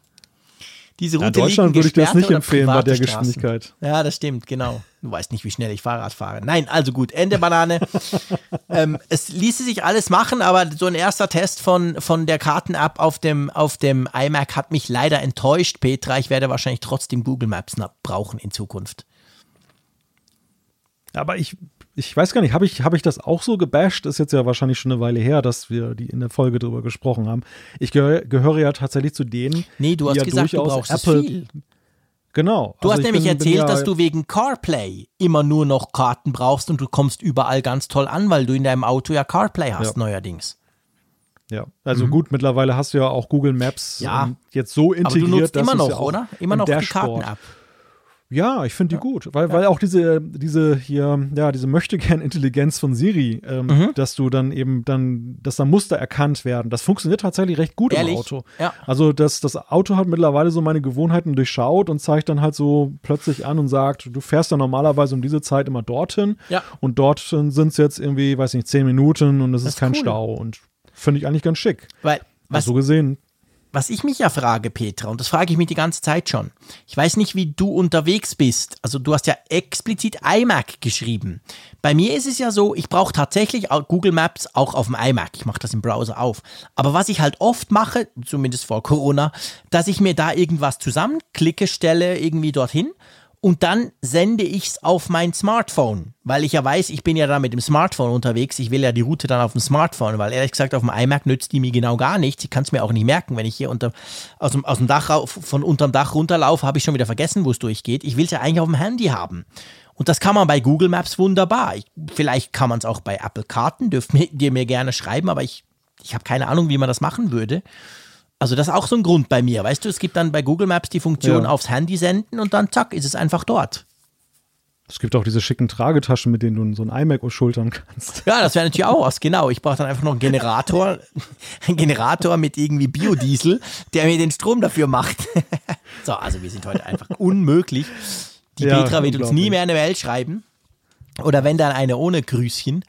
Diese Route Ja, Deutschland würde ich das nicht empfehlen bei der? Geschwindigkeit. Ja, das stimmt, genau. Du weißt nicht, wie schnell ich Fahrrad fahre. Nein, also gut, Ende Banane. ähm, es ließe sich alles machen, aber so ein erster Test von, von der Karten-App auf dem, auf dem iMac hat mich leider enttäuscht, Petra. Ich werde wahrscheinlich trotzdem Google Maps brauchen in Zukunft. Aber ich, ich weiß gar nicht, habe ich, hab ich das auch so gebasht? Ist jetzt ja wahrscheinlich schon eine Weile her, dass wir die in der Folge drüber gesprochen haben. Ich gehöre, gehöre ja tatsächlich zu denen. Nee, du die hast ja gesagt, du durchaus brauchst es Apple, viel. Genau. Du Also hast ich nämlich bin- bin erzählt, ja, dass du wegen CarPlay immer nur noch Karten brauchst und du kommst überall ganz toll an, weil du in deinem Auto ja CarPlay hast Ja. neuerdings. Ja, also gut, mittlerweile hast du ja auch Google Maps Mhm. Ja. jetzt so Aber integriert, du nutzt dass immer noch, ja oder? Immer im noch die Dashboard- Karten-App. Ja, ich finde die gut, weil, weil auch diese, diese hier, ja, diese Möchtegern-Intelligenz von Siri, ähm, Mhm. dass du dann eben dann, dass da Muster erkannt werden, das funktioniert tatsächlich recht gut Ehrlich? im Auto. Ja. Also das, das Auto hat mittlerweile so meine Gewohnheiten durchschaut und zeigt dann halt so plötzlich an und sagt, du fährst ja normalerweise um diese Zeit immer dorthin Ja. und dort sind es jetzt irgendwie, weiß nicht, zehn Minuten und es ist kein cool. Stau und finde ich eigentlich ganz schick. Weil, was, so gesehen, was ich mich ja frage, Petra, und das frage ich mich die ganze Zeit schon. Ich weiß nicht, wie du unterwegs bist. Also du hast ja explizit iMac geschrieben. Bei mir ist es ja so, ich brauche tatsächlich Google Maps auch auf dem iMac. Ich mache das im Browser auf. Aber was ich halt oft mache, zumindest vor Corona, dass ich mir da irgendwas zusammenklicke, stelle irgendwie dorthin und dann sende ich es auf mein Smartphone, weil ich ja weiß, ich bin ja da mit dem Smartphone unterwegs. Ich will ja die Route dann auf dem Smartphone, weil ehrlich gesagt auf dem iMac nützt die mir genau gar nichts. Ich kann es mir auch nicht merken, wenn ich hier unter, aus, dem, aus dem Dach von unterm Dach runterlaufe, habe ich schon wieder vergessen, wo es durchgeht. Ich will es ja eigentlich auf dem Handy haben. Und das kann man bei Google Maps wunderbar. Ich, vielleicht kann man es auch bei Apple Karten, dürft mir, dir mir gerne schreiben, aber ich, ich habe keine Ahnung, wie man das machen würde. Also das ist auch so ein Grund bei mir. Weißt du, es gibt dann bei Google Maps die Funktion ja. aufs Handy senden und dann zack, ist es einfach dort. Es gibt auch diese schicken Tragetaschen, mit denen du so ein iMac schultern kannst. Ja, das wäre natürlich auch was, genau. Ich brauche dann einfach noch einen Generator, einen Generator mit irgendwie Biodiesel, der mir den Strom dafür macht. so, also wir sind heute einfach unmöglich. Die ja, Petra wird uns nie mehr eine Mail schreiben. Oder wenn dann eine ohne Grüßchen.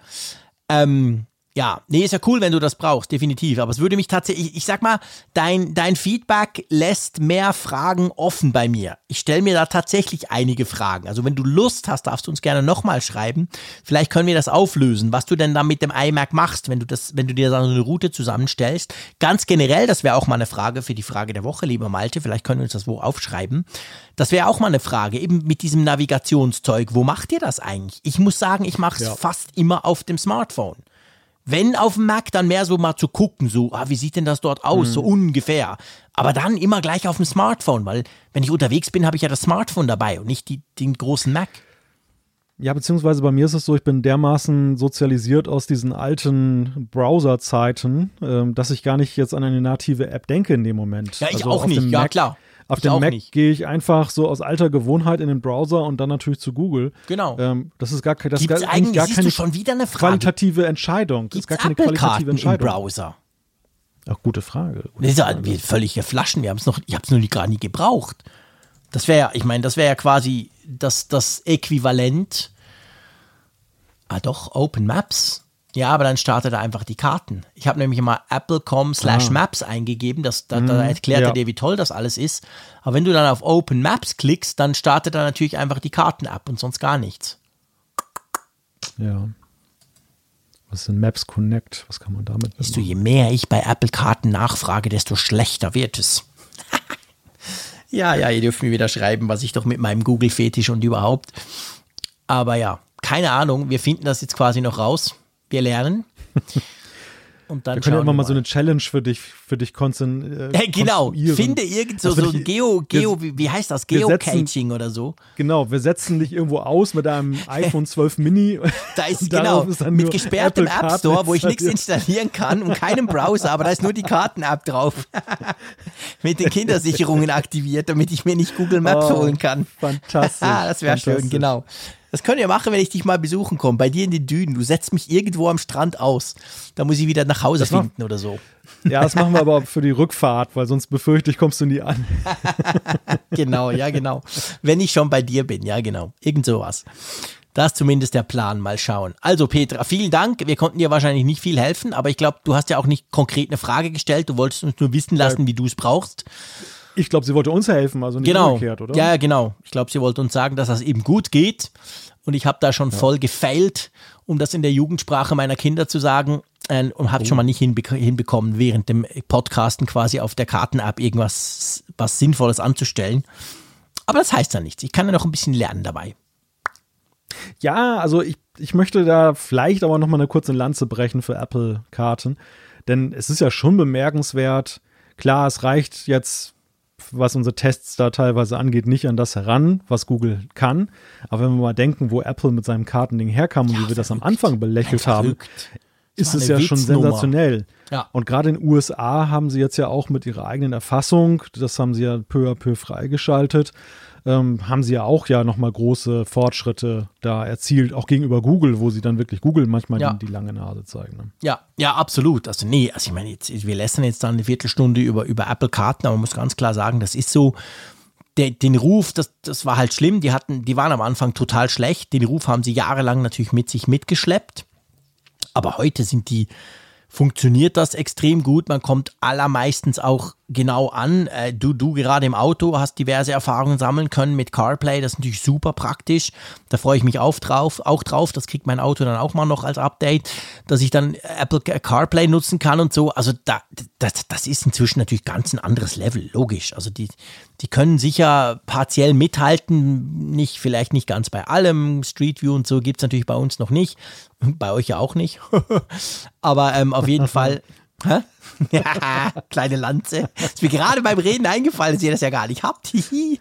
Ähm, ja, nee, ist ja cool, wenn du das brauchst, definitiv. Aber es würde mich tatsächlich, ich sag mal, dein, dein Feedback lässt mehr Fragen offen bei mir. Ich stelle mir da tatsächlich einige Fragen. Also wenn du Lust hast, darfst du uns gerne nochmal schreiben. Vielleicht können wir das auflösen, was du denn da mit dem iMac machst, wenn du das, wenn du dir da so eine Route zusammenstellst. Ganz generell, das wäre auch mal eine Frage für die Frage der Woche, lieber Malte. Vielleicht können wir uns das wo aufschreiben. Das wäre auch mal eine Frage, eben mit diesem Navigationszeug. Wo macht ihr das eigentlich? Ich muss sagen, ich mache es ja. fast immer auf dem Smartphone. Wenn auf dem Mac, dann mehr so mal zu gucken, so, ah, wie sieht denn das dort aus, mhm. so ungefähr. Aber dann immer gleich auf dem Smartphone, weil wenn ich unterwegs bin, habe ich ja das Smartphone dabei und nicht die, den großen Mac. Ja, beziehungsweise bei mir ist es so, ich bin dermaßen sozialisiert aus diesen alten Browser-Zeiten, äh, dass ich gar nicht jetzt an eine native App denke in dem Moment. Ja, ich also auch nicht, ja klar. Auf dem Mac gehe ich einfach so aus alter Gewohnheit in den Browser und dann natürlich zu Google. Genau. Ähm, das ist gar, das Gibt's gar, eigentlich gar keine schon wieder eine Frage. qualitative Entscheidung. Gibt's das ist gar keine qualitative Entscheidung. Im Browser? Ach, gute Frage. Gute das ist ja völlige Flaschen. Wir haben es noch, ich habe es noch nie, gar nie gebraucht. Das wäre ja, ich meine, das wäre ja quasi das, das Äquivalent. Ah, doch, Open Maps. Ja, aber dann startet er einfach die Karten. Ich habe nämlich mal apple.com slash ah. maps eingegeben, das, da, da mhm, erklärt ja. er dir, wie toll das alles ist. Aber wenn du dann auf Open Maps klickst, dann startet er natürlich einfach die Karten ab und sonst gar nichts. Ja. Was ist denn Maps Connect? Was kann man damit Siehst du, je mehr ich bei Apple Karten nachfrage, desto schlechter wird es. ja, ja, ihr dürft mir wieder schreiben, was ich doch mit meinem Google-Fetisch und überhaupt. Aber ja, keine Ahnung, wir finden das jetzt quasi noch raus wir lernen. Und dann wir können ja immer mal so eine Challenge für dich, für dich konzen, äh, hey, genau, finde irgend so, so ein Geo, Geo, wie, wie heißt das? Geocaching oder so. Genau, wir setzen dich irgendwo aus mit einem iPhone 12 Mini. Da ist genau, ist mit gesperrtem App Store, wo ich nichts installieren kann und keinem Browser, aber da ist nur die Karten-App drauf. mit den Kindersicherungen aktiviert, damit ich mir nicht Google Maps oh, holen kann. Fantastisch. das wäre schön, genau. Das können wir machen, wenn ich dich mal besuchen komme. Bei dir in den Dünen. Du setzt mich irgendwo am Strand aus. Da muss ich wieder nach Hause das finden mach, oder so. Ja, das machen wir aber für die Rückfahrt, weil sonst befürchte ich, kommst du nie an. genau, ja, genau. Wenn ich schon bei dir bin, ja, genau. Irgend sowas. Das ist zumindest der Plan. Mal schauen. Also, Petra, vielen Dank. Wir konnten dir wahrscheinlich nicht viel helfen, aber ich glaube, du hast ja auch nicht konkret eine Frage gestellt. Du wolltest uns nur wissen lassen, wie du es brauchst. Ich glaube, sie wollte uns helfen, also nicht genau. umgekehrt, oder? Ja, genau. Ich glaube, sie wollte uns sagen, dass das eben gut geht. Und ich habe da schon ja. voll gefailt, um das in der Jugendsprache meiner Kinder zu sagen. Äh, und habe oh. schon mal nicht hinbe hinbekommen, während dem Podcasten quasi auf der Karten-App irgendwas was Sinnvolles anzustellen. Aber das heißt ja nichts. Ich kann ja noch ein bisschen lernen dabei. Ja, also ich, ich möchte da vielleicht aber noch mal eine kurze Lanze brechen für Apple-Karten. Denn es ist ja schon bemerkenswert, klar, es reicht jetzt was unsere Tests da teilweise angeht, nicht an das heran, was Google kann. Aber wenn wir mal denken, wo Apple mit seinem Kartending herkam und ja, wie wir das am Anfang belächelt haben, ist es ja schon sensationell. Ja. Und gerade in den USA haben sie jetzt ja auch mit ihrer eigenen Erfassung, das haben sie ja peu à peu freigeschaltet, ähm, haben sie ja auch ja nochmal große Fortschritte da erzielt, auch gegenüber Google, wo sie dann wirklich Google manchmal ja. die, die, lange Nase zeigen. Ne? Ja, ja, absolut. Also nee, also ich meine, jetzt, wir lästern jetzt dann eine Viertelstunde über, über Apple-Karten, aber man muss ganz klar sagen, das ist so, der, den Ruf, das, das war halt schlimm. Die hatten, die waren am Anfang total schlecht. Den Ruf haben sie jahrelang natürlich mit sich mitgeschleppt. Aber heute sind die, funktioniert das extrem gut. Man kommt allermeistens auch genau an. Äh, du, du gerade im Auto hast diverse Erfahrungen sammeln können mit CarPlay. Das ist natürlich super praktisch. Da freue ich mich auf drauf, auch drauf. Das kriegt mein Auto dann auch mal noch als Update, dass ich dann Apple CarPlay nutzen kann und so. Also da, das, das ist inzwischen natürlich ganz ein anderes Level, logisch. Also die, die können sicher partiell mithalten, nicht, vielleicht nicht ganz bei allem. Street View und so gibt es natürlich bei uns noch nicht. Bei euch ja auch nicht. Aber ähm, auf jeden Fall. Hä? ja, kleine Lanze. Ist mir gerade beim Reden eingefallen, dass ihr das ja gar nicht habt.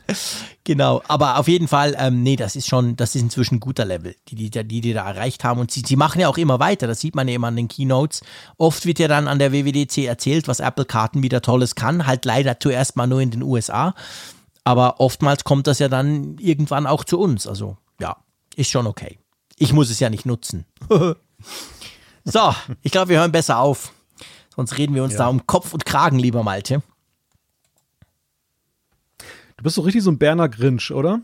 genau, aber auf jeden Fall, ähm, nee, das ist schon, das ist inzwischen ein guter Level, die die, die, die da erreicht haben. Und sie, sie machen ja auch immer weiter, das sieht man ja immer an den Keynotes. Oft wird ja dann an der WWDC erzählt, was Apple-Karten wieder Tolles kann, halt leider zuerst mal nur in den USA. Aber oftmals kommt das ja dann irgendwann auch zu uns. Also ja, ist schon okay. Ich muss es ja nicht nutzen. so, ich glaube, wir hören besser auf. Sonst reden wir uns ja. da um Kopf und Kragen, lieber Malte. Du bist so richtig so ein Berner Grinch, oder?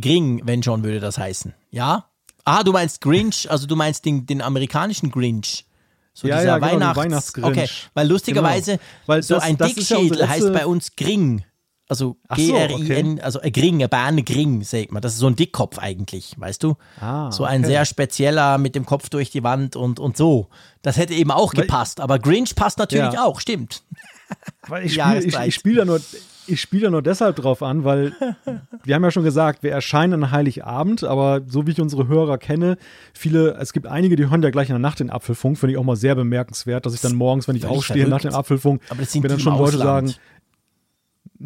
Gring, wenn schon, würde das heißen. Ja? Ah, du meinst Grinch, also du meinst den, den amerikanischen Grinch. So ja, dieser ja, genau, Weihnachts Weihnachtsgrinch. Okay, weil lustigerweise genau. weil so das, ein das Dickschädel ja heißt bei uns Gring. Also G-R-I-N, okay. also ein Gring, ein Bahn Gring, sagt man. Das ist so ein Dickkopf eigentlich, weißt du? Ah, so ein sehr spezieller mit dem Kopf durch die Wand und, und so. Das hätte eben auch Weil, gepasst, aber Grinch passt natürlich ja. auch, stimmt. Weil ich spiele ich, ich spiel da nur, ich spiele nur deshalb drauf an, weil wir haben ja schon gesagt, wir erscheinen an Heiligabend, aber so wie ich unsere Hörer kenne, viele, es gibt einige, die hören ja gleich in der Nacht den Apfelfunk, finde ich auch mal sehr bemerkenswert, dass ich dann morgens, wenn ich aufstehe nach dem Apfelfunk, aber das mir dann schon Leute sagen,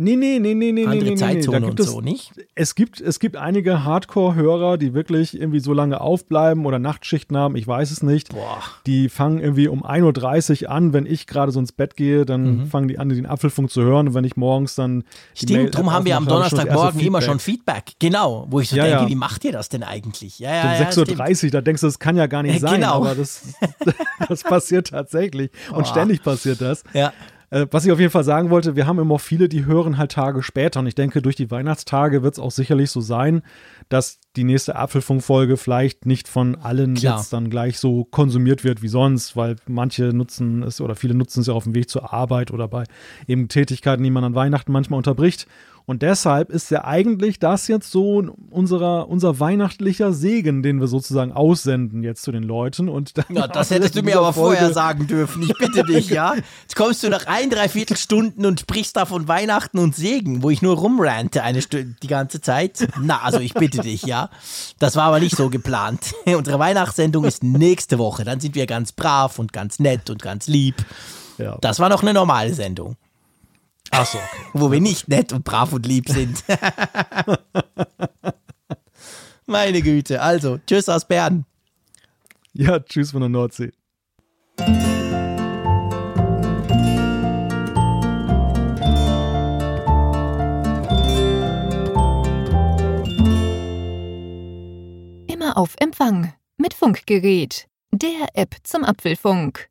Nee, nee, nee, nee, nee, Andere nee, nee, Zeitzone Da gibt und es, so, nicht? Es gibt, es gibt einige Hardcore-Hörer, die wirklich irgendwie so lange aufbleiben oder Nachtschichten haben, ich weiß es nicht. Boah. Die fangen irgendwie um 1.30 Uhr an, wenn ich gerade so ins Bett gehe, dann Mhm. fangen die an, den Apfelfunk zu hören und wenn ich morgens dann Stimmt, drum haben wir am Donnerstagmorgen immer schon Feedback. Genau, wo ich so Ja, denke, ja. wie macht ihr das denn eigentlich? Ja, ja, Um ja, 6.30 Uhr, da denkst du, das kann ja gar nicht sein, Genau. aber das, das passiert tatsächlich. Und Boah. ständig passiert das. Ja. Äh, was ich auf jeden Fall sagen wollte, wir haben immer auch viele, die hören halt Tage später. Und ich denke, durch die Weihnachtstage wird es auch sicherlich so sein, dass die nächste Apfelfunkfolge vielleicht nicht von allen Klar. jetzt dann gleich so konsumiert wird wie sonst, weil manche nutzen es oder viele nutzen es ja auf dem Weg zur Arbeit oder bei eben Tätigkeiten, die man an Weihnachten manchmal unterbricht. Und deshalb ist ja eigentlich das jetzt so unserer, unser weihnachtlicher Segen, den wir sozusagen aussenden jetzt zu den Leuten. Und Ja, das hättest du mir aber Folge- vorher sagen dürfen. Ich bitte dich, ja. Jetzt kommst du nach ein, dreiviertel Stunden und sprichst da von Weihnachten und Segen, wo ich nur rumrante eine Stunde die ganze Zeit. Na, also ich bitte dich, ja. Das war aber nicht so geplant. Unsere Weihnachtssendung ist nächste Woche. Dann sind wir ganz brav und ganz nett und ganz lieb. Ja. Das war noch eine normale Sendung. Ach so. Wo wir nicht nett und brav und lieb sind. Meine Güte. Also, tschüss aus Bern. Ja, tschüss von der Nordsee. Immer auf Empfang mit Funkgerät, der App zum Apfelfunk.